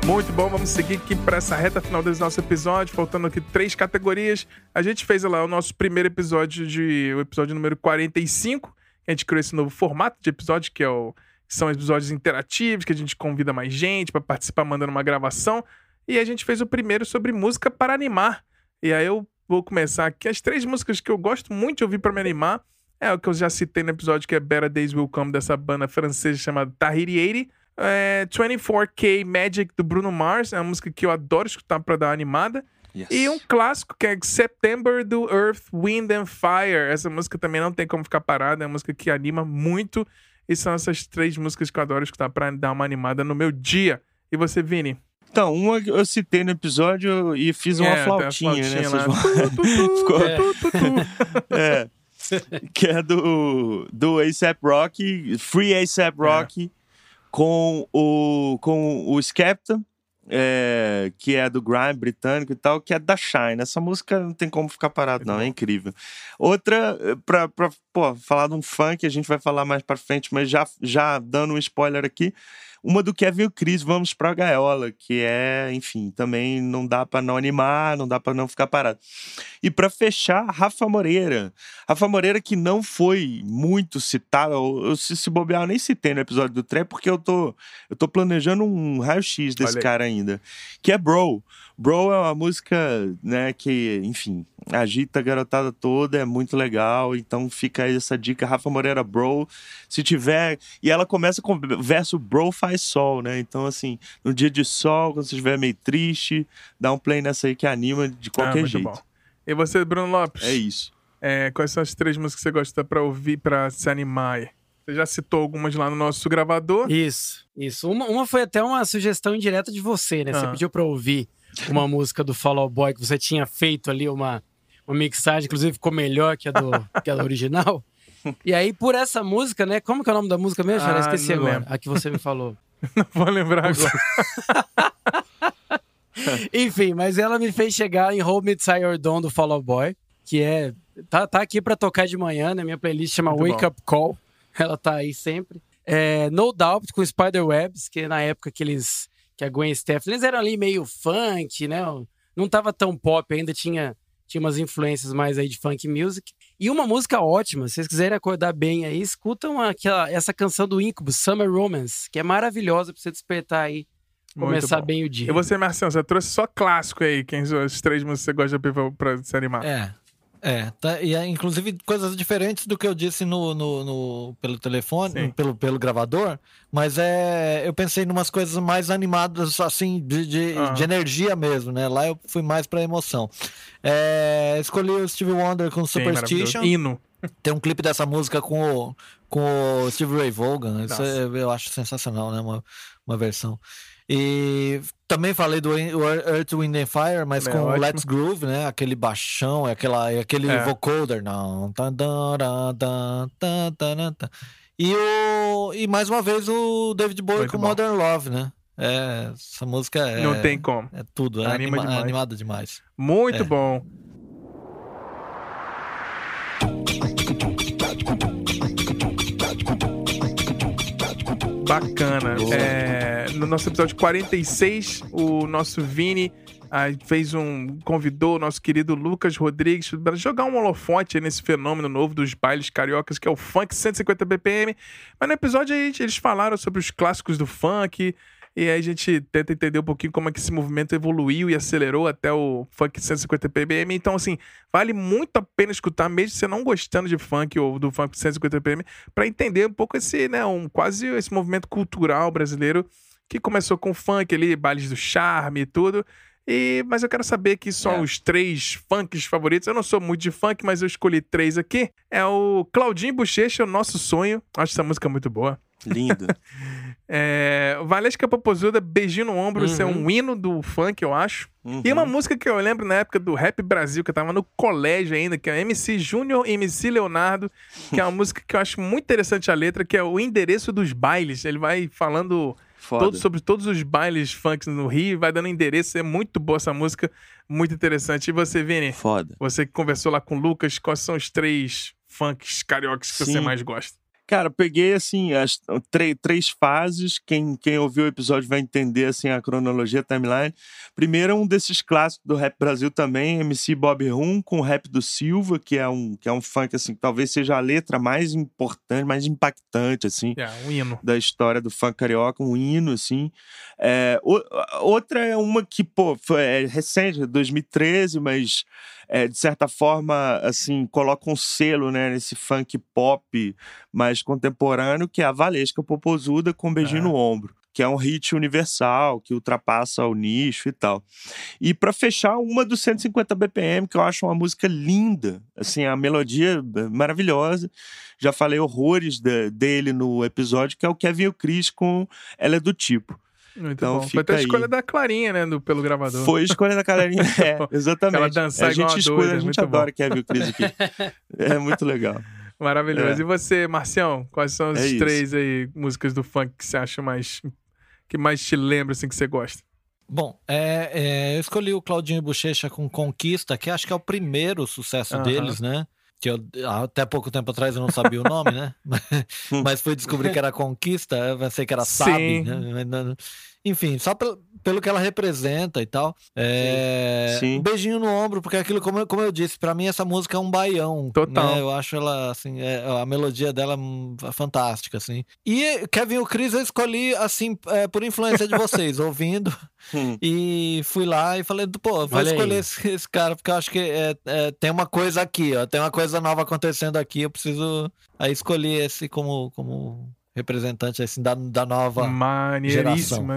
Muito bom, vamos seguir aqui para essa reta final desse nosso episódio, faltando aqui três categorias. A gente fez lá o nosso primeiro episódio de o episódio número 45. A gente criou esse novo formato de episódio que é o são episódios interativos, que a gente convida mais gente para participar mandando uma gravação. E a gente fez o primeiro sobre música para animar. E aí eu vou começar aqui. As três músicas que eu gosto muito de ouvir para me animar é o que eu já citei no episódio, que é Better Days Will Come, dessa banda francesa chamada Tahiri 80. É 24K Magic do Bruno Mars, é uma música que eu adoro escutar para dar uma animada. Yes. E um clássico que é September do Earth, Wind and Fire. Essa música também não tem como ficar parada, é uma música que anima muito. E são essas três músicas que eu adoro escutar pra dar uma animada no meu dia. E você, Vini? Então, uma eu citei no episódio e fiz uma é, flautinha, né? Ficou... é. Que é do, do ASAP Rock, Free ASAP é. Rock, é. com o, com o Skepta é, que é do grime britânico e tal, que é da Shine. Essa música não tem como ficar parado, não, é incrível. Outra, eh, pra, pra pô, falar de um funk, a gente vai falar mais pra frente, mas já, já dando um spoiler aqui, uma do Kevin e o Chris, Vamos Pra Gaiola, que é, enfim, também não dá para não animar, não dá para não ficar parado. E para fechar, Rafa Moreira. Rafa Moreira que não foi muito citado, eu, se, se bobear, eu nem citei no episódio do Trap, porque eu tô, eu tô planejando um raio-x desse cara ainda, que é Bro. Bro é uma música, né, que, enfim, agita a garotada toda, é muito legal. Então fica aí essa dica, Rafa Moreira Bro. Se tiver. E ela começa com o verso Bro faz sol, né? Então, assim, no dia de sol, quando você estiver meio triste, dá um play nessa aí que anima de qualquer ah, jeito. Bom. E você, Bruno Lopes? É isso. É, quais são as três músicas que você gosta pra ouvir, pra se animar? Você já citou algumas lá no nosso gravador. Isso, isso. Uma, uma foi até uma sugestão indireta de você, né? Ah. Você pediu pra ouvir uma música do Fall Out Boy que você tinha feito ali uma, uma mixagem, inclusive ficou melhor que a do, que a do original. E aí, por essa música, né? Como que é o nome da música mesmo? Ah, esqueci agora. Lembro. A que você me falou. não vou lembrar agora. Enfim, mas ela me fez chegar em Hold Me Tie Your Dawn do Fall Out Boy, que é. Tá, tá aqui pra tocar de manhã, né? Minha playlist chama Muito Wake bom. Up Call. Ela tá aí sempre. É, no Doubt com Spider Webs, que na época que eles que a Gwen Stefani, eles eram ali meio funk, né? Não tava tão pop ainda, tinha, tinha umas influências mais aí de funk music. E uma música ótima, se vocês quiserem acordar bem aí, escutam aquela, essa canção do Incubus, Summer Romance, que é maravilhosa pra você despertar aí, começar bem o dia. E você, Marcelo, você trouxe só clássico aí, quem os três músicas você gosta de pra, pra se animar. É, é, tá, e é, inclusive coisas diferentes do que eu disse no, no, no pelo telefone, pelo, pelo gravador, mas é, eu pensei em umas coisas mais animadas, assim, de, de, uhum. de energia mesmo, né? Lá eu fui mais pra emoção. É, escolhi o Steve Wonder com Superstition. Hino. Tem um clipe dessa música com o, com o Steve Ray Vaughan, isso é, eu acho sensacional, né? Uma, uma versão. E também falei do Earth, Wind and Fire, mas é com o Let's Groove, né? Aquele baixão, aquela, aquele é. vocoder. Não. E, o, e mais uma vez o David Bowie Muito com bom. Modern Love, né? É, essa música é. Não tem como. É tudo, é Anima anima, demais. animada demais. Muito é. bom. Bacana. É, no nosso episódio 46, o nosso Vini aí fez um. convidou o nosso querido Lucas Rodrigues para jogar um holofote nesse fenômeno novo dos bailes cariocas, que é o funk 150 BPM. Mas no episódio aí, eles falaram sobre os clássicos do funk. E aí a gente tenta entender um pouquinho como é que esse movimento evoluiu e acelerou até o funk 150 BPM. Então, assim, vale muito a pena escutar, mesmo você não gostando de funk ou do funk 150 BPM, para entender um pouco esse, né, um, quase esse movimento cultural brasileiro que começou com funk ali, bailes do charme e tudo. E, mas eu quero saber que são É. os três funks favoritos. Eu não sou muito de funk, mas eu escolhi três aqui. É o Claudinho Bochecha, o Nosso Sonho. Acho essa música muito boa. Lindo. É, Valesca Popozuda, Beijinho no Ombro, isso é um hino do funk, eu acho. E Uhum. uma música que eu lembro na época do Rap Brasil, que eu tava no colégio ainda, que é MC Júnior e MC Leonardo, que é uma música que eu acho muito interessante a letra, que é o endereço dos bailes. Ele vai falando todo, sobre todos os bailes funk no Rio, vai dando endereço. É muito boa essa música, muito interessante. E você, Vini? Foda. Você que conversou lá com o Lucas, quais são os três funks cariocas que você Sim. mais gosta? Cara, peguei assim as tre- três fases. Quem, quem ouviu o episódio vai entender assim a cronologia, a timeline. Primeiro, um desses clássicos do rap Brasil também, MC Bob Rum com o rap do Silva, que é um que é um funk assim, que talvez seja a letra mais importante, mais impactante assim É, um hino. da história do funk carioca, um hino, assim. É, o- outra é uma que, pô, foi é recente, 2013, mas é, de certa forma, assim, coloca um selo, né, nesse funk pop mais contemporâneo, que é a Valesca Popozuda com Beijinho É. no Ombro. Que é um hit universal, que ultrapassa o nicho e tal. E pra fechar, uma do 150 BPM, que eu acho uma música linda. Assim, a melodia é maravilhosa. Já falei horrores de- dele no episódio, que é o Kevin e o Chris com Ela é do Tipo. Muito Então, bom. Foi até a escolha da Clarinha, né? Do, pelo gravador. Foi a escolha da galerinha. É, exatamente. Ela dançar a igual gente doida, a gente muito adora bom. Kevin e o Chris aqui. É muito legal. Maravilhoso. É. E você, Marcião? Quais são as É isso. três aí músicas do funk que você acha mais. que mais te lembra, assim, que você gosta? Bom, é, é, eu escolhi o Claudinho Bochecha com Conquista, que acho que é o primeiro sucesso deles, né? Que eu, até pouco tempo atrás eu não sabia o nome, né? Mas fui descobrir que era Conquista, eu pensei que era. Sabe, né? Enfim, só pelo, pelo que ela representa e tal. É, Sim. Um beijinho no ombro, porque aquilo, como eu, como eu disse, pra mim essa música é um baião. Total. né? Eu acho ela, assim, é- a melodia dela hum, fantástica, assim. E Kevin e o Chris eu escolhi, assim, é, por influência de vocês, ouvindo. Hum. E fui lá e falei, pô, vou Olha escolher esse, esse cara, porque eu acho que é, é, tem uma coisa aqui, ó. Tem uma coisa nova acontecendo aqui. Eu preciso aí escolher esse como, como representante assim, da, da nova.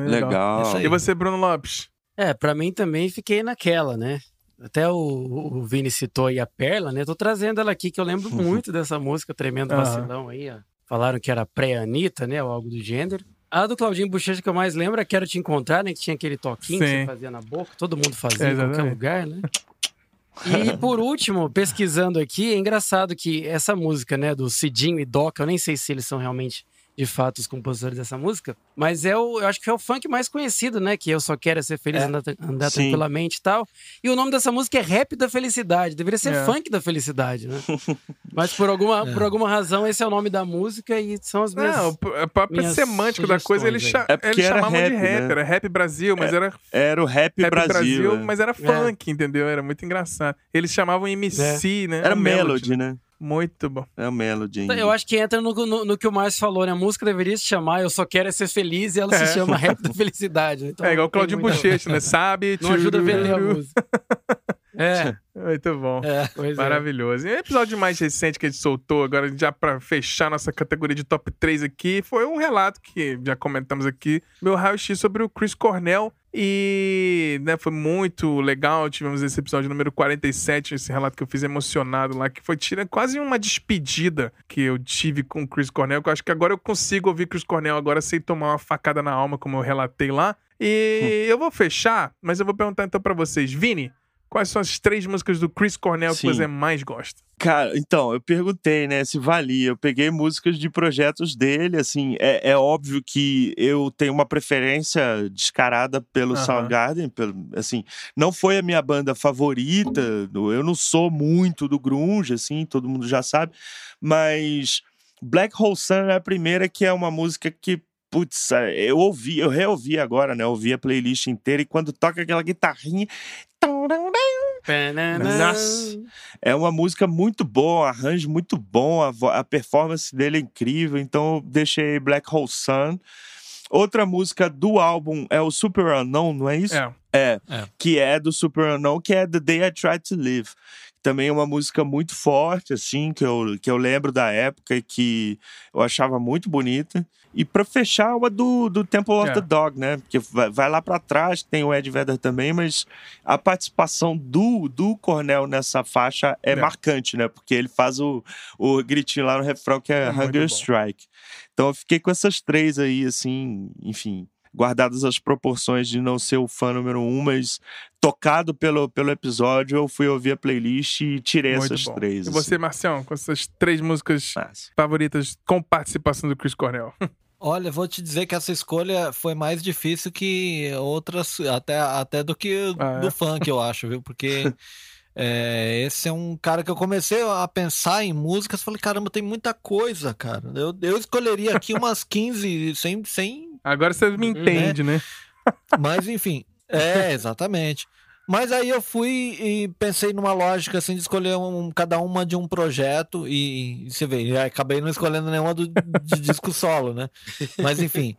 Né? Legal. E você, Bruno Lopes? É, pra mim também fiquei naquela, né? Até o, o Vini citou aí a Perla, né? Tô trazendo ela aqui, que eu lembro muito dessa música, Tremendo Aham. Vacilão aí, ó. Falaram que era pré-Anitta, né? Ou algo do gênero. A do Claudinho Bochecha que eu mais lembro é Quero Te Encontrar, né? Que tinha aquele toquinho que Sim. você fazia na boca, todo mundo fazia É, em qualquer lugar, né? E por último, pesquisando aqui, é engraçado que essa música, né, do Cidinho e Doca, eu nem sei se eles são realmente de fato os compositores dessa música, mas é o, eu acho que é o funk mais conhecido, né, que eu só quero é ser feliz, É. andar, andar tranquilamente e tal. E o nome dessa música é Rap da Felicidade, deveria ser É. funk da felicidade, né? mas por alguma, É. por alguma razão esse é o nome da música e são as minhas Não, a própria minhas semântica da coisa, eles, cha. É eles era chamavam de rap, rap, né? era rap Brasil, mas era Era o Rap, rap Brasil. Brasil, é. mas era funk, entendeu? Era muito engraçado. Eles chamavam MC, né? Era O Melody, né? Muito bom. É o Melody. ainda. Eu acho que entra no, no, no que o Márcio falou, né? A música deveria se chamar Eu Só Quero É Ser Feliz e ela É. se chama Rap da Felicidade. né? Então, é igual o Claudio Bochecha, né? Sabe? Não ajuda a vender a música. É, Muito bom. É. é. Maravilhoso. E o episódio mais recente que a gente soltou, agora já pra fechar nossa categoria de top 3 aqui, foi um relato que já comentamos aqui, meu raio-x sobre o Chris Cornell. E né, foi muito legal. Tivemos esse episódio número 47, esse relato que eu fiz emocionado lá, que foi tira quase uma despedida que eu tive com o Chris Cornell. Que eu acho que agora eu consigo ouvir Chris Cornell agora sem tomar uma facada na alma, como eu relatei lá. E eu vou fechar, mas eu vou perguntar então pra vocês, Vini. Quais são as três músicas do Chris Cornell que Sim. você mais gosta? Cara, então, eu perguntei, né, se valia. Eu peguei músicas de projetos dele, assim, é, é óbvio que eu tenho uma preferência descarada pelo. Soundgarden, pelo, assim, não foi a minha banda favorita, eu não sou muito do grunge, assim, todo mundo já sabe, mas Black Hole Sun é a primeira que é uma música que putz, eu ouvi, eu reouvi agora, né? Eu ouvi a playlist inteira e quando toca aquela guitarrinha. Nossa, é uma música muito boa, um arranjo muito bom, a, a performance dele é incrível, então eu deixei Black Hole Sun. Outra música do álbum é o Super Unknown, não é isso? É. É, é. que é do Super Unknown, que é The Day I Tried to Live. Também é uma música muito forte, assim, que eu, que eu lembro da época e que eu achava muito bonita. E para fechar, uma do, do Temple of é. the Dog, né? Porque vai, vai lá para trás, tem o Ed Vedder também, mas a participação do, do Cornel nessa faixa é, é, marcante, né? Porque ele faz o, o gritinho lá no refrão que é, é Hunger Strike. Então eu fiquei com essas três aí, assim, enfim, guardadas as proporções de não ser o fã número um, mas tocado pelo, pelo episódio, eu fui ouvir a playlist e tirei Muito essas bom. três. E você, assim. Marcião, com essas três músicas favoritas com participação do Chris Cornell? Olha, vou te dizer que essa escolha foi mais difícil que outras, até, até do que ah, do é? funk, eu acho, viu? Porque é, esse é um cara que eu comecei a pensar em músicas, falei, caramba, tem muita coisa, cara. Eu, eu escolheria aqui umas 15 sem, sem Agora você me uhum. entende, né? né? Mas enfim, é, exatamente. Mas aí eu fui e pensei numa lógica assim de escolher um, cada uma de um projeto e, e você vê, acabei não escolhendo nenhuma do, de disco solo, né? Mas enfim,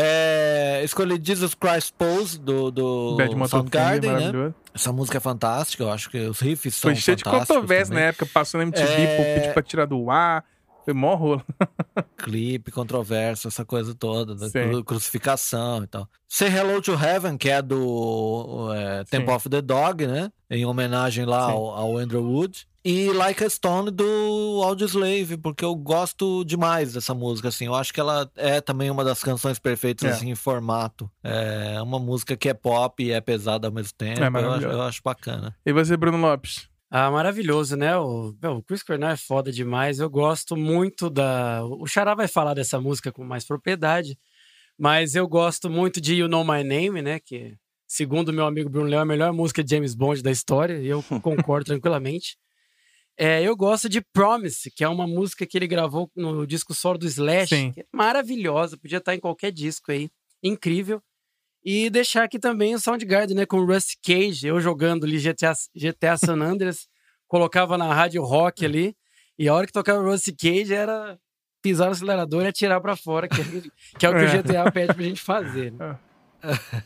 é, escolhi Jesus Christ Pose do, do Soundgarden, né? Essa música é fantástica, eu acho que os riffs são Foi cheio de controvérsia na época, passou na MTV, é... pediu pra tirar do ar. Foi mó rolo. Clipe, controverso, essa coisa toda, da Sim. crucificação e tal. Say Hello to Heaven, que é do é, Temple of the Dog, né? Em homenagem lá ao, ao, Andrew Wood. E Like a Stone do Audioslave, porque eu gosto demais dessa música, assim. Eu acho que ela é também uma das canções perfeitas, é. assim, em formato. É uma música que é pop e é pesada ao mesmo tempo. É eu, acho, eu acho bacana. E você, Bruno Lopes? Ah, maravilhoso, né? O, o Chris Cornell é foda demais. Eu gosto muito da. O Xará vai falar dessa música com mais propriedade, mas eu gosto muito de You Know My Name, né? Que, segundo meu amigo Bruno Léo, é a melhor música de James Bond da história, e eu concordo tranquilamente. É, eu gosto de Promise, que é uma música que ele gravou no disco solo do Slash. É maravilhosa, podia estar em qualquer disco aí. Incrível. E deixar aqui também o Soundgarden, né? Com o Rusty Cage, eu jogando ali GTA, GTA San Andreas, colocava na rádio rock ali, e a hora que tocava o Rusty Cage era pisar no acelerador e atirar para fora, que, é, que é o que o GTA pede pra gente fazer. Né?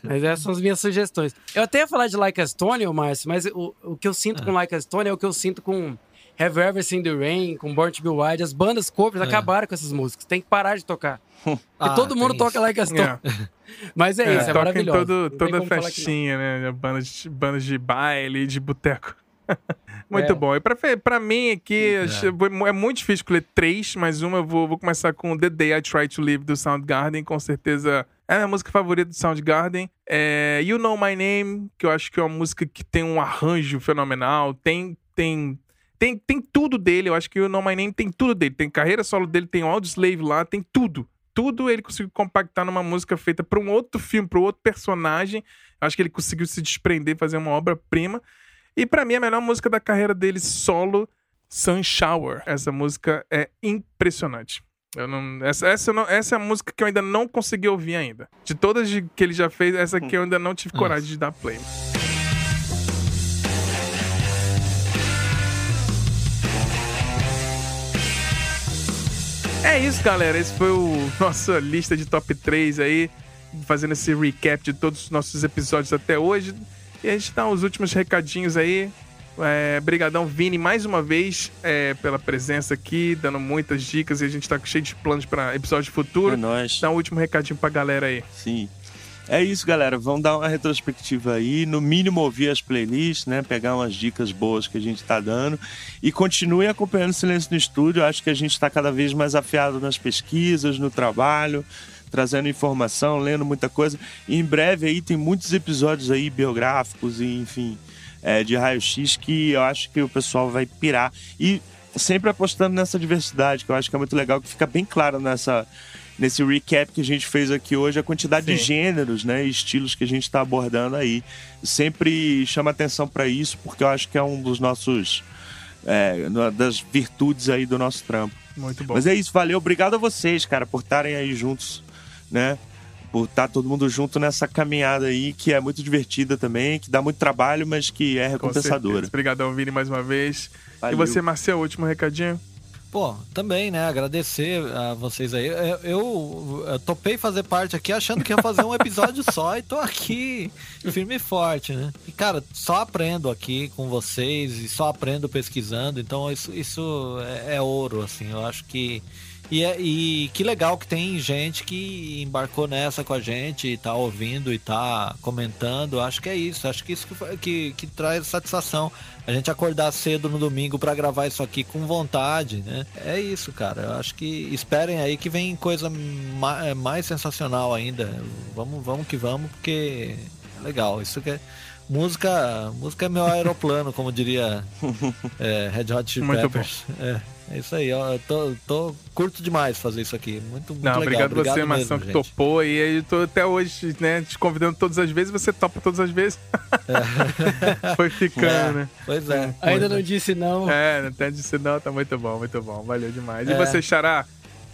Mas essas são as minhas sugestões. Eu até ia falar de Like a Stone, Márcio, mas o, o que eu sinto com Like a Stone é o que eu sinto com Have You Ever Seen the Rain, com Born to Be Wild. As bandas covers é. acabaram com essas músicas. Tem que parar de tocar. ah, todo mundo toca Like a Stone. É. Mas é, é isso, é maravilhoso. Todo, toda festinha, né? Bandas de, bandas de baile, de boteco. muito é. bom. E pra, pra mim aqui, é. é muito difícil escolher três, mas uma eu vou, vou começar com The Day I Try to Live do Soundgarden, com certeza é a minha música favorita do Soundgarden. É You Know My Name, que eu acho que é uma música que tem um arranjo fenomenal, tem, tem tem, tem tudo dele, eu acho que o No My Name tem tudo dele. Tem carreira solo dele, tem o Audioslave lá, tem tudo. Tudo ele conseguiu compactar numa música feita para um outro filme, para outro personagem. Acho que ele conseguiu se desprender, fazer uma obra-prima. E para mim, a melhor música da carreira dele solo, Sun Shower. Essa música é impressionante. Eu não, essa, essa, não, essa é a música que eu ainda não consegui ouvir ainda. De todas que ele já fez, essa aqui eu ainda não tive coragem de dar play. É isso, galera. Esse foi o nossa lista de top 3 aí, fazendo esse recap de todos os nossos episódios até hoje. E a gente dá os últimos recadinhos aí. É, brigadão, Vini, mais uma vez é, pela presença aqui, dando muitas dicas e a gente tá cheio de planos para episódio futuro. É nóis. Dá um último recadinho pra galera aí. Sim. É isso, galera. Vamos dar uma retrospectiva aí, no mínimo ouvir as playlists, né? Pegar umas dicas boas que a gente está dando e continue acompanhando Silêncio no Estúdio. Acho que a gente está cada vez mais afiado nas pesquisas, no trabalho, trazendo informação, lendo muita coisa. E em breve aí tem muitos episódios aí biográficos e enfim é, de raio-x que eu acho que o pessoal vai pirar e sempre apostando nessa diversidade que eu acho que é muito legal, que fica bem claro nessa nesse recap que a gente fez aqui hoje, a quantidade Sim. de gêneros, né, estilos que a gente está abordando aí. Sempre chama atenção para isso, porque eu acho que é um dos nossos. É, das virtudes aí do nosso trampo. Muito bom. Mas é isso, valeu. Obrigado a vocês, cara, por estarem aí juntos né? Por estar todo mundo junto nessa caminhada aí, que é muito divertida também, que dá muito trabalho, mas que é recompensadora. Obrigadão, Vini, mais uma vez. Valeu. E você, Marcel, último recadinho? Pô, também, né? Agradecer a vocês aí. Eu, eu, eu, topei fazer parte aqui achando que ia fazer um episódio só e tô aqui firme e forte, né? E, cara, só aprendo aqui com vocês e só aprendo pesquisando. Então, isso, isso é, é ouro, assim. Eu acho que e, é, e que legal que tem gente que embarcou nessa com a gente e tá ouvindo e tá comentando. Acho que é isso. Acho que isso que, que, que traz satisfação. A gente acordar cedo no domingo para gravar isso aqui com vontade, né? É isso, cara. Eu acho que esperem aí que vem coisa mais, é, mais sensacional ainda. Vamos, vamos que vamos, porque é legal. Isso que é música, música é meu aeroplano, como diria é, Red Hot Chili Peppers. É. É isso aí, ó. Eu tô, tô curto demais fazer isso aqui. Muito, muito Não, legal. Obrigado, obrigado você, Marção, que topou. E aí, eu tô até hoje, né, te convidando todas as vezes, você topa todas as vezes. É. Foi ficando, é. né? Pois é. Ainda não disse não. É, até disse não, tá muito bom, muito bom. Valeu demais. E é. você, Xará,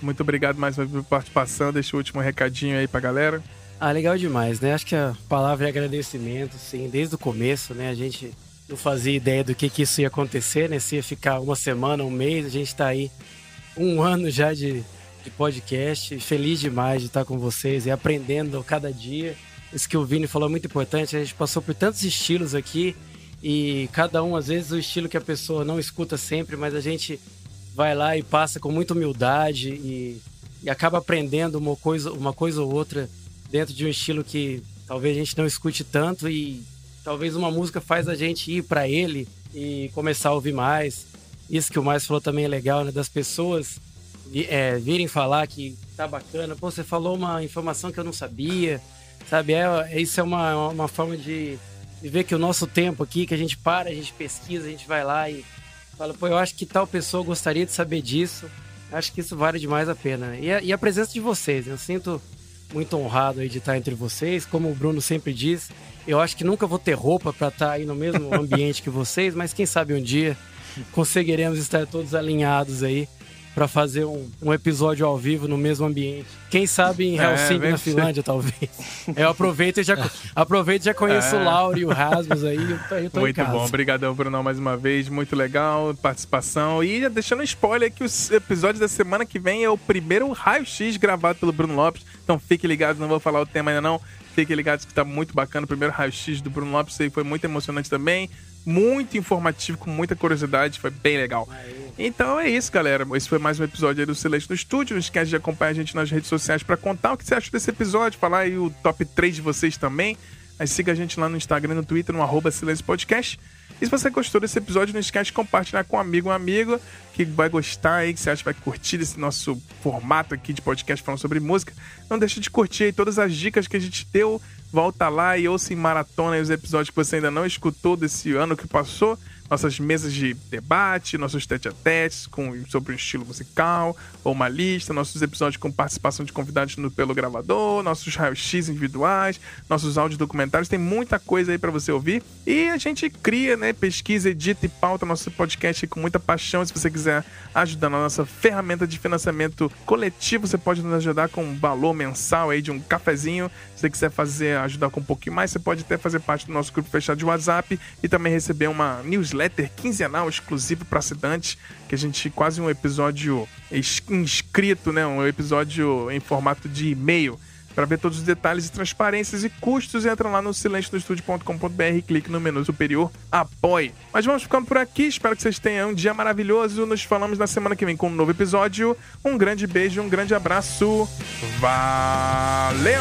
muito obrigado mais uma vez por participação. Deixa o último recadinho aí pra galera. Ah, legal demais, né? Acho que a palavra é agradecimento, sim, desde o começo, né? A gente não fazia ideia do que, que isso ia acontecer, né? Se ia ficar uma semana, um mês, a gente está aí um ano já de, de podcast. Feliz demais de estar com vocês e aprendendo cada dia. Isso que o Vini falou é muito importante. A gente passou por tantos estilos aqui e cada um, às vezes, o estilo que a pessoa não escuta sempre, mas a gente vai lá e passa com muita humildade e, e acaba aprendendo uma coisa, uma coisa ou outra dentro de um estilo que talvez a gente não escute tanto e Talvez uma música faz a gente ir para ele e começar a ouvir mais. Isso que o Mais falou também é legal, né? Das pessoas é, virem falar que tá bacana. Pô, você falou uma informação que eu não sabia, sabe? É, é, isso é uma, uma forma de, de ver que o nosso tempo aqui, que a gente para, a gente pesquisa, a gente vai lá e fala, pô, eu acho que tal pessoa gostaria de saber disso. Acho que isso vale demais a pena. E a, e a presença de vocês, eu sinto muito honrado aí de estar entre vocês. Como o Bruno sempre diz, eu acho que nunca vou ter roupa para estar aí no mesmo ambiente que vocês, mas quem sabe um dia conseguiremos estar todos alinhados aí para fazer um, um, episódio ao vivo no mesmo ambiente. Quem sabe em Helsinki, é, na Finlândia, talvez. Eu aproveito e já, aproveito já conheço é. o Lauro e o Rasmus aí. Eu tô, eu tô muito bom, obrigadão, Bruno, mais uma vez. Muito legal, participação. E deixando um spoiler que o episódio da semana que vem é o primeiro raio-x gravado pelo Bruno Lopes. Então fique ligado, não vou falar o tema ainda não. Fiquem ligados que tá muito bacana. O primeiro raio-x do Bruno Lopes aí foi muito emocionante também. Muito informativo, com muita curiosidade. Foi bem legal. Então é isso, galera. Esse foi mais um episódio do Silêncio no Estúdio. Não esquece de acompanhar a gente nas redes sociais para contar o que você acha desse episódio. Falar aí o top 3 de vocês também. Aí siga a gente lá no Instagram no Twitter, no arroba Silêncio Podcast. E se você gostou desse episódio, não esquece de compartilhar com um amigo, um amigo que vai gostar aí, que você acha que vai curtir esse nosso formato aqui de podcast falando sobre música. Não deixe de curtir aí todas as dicas que a gente deu. Volta lá e ouça em maratona os episódios que você ainda não escutou desse ano que passou nossas mesas de debate, nossos tete-a-tetes com, sobre um estilo musical, ou uma lista, nossos episódios com participação de convidados no, pelo gravador, nossos raios-x individuais, nossos áudios documentários, tem muita coisa aí para você ouvir. E a gente cria, né, pesquisa, edita e pauta nosso podcast com muita paixão. Se você quiser ajudar na nossa ferramenta de financiamento coletivo, você pode nos ajudar com um valor mensal aí de um cafezinho. Se você quiser fazer, ajudar com um pouquinho mais, você pode até fazer parte do nosso grupo fechado de WhatsApp e também receber uma newsletter newsletter quinzenal exclusivo para assinantes, que a gente quase um episódio inscrito, né, um episódio em formato de e-mail. Para ver todos os detalhes e transparências e custos, entra lá no silencionostudio.com.br e clique no menu superior Apoie. Mas vamos ficando por aqui, espero que vocês tenham um dia maravilhoso. Nos falamos na semana que vem com um novo episódio. Um grande beijo, um grande abraço. Valeu!